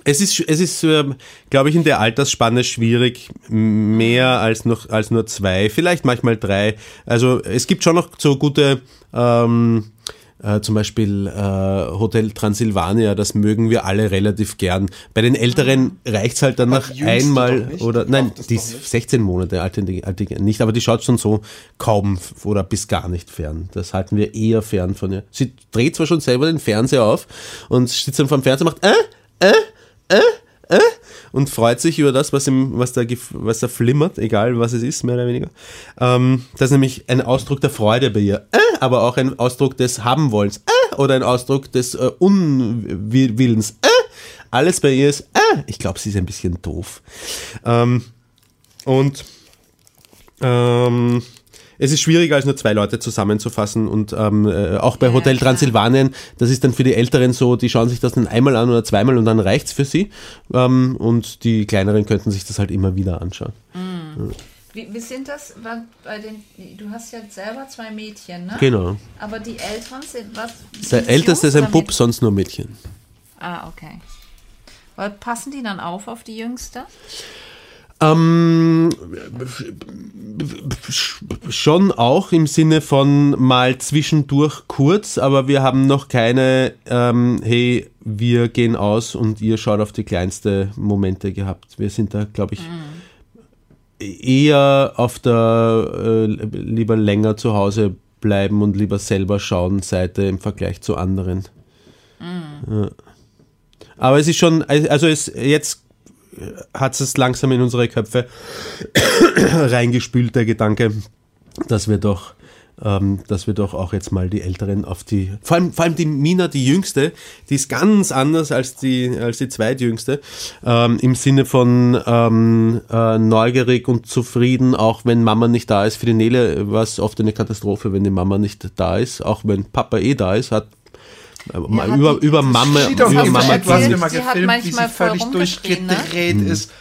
es ist, es ist, ähm, glaube ich, in der Altersspanne schwierig, mehr als noch als nur zwei, vielleicht manchmal drei. Also es gibt schon noch so gute, ähm, äh, zum Beispiel äh, Hotel Transylvania, das mögen wir alle relativ gern. Bei den Älteren reicht's halt dann nach einmal oder nein, die ist nicht? 16 Monate alt, die alte nicht, aber die schaut schon so kaum oder bis gar nicht fern. Das halten wir eher fern von ihr. Sie dreht zwar schon selber den Fernseher auf und sitzt dann vor dem Fernseher und macht äh, äh, äh, äh? Und freut sich über das, was, im, was, da, was da flimmert, egal was es ist, mehr oder weniger. Ähm, das ist nämlich ein Ausdruck der Freude bei ihr, äh, aber auch ein Ausdruck des Habenwollens. Äh, oder ein Ausdruck des äh, Unwillens. Äh, alles bei ihr ist, äh, ich glaube, sie ist ein bisschen doof. Ähm, und ähm, es ist schwieriger, als nur zwei Leute zusammenzufassen. Und ähm, äh, auch bei Ja, Hotel. Transsilvanien, das ist dann für die Älteren so, die schauen sich das dann einmal an oder zweimal und dann reicht's für sie. Ähm, und die Kleineren könnten sich das halt immer wieder anschauen. Wie, wie sind das bei den, du hast ja selber zwei Mädchen, ne? Genau. Aber die Älteren sind was? Der Älteste ist ein Bub, Mädchen? sonst nur Mädchen. Ah, okay. Weil passen die dann auf auf die Jüngste? Ähm, schon auch im Sinne von mal zwischendurch kurz, aber wir haben noch keine, ähm, hey, wir gehen aus und ihr schaut auf die kleinste Momente gehabt. Wir sind da, glaube ich, eher auf der äh, lieber länger zu Hause bleiben und lieber selber schauen Seite im Vergleich zu anderen. Ja. Aber es ist schon, also es jetzt hat es langsam in unsere Köpfe reingespült, der Gedanke, dass wir doch, ähm, dass wir doch auch jetzt mal die Älteren auf die, vor allem, vor allem die Mina, die Jüngste, die ist ganz anders als die, als die Zweitjüngste, ähm, im Sinne von ähm, äh, neugierig und zufrieden, auch wenn Mama nicht da ist. Für die Nele war es oft eine Katastrophe, wenn die Mama nicht da ist, auch wenn Papa eh da ist, hat über, die- über über dem Mama Internet, was erzählt, wir mal sie hat gefilmt, wie manchmal sie völlig rumgedreht, ne? durchgedreht Mhm. ist.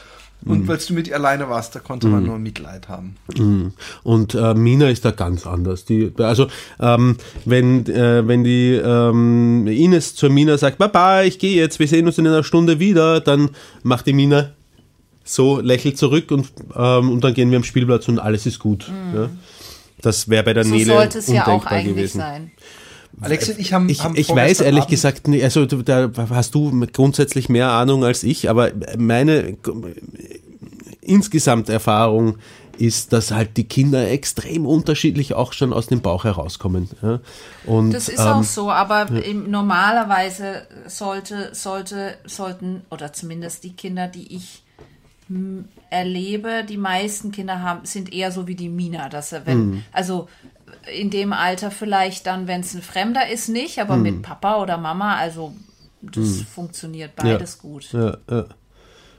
Und weil du mit ihr alleine warst, da konnte man nur Mitleid haben. Und äh, Mina ist da ganz anders. Die, also ähm, wenn, äh, wenn die ähm, Ines zur Mina sagt, Baba, ich gehe jetzt, wir sehen uns in einer Stunde wieder, dann macht die Mina so, lächelt zurück und, ähm, und dann gehen wir am Spielplatz und alles ist gut. Ja? Das wäre bei der So Nele sollte es ja auch undenkbar eigentlich gewesen. sein. Alex und ich haben, Ich, haben ich weiß ehrlich Abend- gesagt, also da hast du grundsätzlich mehr Ahnung als ich, aber meine insgesamt Erfahrung ist, dass halt die Kinder extrem unterschiedlich auch schon aus dem Bauch herauskommen. Ja? Und, Das ist ähm, auch so, aber im, normalerweise sollte, sollte, sollten, oder zumindest die Kinder, die ich hm, erlebe, die meisten Kinder haben, sind eher so wie die Mina, dass er, wenn, Hm. also in dem Alter vielleicht dann, wenn es ein Fremder ist, nicht, aber Hm. mit Papa oder Mama, also das funktioniert beides gut. Ja, ja.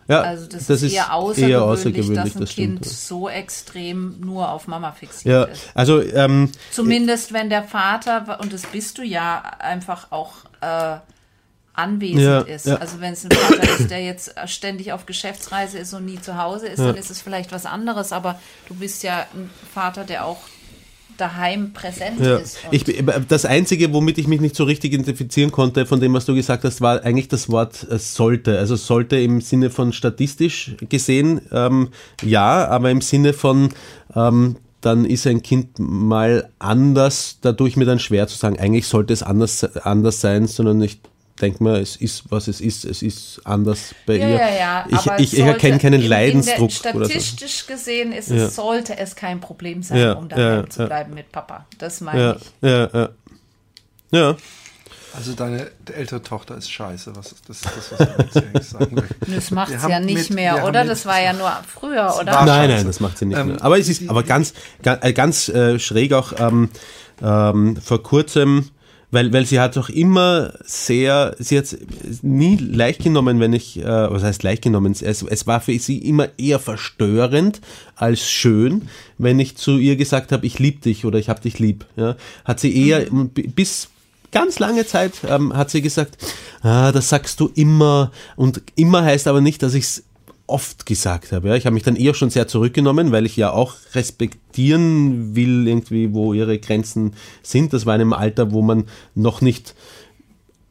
Ja, Also das, ist, eher außergewöhnlich, dass ein das stimmt, Kind ja. so extrem nur auf Mama fixiert Ja, ist. also ähm, Zumindest wenn der Vater, und das bist du ja, einfach auch äh, anwesend Ja, ist. ja. Also wenn es ein Vater ist, der jetzt ständig auf Geschäftsreise ist und nie zu Hause ist, dann ist es vielleicht was anderes. Aber du bist ja ein Vater, der auch daheim präsent Ja. ist. Ich, das Einzige, womit ich mich nicht so richtig identifizieren konnte von dem, was du gesagt hast, war eigentlich das Wort äh, sollte. Also sollte im Sinne von statistisch gesehen, ähm, ja, aber im Sinne von, ähm, dann ist ein Kind mal anders, dadurch mir dann schwer zu sagen, eigentlich sollte es anders, anders sein, sondern ich denke mal, es ist, was es ist, es ist anders bei ja, ihr. ja, ja. Ich, aber ich, ich erkenne keinen in- Leidensdruck In der, oder so. statistisch gesehen ist Ja. es, sollte es kein Problem sein, Ja, um ja, daheim zu ja. bleiben mit Papa. Das meine Ja, ich. ja, ja. Ja. Also deine ältere Tochter ist scheiße. Was ist das, das was eigentlich sagen? Das macht haben ja nicht mit- mehr, oder? Das war ja nur früher, oder? Nein, scheiße. nein, das macht sie nicht Ähm, mehr. Aber es ist aber ganz, ganz, äh, ganz äh, schräg auch ähm, ähm, vor kurzem weil, weil sie hat auch immer sehr, sie hat nie leicht genommen, wenn ich, äh, was heißt leicht genommen, es, es war für sie immer eher verstörend als schön, wenn ich zu ihr gesagt habe, ich liebe dich oder ich habe dich lieb. Ja? Hat sie eher b- bis ganz lange Zeit ähm, hat sie gesagt, ah, das sagst du immer und immer heißt aber nicht, dass ich es oft gesagt habe. Ja. Ich habe mich dann eher schon sehr zurückgenommen, weil ich ja auch respektieren will, irgendwie, wo ihre Grenzen sind. Das war in einem Alter, wo man noch nicht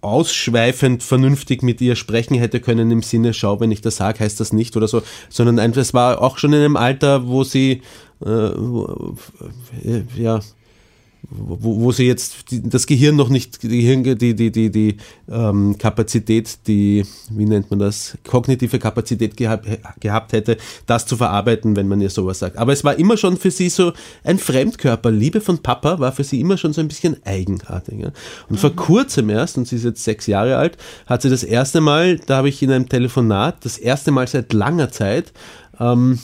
ausschweifend vernünftig mit ihr sprechen hätte können im Sinne, schau, wenn ich das sage, heißt das nicht oder so, sondern einfach, es war auch schon in einem Alter, wo sie äh, äh, ja wo, wo sie jetzt die, das Gehirn noch nicht, die, Gehirn, die, die, die, die ähm, Kapazität, die, wie nennt man das, kognitive Kapazität gehabt, gehabt hätte, das zu verarbeiten, wenn man ihr sowas sagt. Aber es war immer schon für sie so ein Fremdkörper. Liebe von Papa war für sie immer schon so ein bisschen eigenartig. Ja? Und vor kurzem erst, und sie ist jetzt sechs Jahre alt, hat sie das erste Mal, da habe ich in einem Telefonat, das erste Mal seit langer Zeit, ähm,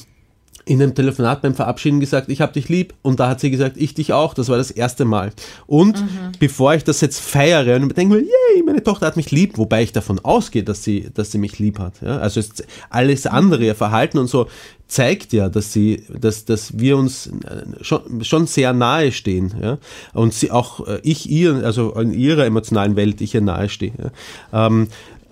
in einem Telefonat beim Verabschieden gesagt, ich hab dich lieb. Und da hat sie gesagt, ich dich auch. Das war das erste Mal. Und bevor ich das jetzt feiere und denke mir, yay, meine Tochter hat mich lieb, wobei ich davon ausgehe, dass sie, dass sie mich lieb hat. Ja? Also es, alles andere, ihr Verhalten und so, zeigt ja, dass sie, dass, dass wir uns äh, schon, schon sehr nahe stehen. Ja? Und sie auch, äh, ich ihr, also in ihrer emotionalen Welt, ich ihr nahe stehe. Ja? Ähm,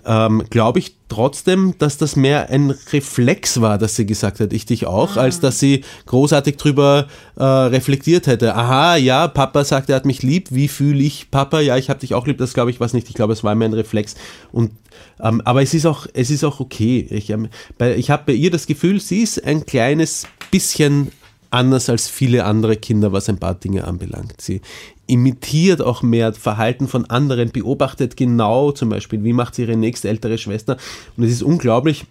ähm, glaube ich trotzdem, dass das mehr ein Reflex war, dass sie gesagt hat, ich dich auch, als dass sie großartig drüber äh, reflektiert hätte. Aha, ja, Papa sagt, er hat mich lieb. Wie fühle ich Papa? Ja, ich habe dich auch lieb. Das glaube ich was nicht. Ich glaube, es war mehr ein Reflex. Und ähm, aber es ist auch, es ist auch okay. Ich, ähm, bei, ich habe bei ihr das Gefühl, sie ist ein kleines bisschen anders als viele andere Kinder, was ein paar Dinge anbelangt. Sie imitiert auch mehr Verhalten von anderen, beobachtet genau zum Beispiel, wie macht sie ihre nächste ältere Schwester. Und es ist unglaublich,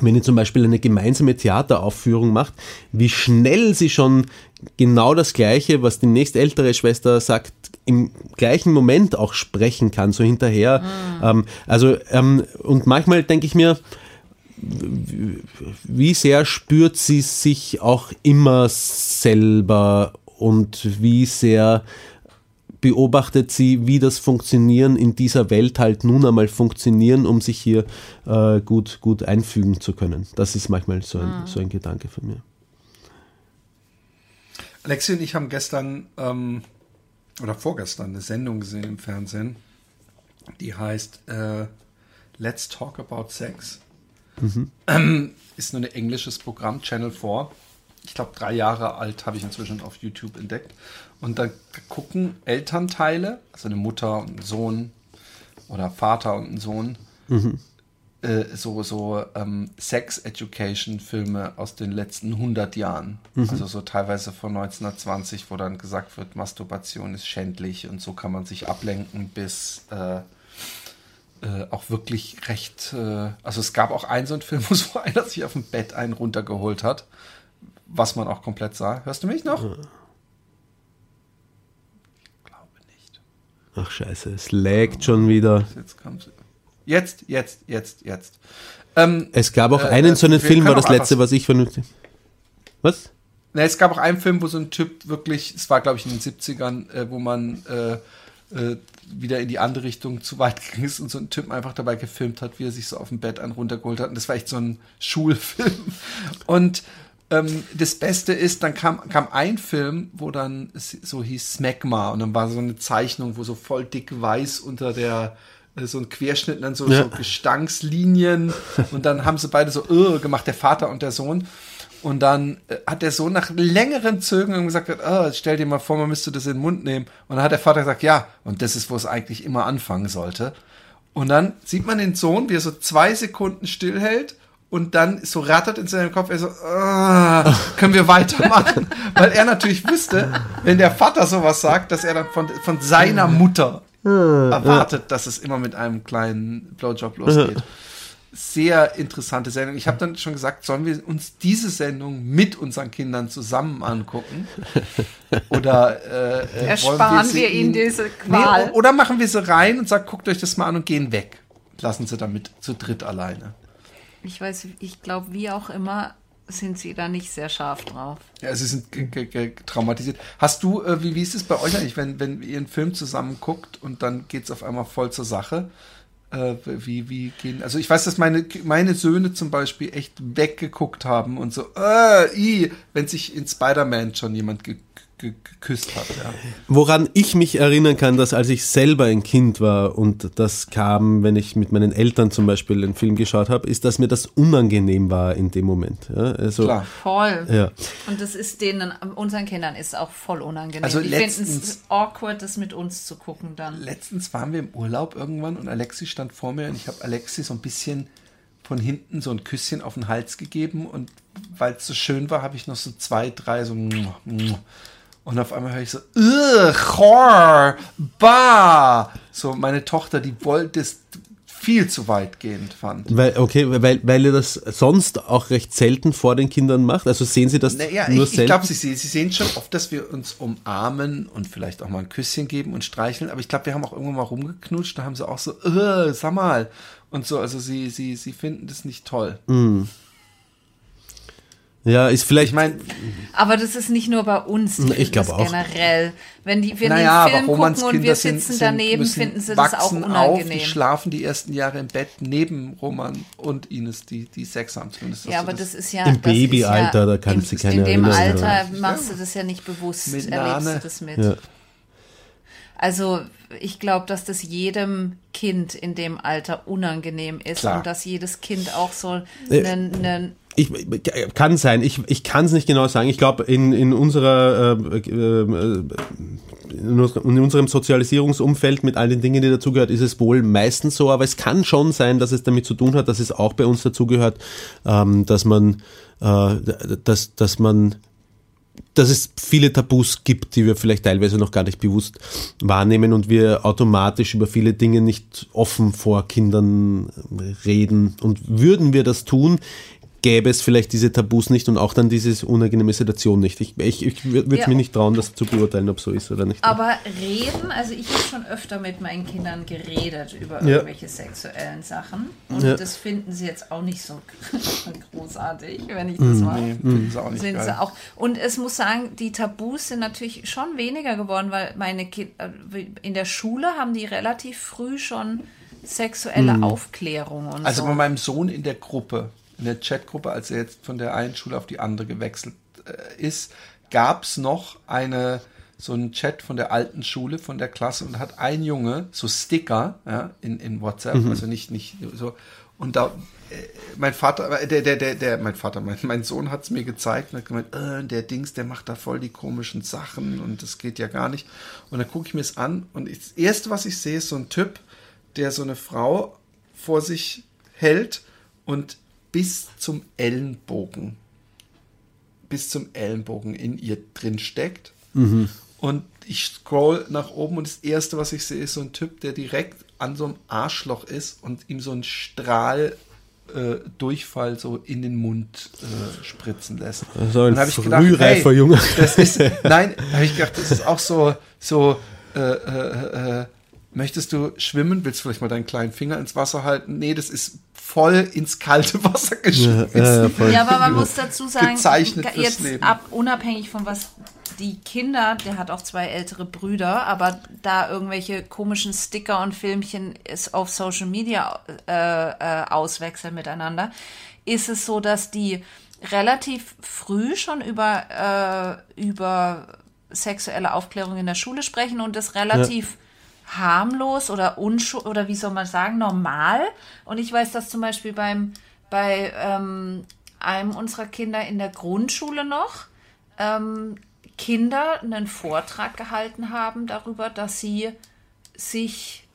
wenn ihr zum Beispiel eine gemeinsame Theateraufführung macht, wie schnell sie schon genau das Gleiche, was die nächste ältere Schwester sagt, im gleichen Moment auch sprechen kann, so hinterher. Ähm, also, ähm, und manchmal denke ich mir, wie sehr spürt sie sich auch immer selber und wie sehr beobachtet sie, wie das Funktionieren in dieser Welt halt nun einmal funktionieren, um sich hier äh, gut, gut einfügen zu können. Das ist manchmal so ein, so ein Gedanke von mir. Alexi und ich haben gestern ähm, oder vorgestern eine Sendung gesehen im Fernsehen, die heißt äh, Let's Talk About Sex. Ähm, ist nur ein englisches Programm, Channel 4. Ich glaube, drei Jahre alt habe ich inzwischen auf YouTube entdeckt. Und da gucken Elternteile, also eine Mutter und ein Sohn oder Vater und ein Sohn, äh, so, so ähm, Sex-Education-Filme aus den letzten 100 Jahren. Also so teilweise von 1920, wo dann gesagt wird, Masturbation ist schändlich und so kann man sich ablenken, bis äh, äh, auch wirklich recht. Äh, also es gab auch einen so einen Film, wo einer sich auf dem Bett einen runtergeholt hat, was man auch komplett sah. Hörst du mich noch? Ich glaube nicht. Ach scheiße, es laggt schon wieder. Jetzt kommt's. Jetzt, jetzt, jetzt, jetzt. Ähm, Es gab auch Äh, einen so einen Film, war das letzte, was ich vernünftig. Was? Na, es gab auch einen Film, wo so ein Typ wirklich, es war glaube ich in den 70ern, äh, wo man äh, äh, wieder in die andere Richtung zu weit gegangen ist und so ein Typ einfach dabei gefilmt hat, wie er sich so auf dem Bett einen runtergeholt hat. Und das war echt so ein Schulfilm. Und ähm, das Beste ist, dann kam, kam ein Film, wo dann so hieß Smegma und dann war so eine Zeichnung, wo so voll dick weiß unter der äh, so ein Querschnitt und dann so, Ja. so Gestankslinien und dann haben sie beide so uh, gemacht, der Vater und der Sohn. Und dann äh, hat der Sohn nach längeren Zögern gesagt, ah, stell dir mal vor, man müsste das in den Mund nehmen. Und dann hat der Vater gesagt, ja, und das ist, wo es eigentlich immer anfangen sollte. Und dann sieht man den Sohn, wie er so zwei Sekunden stillhält und dann so rattert in seinem Kopf, er so, ah, können wir weitermachen? Weil er natürlich wüsste, wenn der Vater sowas sagt, dass er dann von, von seiner Mutter erwartet, dass es immer mit einem kleinen Blowjob losgeht. Sehr interessante Sendung. Ich habe dann schon gesagt, sollen wir uns diese Sendung mit unseren Kindern zusammen angucken? Oder äh, äh, Ersparen wir ihnen ihnen- diese Qual. Nee, oder machen wir sie rein und sagen, guckt euch das mal an und gehen weg. Lassen sie damit zu dritt alleine. Ich weiß, ich glaube, wie auch immer, sind sie da nicht sehr scharf drauf. Ja, sie sind traumatisiert. Hast du, äh, wie, wie ist es bei euch eigentlich, wenn, wenn ihr einen Film zusammen guckt und dann geht es auf einmal voll zur Sache? Äh, wie, wie gehen, also ich weiß, dass meine, meine Söhne zum Beispiel echt weggeguckt haben und so, äh, i, wenn sich in Spider-Man schon jemand ge geküsst hat, ja. Woran ich mich erinnern kann, dass als ich selber ein Kind war und das kam, wenn ich mit meinen Eltern zum Beispiel einen Film geschaut habe, ist, dass mir das unangenehm war in dem Moment. Ja, also, Klar. Voll. Ja. Und das ist denen, unseren Kindern ist auch voll unangenehm. Also die finden es letztens- awkward, das mit uns zu gucken dann. Letztens waren wir im Urlaub irgendwann und Alexi stand vor mir und ich habe Alexi so ein bisschen von hinten so ein Küsschen auf den Hals gegeben und weil es so schön war, habe ich noch so zwei, drei so und auf einmal höre ich so "Ugh, Chor, bah. So meine Tochter, die wollte es viel zu weitgehend fand. Weil, okay, weil, weil ihr das sonst auch recht selten vor den Kindern macht. Also sehen sie das Naja, nur ich, ich selten? glaube, sie, sehen- sie sehen schon oft, dass wir uns umarmen und vielleicht auch mal ein Küsschen geben und streicheln. Aber ich glaube, wir haben auch irgendwann mal rumgeknutscht. Da haben sie auch so, äh, sag mal. Und so, also sie, sie, sie finden das nicht toll. Ja, ist vielleicht. Ich meine, Aber das ist nicht nur bei uns, die Ich finden glaub das auch. generell. Wenn die, wenn naja, aber Film gucken und Kinder wir sitzen sind, daneben, finden sie das auch wachsen auf, unangenehm. die schlafen die ersten Jahre im Bett neben Roman und Ines, die, die Sex haben zumindest. ja, aber das ist ja. Im das Babyalter, ist ja, da kannst du keine In dem Erinnerung Alter haben. machst du das ja nicht bewusst, Mit erlebst Nane. du das mit. Ja. Also ich glaube, dass das jedem Kind in dem Alter unangenehm ist Klar. und dass jedes Kind auch so Äh, einen, einen Ich, kann sein, ich, ich kann es nicht genau sagen. Ich glaube, in, in, äh, äh, in unserem Sozialisierungsumfeld mit all den Dingen, die dazugehört, ist es wohl meistens so, aber es kann schon sein, dass es damit zu tun hat, dass es auch bei uns dazugehört, ähm, dass man, äh, dass, dass man dass es viele Tabus gibt, die wir vielleicht teilweise noch gar nicht bewusst wahrnehmen und wir automatisch über viele Dinge nicht offen vor Kindern reden. Und würden wir das tun, gäbe es vielleicht diese Tabus nicht und auch dann diese unangenehme Situation nicht. Ich, ich, ich würde Ja. mir nicht trauen, das zu beurteilen, ob so ist oder nicht. Aber reden, also ich habe schon öfter mit meinen Kindern geredet über Ja. irgendwelche sexuellen Sachen. Und Ja. das finden sie jetzt auch nicht so großartig, wenn ich das mache. Nee, finden sie auch nicht Sind sie auch. Und es muss sagen, die Tabus sind natürlich schon weniger geworden, weil meine Kinder in der Schule haben die relativ früh schon sexuelle Aufklärung und Also so. bei meinem Sohn in der Gruppe, in der Chatgruppe, als er jetzt von der einen Schule auf die andere gewechselt äh, ist, gab es noch eine so einen Chat von der alten Schule, von der Klasse und hat ein Junge so Sticker ja, in, in WhatsApp, also nicht, nicht so. Und da, äh, mein Vater, äh, der, der, der, der, mein Vater, mein, mein Sohn hat es mir gezeigt und hat gemeint, äh, der Dings, der macht da voll die komischen Sachen und das geht ja gar nicht. Und dann gucke ich mir es an und ich, das Erste, was ich sehe, ist so ein Typ, der so eine Frau vor sich hält und bis zum Ellenbogen, bis zum Ellenbogen in ihr drin steckt. Und ich scroll nach oben und das Erste, was ich sehe, ist so ein Typ, der direkt an so einem Arschloch ist und ihm so einen Strahl äh, Durchfall so in den Mund äh, spritzen lässt. So ein Dann ich frühreifer Junge. Das ist, nein, habe ich gedacht, das ist auch so, so äh, äh, äh, möchtest du schwimmen? Willst du vielleicht mal deinen kleinen Finger ins Wasser halten? Nee, das ist voll ins kalte Wasser geschmissen. ja, ja. Ja, aber man muss dazu sagen, jetzt ab unabhängig von was die Kinder, der hat auch zwei ältere Brüder, aber da irgendwelche komischen Sticker und Filmchen ist auf Social Media äh, äh, auswechseln miteinander, ist es so, dass die relativ früh schon über äh, über sexuelle Aufklärung in der Schule sprechen und das relativ harmlos oder unschuld oder wie soll man sagen, normal. Und ich weiß, dass zum Beispiel beim, bei ähm, einem unserer Kinder in der Grundschule noch ähm, Kinder einen Vortrag gehalten haben darüber, dass sie sich,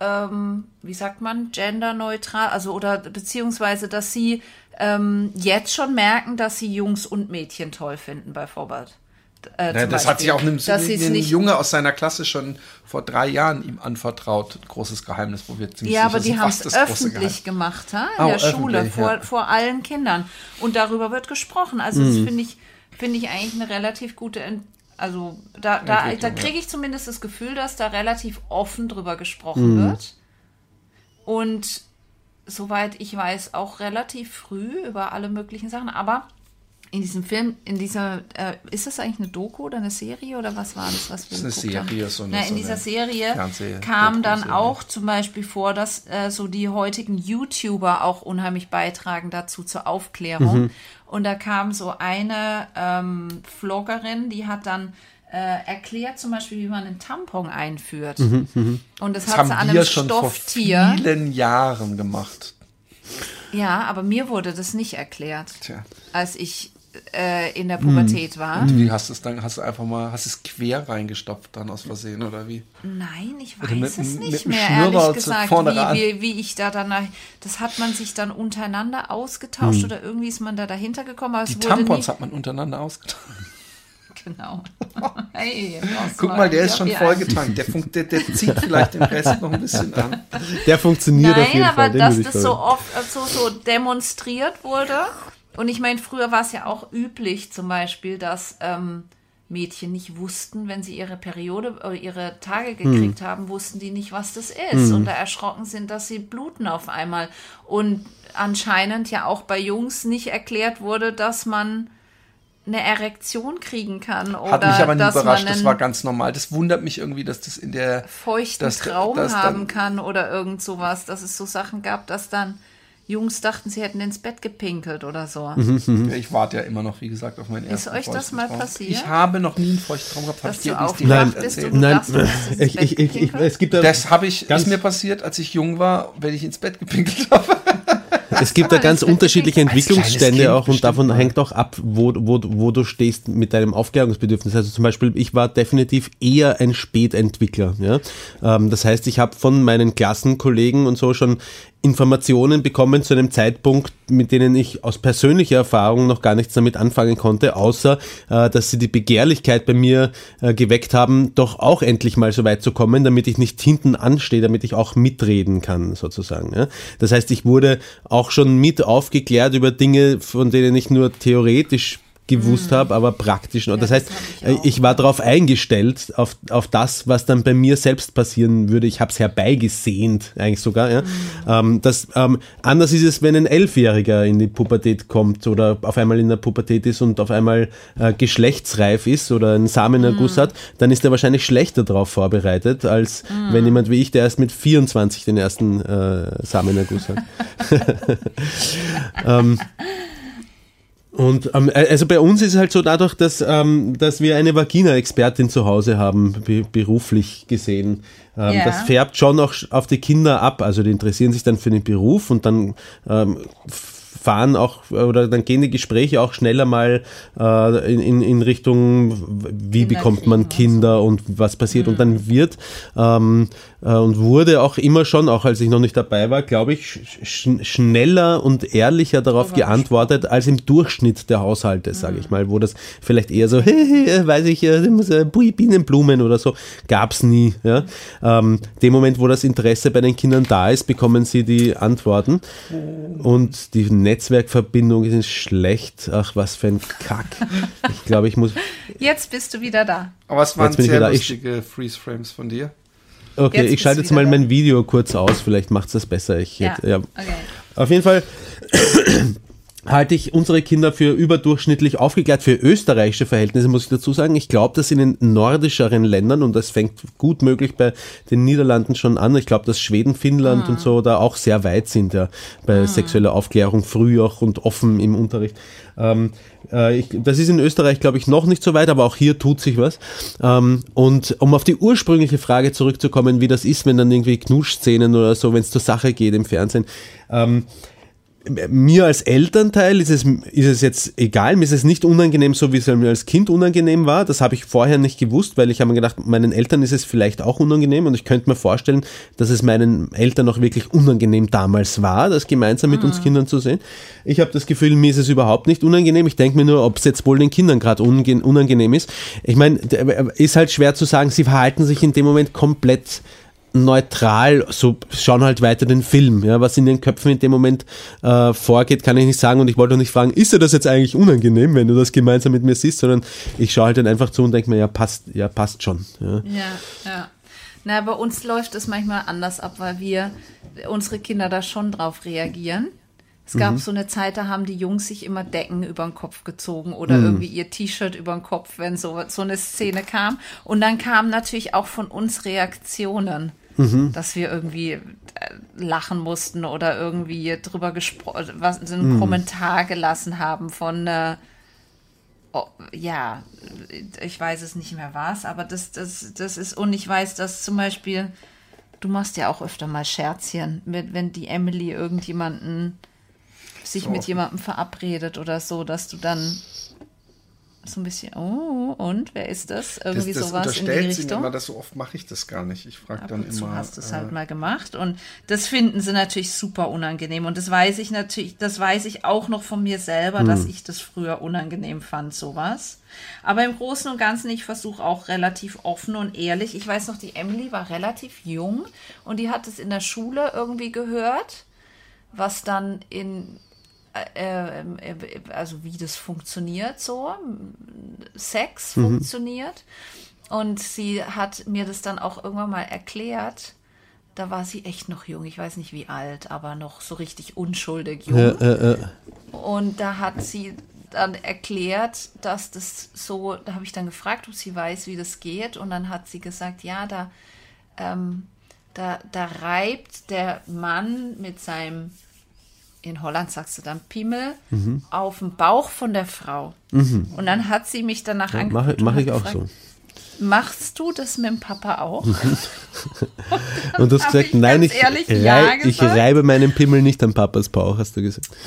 ähm, wie sagt man, genderneutral, also oder beziehungsweise, dass sie ähm, jetzt schon merken, dass sie Jungs und Mädchen toll finden bei Vorbert. Äh, Ja, zum das hat sich Beispiel. auch einem, einem Junge aus seiner Klasse schon vor drei Jahren ihm anvertraut. Großes Geheimnis, wo wir ziemlich Ja, aber die haben es öffentlich gemacht, ha? in Oh, der Schule, vor, ja. vor allen Kindern. Und darüber wird gesprochen. Also Mhm. das finde ich, finde ich eigentlich eine relativ gute, Ent also da, da, da kriege ich zumindest das Gefühl, dass da relativ offen drüber gesprochen Mhm. wird. Und soweit ich weiß, auch relativ früh über alle möglichen Sachen. Aber in diesem Film, in dieser, äh, ist das eigentlich eine Doku oder eine Serie oder was war das, was wir Das ist eine Serie, haben? so eine- Na, so in dieser eine Serie Fernseh- kam dann auch zum Beispiel vor, dass äh, so die heutigen YouTuber auch unheimlich beitragen dazu zur Aufklärung. Mhm. Und da kam so eine ähm, Vloggerin, die hat dann äh, erklärt zum Beispiel, wie man einen Tampon einführt. Und das, Mhm, Das hat sie an einem schon vor Stofftier. vielen Jahren gemacht. Ja, aber mir wurde das nicht erklärt, Tja. als ich äh, in der Pubertät war. Und wie hast du es dann, hast du einfach mal, hast es quer reingestopft dann aus Versehen oder wie? Nein, ich Oder weiß mit- es nicht mehr, ehrlich so gesagt, vorne wie, wie, wie ich da danach, das hat man sich dann untereinander ausgetauscht oder irgendwie ist man da dahinter gekommen, aber. Die wurde Tampons nie, hat man untereinander ausgetauscht. genau. hey, Guck mal, der ist schon vollgetankt. Der, funkt, der, der zieht vielleicht den Rest noch ein bisschen an. Der funktioniert auf Nein, jeden aber Fall. dass das so oft so, so demonstriert wurde. Und ich meine, früher war es ja auch üblich, zum Beispiel, dass ähm, Mädchen nicht wussten, wenn sie ihre Periode oder ihre Tage gekriegt haben, wussten die nicht, was das ist. Und da erschrocken sind, dass sie bluten auf einmal. Und anscheinend ja auch bei Jungs nicht erklärt wurde, dass man eine Erektion kriegen kann oder Hat mich aber dass überrascht, das war ganz normal. Das wundert mich irgendwie, dass das in der feuchten dass- Traum dass haben kann oder irgend sowas, dass es so Sachen gab, dass dann Jungs dachten, sie hätten ins Bett gepinkelt oder so. Ja, Ich warte ja immer noch, wie gesagt, auf meinen ersten euch das mal passiert? Ich habe noch nie einen feuchten Traum gehabt. Hab Dass du nicht aufgewacht bist erzählt. und- Nein, dachtest, du ich, ich, ich, ich, es gibt da, Das habe ich, Ganz- ist mir passiert, als ich jung war, wenn ich ins Bett gepinkelt habe. es gibt da ganz unterschiedliche Entwicklungsstände auch und davon hängt auch ab, wo, wo, wo du stehst mit deinem Aufklärungsbedürfnis. Also zum Beispiel, ich war definitiv eher ein Spätentwickler. Ja? Ähm, das heißt, ich habe von meinen Klassenkollegen und so schon Informationen bekommen zu einem Zeitpunkt, mit denen ich aus persönlicher Erfahrung noch gar nichts damit anfangen konnte, außer äh, dass sie die Begehrlichkeit bei mir äh, geweckt haben, doch auch endlich mal so weit zu kommen, damit ich nicht hinten anstehe, damit ich auch mitreden kann, sozusagen. Ja? Das heißt, ich wurde auch schon mit aufgeklärt über Dinge, von denen ich nur theoretisch gewusst habe, aber praktisch. Und das heißt, das ich, ich auch. ich war darauf eingestellt, auf, auf das, was dann bei mir selbst passieren würde. Ich habe es herbeigesehnt, eigentlich sogar. Ja? Ähm, das, ähm, anders ist es, wenn ein Elfjähriger in die Pubertät kommt oder auf einmal in der Pubertät ist und auf einmal äh, geschlechtsreif ist oder einen Samenerguss hat, dann ist er wahrscheinlich schlechter darauf vorbereitet, als wenn jemand wie ich, der erst mit 24 den ersten äh, Samenerguss hat. ähm, und ähm, also bei uns ist es halt so dadurch, dass, ähm, dass wir eine Vagina-Expertin zu Hause haben, be beruflich gesehen. Ähm, Ja. Das färbt schon auch auf die Kinder ab. Also die interessieren sich dann für den Beruf und dann ähm, fahren auch oder dann gehen die Gespräche auch schneller mal äh, in, in, in Richtung, wie Kinder bekommt man Kinder und was passiert. Und dann wird ähm, äh, und wurde auch immer schon, auch als ich noch nicht dabei war, glaube ich, sch sch schneller und ehrlicher darauf geantwortet als im Durchschnitt der Haushalte, sage ich mal, wo das vielleicht eher so, hey, hey, weiß ich, äh, muss, äh, Bui, Bienenblumen oder so, gab's nie. Ja? Ähm, dem Moment, wo das Interesse bei den Kindern da ist, bekommen sie die Antworten und die Netzwerkverbindung ist schlecht. Ach, was für ein Kack. Ich glaube, ich muss. Jetzt bist du wieder da. Aber es waren Jetzt bin ich sehr lustige Freeze-Frames von dir. Okay, Jetzt ich schalte jetzt mal da. mein Video kurz aus, vielleicht macht es das besser. Ich Ja. hätte- ja. Okay. Auf jeden Fall halte ich unsere Kinder für überdurchschnittlich aufgeklärt. Für österreichische Verhältnisse muss ich dazu sagen. Ich glaube, dass in den nordischeren Ländern, und das fängt gut möglich bei den Niederlanden schon an, ich glaube, dass Schweden, Finnland und so da auch sehr weit sind ja, bei sexueller Aufklärung, früh auch und offen im Unterricht. Ähm, äh, ich, das ist in Österreich, glaube ich, noch nicht so weit, aber auch hier tut sich was. Ähm, und um auf die ursprüngliche Frage zurückzukommen, wie das ist, wenn dann irgendwie Knuschszenen oder so, wenn es zur Sache geht im Fernsehen. Ähm, mir als Elternteil ist es, ist es jetzt egal, mir ist es nicht unangenehm, so wie es mir als Kind unangenehm war. Das habe ich vorher nicht gewusst, weil ich habe mir gedacht, meinen Eltern ist es vielleicht auch unangenehm und ich könnte mir vorstellen, dass es meinen Eltern auch wirklich unangenehm damals war, das gemeinsam mit uns Kindern zu sehen. Ich habe das Gefühl, mir ist es überhaupt nicht unangenehm. Ich denke mir nur, ob es jetzt wohl den Kindern gerade unangenehm ist. Ich meine, ist halt schwer zu sagen, sie verhalten sich in dem Moment komplett neutral, so schauen halt weiter den Film. Ja, was in den Köpfen in dem Moment äh, vorgeht, kann ich nicht sagen. Und ich wollte auch nicht fragen, ist dir das jetzt eigentlich unangenehm, wenn du das gemeinsam mit mir siehst, sondern ich schaue halt dann einfach zu und denke mir, ja, passt, ja, passt schon. Ja. Ja, ja. Na, bei uns läuft es manchmal anders ab, weil wir unsere Kinder da schon drauf reagieren. Es gab so eine Zeit, da haben die Jungs sich immer Decken über den Kopf gezogen oder irgendwie ihr T-Shirt über den Kopf, wenn so, so eine Szene kam. Und dann kamen natürlich auch von uns Reaktionen, dass wir irgendwie äh, lachen mussten oder irgendwie drüber gesprochen, was so einen Kommentar gelassen haben von äh, oh, ja, ich weiß es nicht mehr was, aber das, das, das ist, und ich weiß, dass zum Beispiel, du machst ja auch öfter mal Scherzchen, mit, wenn die Emily irgendjemanden sich So. mit jemandem verabredet oder so, dass du dann so ein bisschen, oh, und wer ist das? Irgendwie das, das sowas in die Richtung. immer, dass so oft mache ich das gar nicht. Ich frage dann immer. hast du es äh, halt mal gemacht und das finden sie natürlich super unangenehm und das weiß ich natürlich, das weiß ich auch noch von mir selber, dass Hm. ich das früher unangenehm fand, sowas. Aber im Großen und Ganzen, ich versuche auch relativ offen und ehrlich. Ich weiß noch, die Emily war relativ jung und die hat es in der Schule irgendwie gehört, was dann in äh, äh, also wie das funktioniert so, Sex funktioniert. Und sie hat mir das dann auch irgendwann mal erklärt. Da war sie echt noch jung, ich weiß nicht wie alt, aber noch so richtig unschuldig jung. Äh, äh. Und da hat sie dann erklärt, dass das so, da habe ich dann gefragt, ob sie weiß, wie das geht. Und dann hat sie gesagt, ja, da, ähm, da, da reibt der Mann mit seinem, in Holland sagst du dann Pimmel, Mhm. auf dem Bauch von der Frau. Und dann hat sie mich danach Ja, angeguckt. Mache und mach ich auch gefragt, so. Machst du das mit dem Papa auch? Und du hast gesagt, ich nein, ich, ehrlich rei ja ich gesagt. reibe meinen Pimmel nicht an Papas Bauch, hast du gesagt.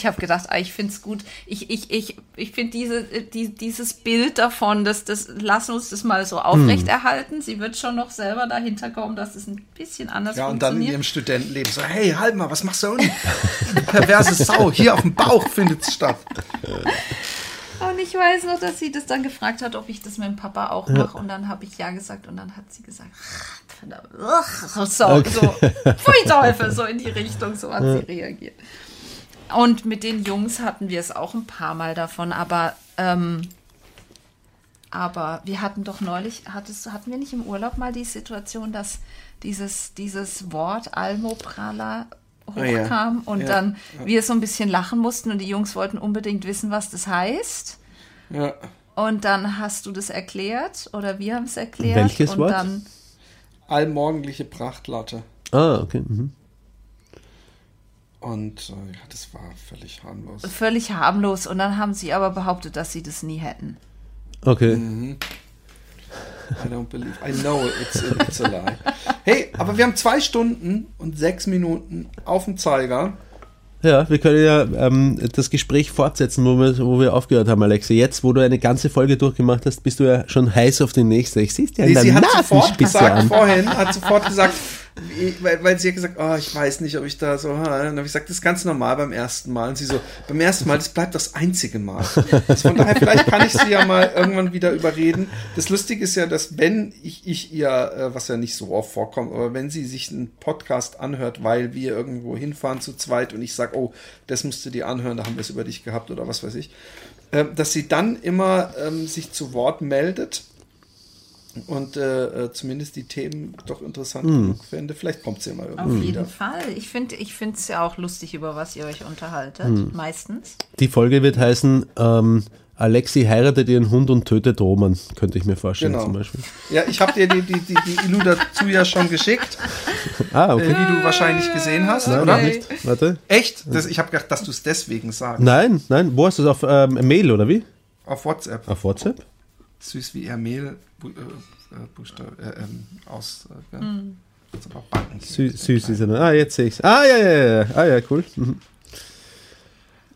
Ich habe gedacht, ah, ich finde es gut. Ich, ich, ich, ich finde diese, die, dieses Bild davon, dass das, lassen uns das mal so aufrechterhalten. Sie wird schon noch selber dahinter kommen, dass es ein bisschen anders Ja, und dann in ihrem Studentenleben so, hey, halt mal, was machst du unten? Perverse Sau, hier auf dem Bauch findet es statt. Und ich weiß noch, dass sie das dann gefragt hat, ob ich das mit dem Papa auch mache. Und dann habe ich ja gesagt und dann hat sie gesagt, so, so, pfui Teufel, so in die Richtung, so hat sie reagiert. Und mit den Jungs hatten wir es auch ein paar Mal davon, aber, ähm, aber wir hatten doch neulich, hattest, hatten wir nicht im Urlaub mal die Situation, dass dieses, dieses Wort Almoprala Ah ja. hochkam und Ja. dann wir so ein bisschen lachen mussten und die Jungs wollten unbedingt wissen, was das heißt. Ja. Und dann hast du das erklärt oder wir haben es erklärt. Welches und Wort? dann Allmorgendliche Prachtlatte. Ah, okay. Mhm. Und äh, ja, das war völlig harmlos. völlig harmlos. Und dann haben sie aber behauptet, dass sie das nie hätten. Okay. I don't believe. I know it's a, it's a lie. Hey, aber wir haben zwei Stunden und sechs Minuten auf dem Zeiger. Ja, wir können ja ähm, das Gespräch fortsetzen, wo wir, wo wir aufgehört haben, Alexi. Jetzt, wo du eine ganze Folge durchgemacht hast, bist du ja schon heiß auf die nächste. Ich sehe es dir in Nee, der sie hat sofort Nasenspitze gesagt, an. vorhin, hat sofort gesagt, wie- weil, sie hat gesagt, oh, ich weiß nicht, ob ich da so, dann habe ich gesagt, das ist ganz normal beim ersten Mal. Und sie so, beim ersten Mal, das bleibt das einzige Mal. Von daher, vielleicht kann ich sie ja mal irgendwann wieder überreden. Das Lustige ist ja, dass wenn ich, ich ihr, äh, was ja nicht so oft vorkommt, aber wenn sie sich einen Podcast anhört, weil wir irgendwo hinfahren zu zweit und ich sage, oh, das musst du dir anhören, da haben wir es über dich gehabt oder was weiß ich, äh, dass sie dann immer ähm, sich zu Wort meldet und äh, äh, zumindest die Themen doch interessant genug finde. Vielleicht kommt sie ja mal Auf irgendwann jeden wieder. Fall. Ich finde ich es ja auch lustig, über was ihr euch unterhaltet. Hm. Meistens. Die Folge wird heißen, ähm, Alexi heiratet ihren Hund und tötet Roman, könnte ich mir vorstellen Genau. zum Beispiel. Ja, ich habe dir die, die, die, die Ilu dazu ja schon geschickt, Ah, äh, okay. wie du wahrscheinlich gesehen hast, Nein, oder? nicht. Warte. Echt? Das, ich habe gedacht, dass du es deswegen sagst. Nein, nein, wo hast du es? Auf ähm, Mail oder wie? Auf WhatsApp. Auf WhatsApp? Süß wie er Mehl äh, äh, Buchstabe, äh, ähm, aus. Äh, ja. Hm. Also Banken. Sü süß ist er. Ah, jetzt sehe ich es. Ah, ja, ja, ja. Ah, ja, cool. Mhm.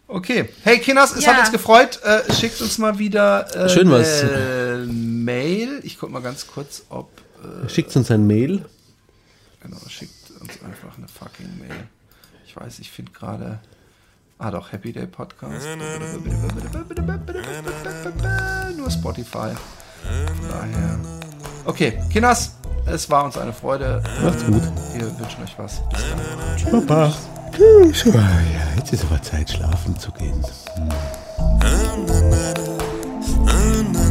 Okay. Hey, Kinders, es Ja. hat uns gefreut. Äh, schickt uns mal wieder äh, Schön was. eine Mail. Ich guck mal ganz kurz, ob. Äh, Schickt uns ein Mail. Genau, schickt uns einfach eine fucking Mail. Ich weiß, ich finde gerade. Ah, doch, Happy Day Podcast. Nur Spotify. Von daher. Okay, Kinders, es war uns eine Freude. Macht's gut. Wir wünschen euch was. Bis dann. Papa. Ja, jetzt ist aber Zeit, schlafen zu gehen. na na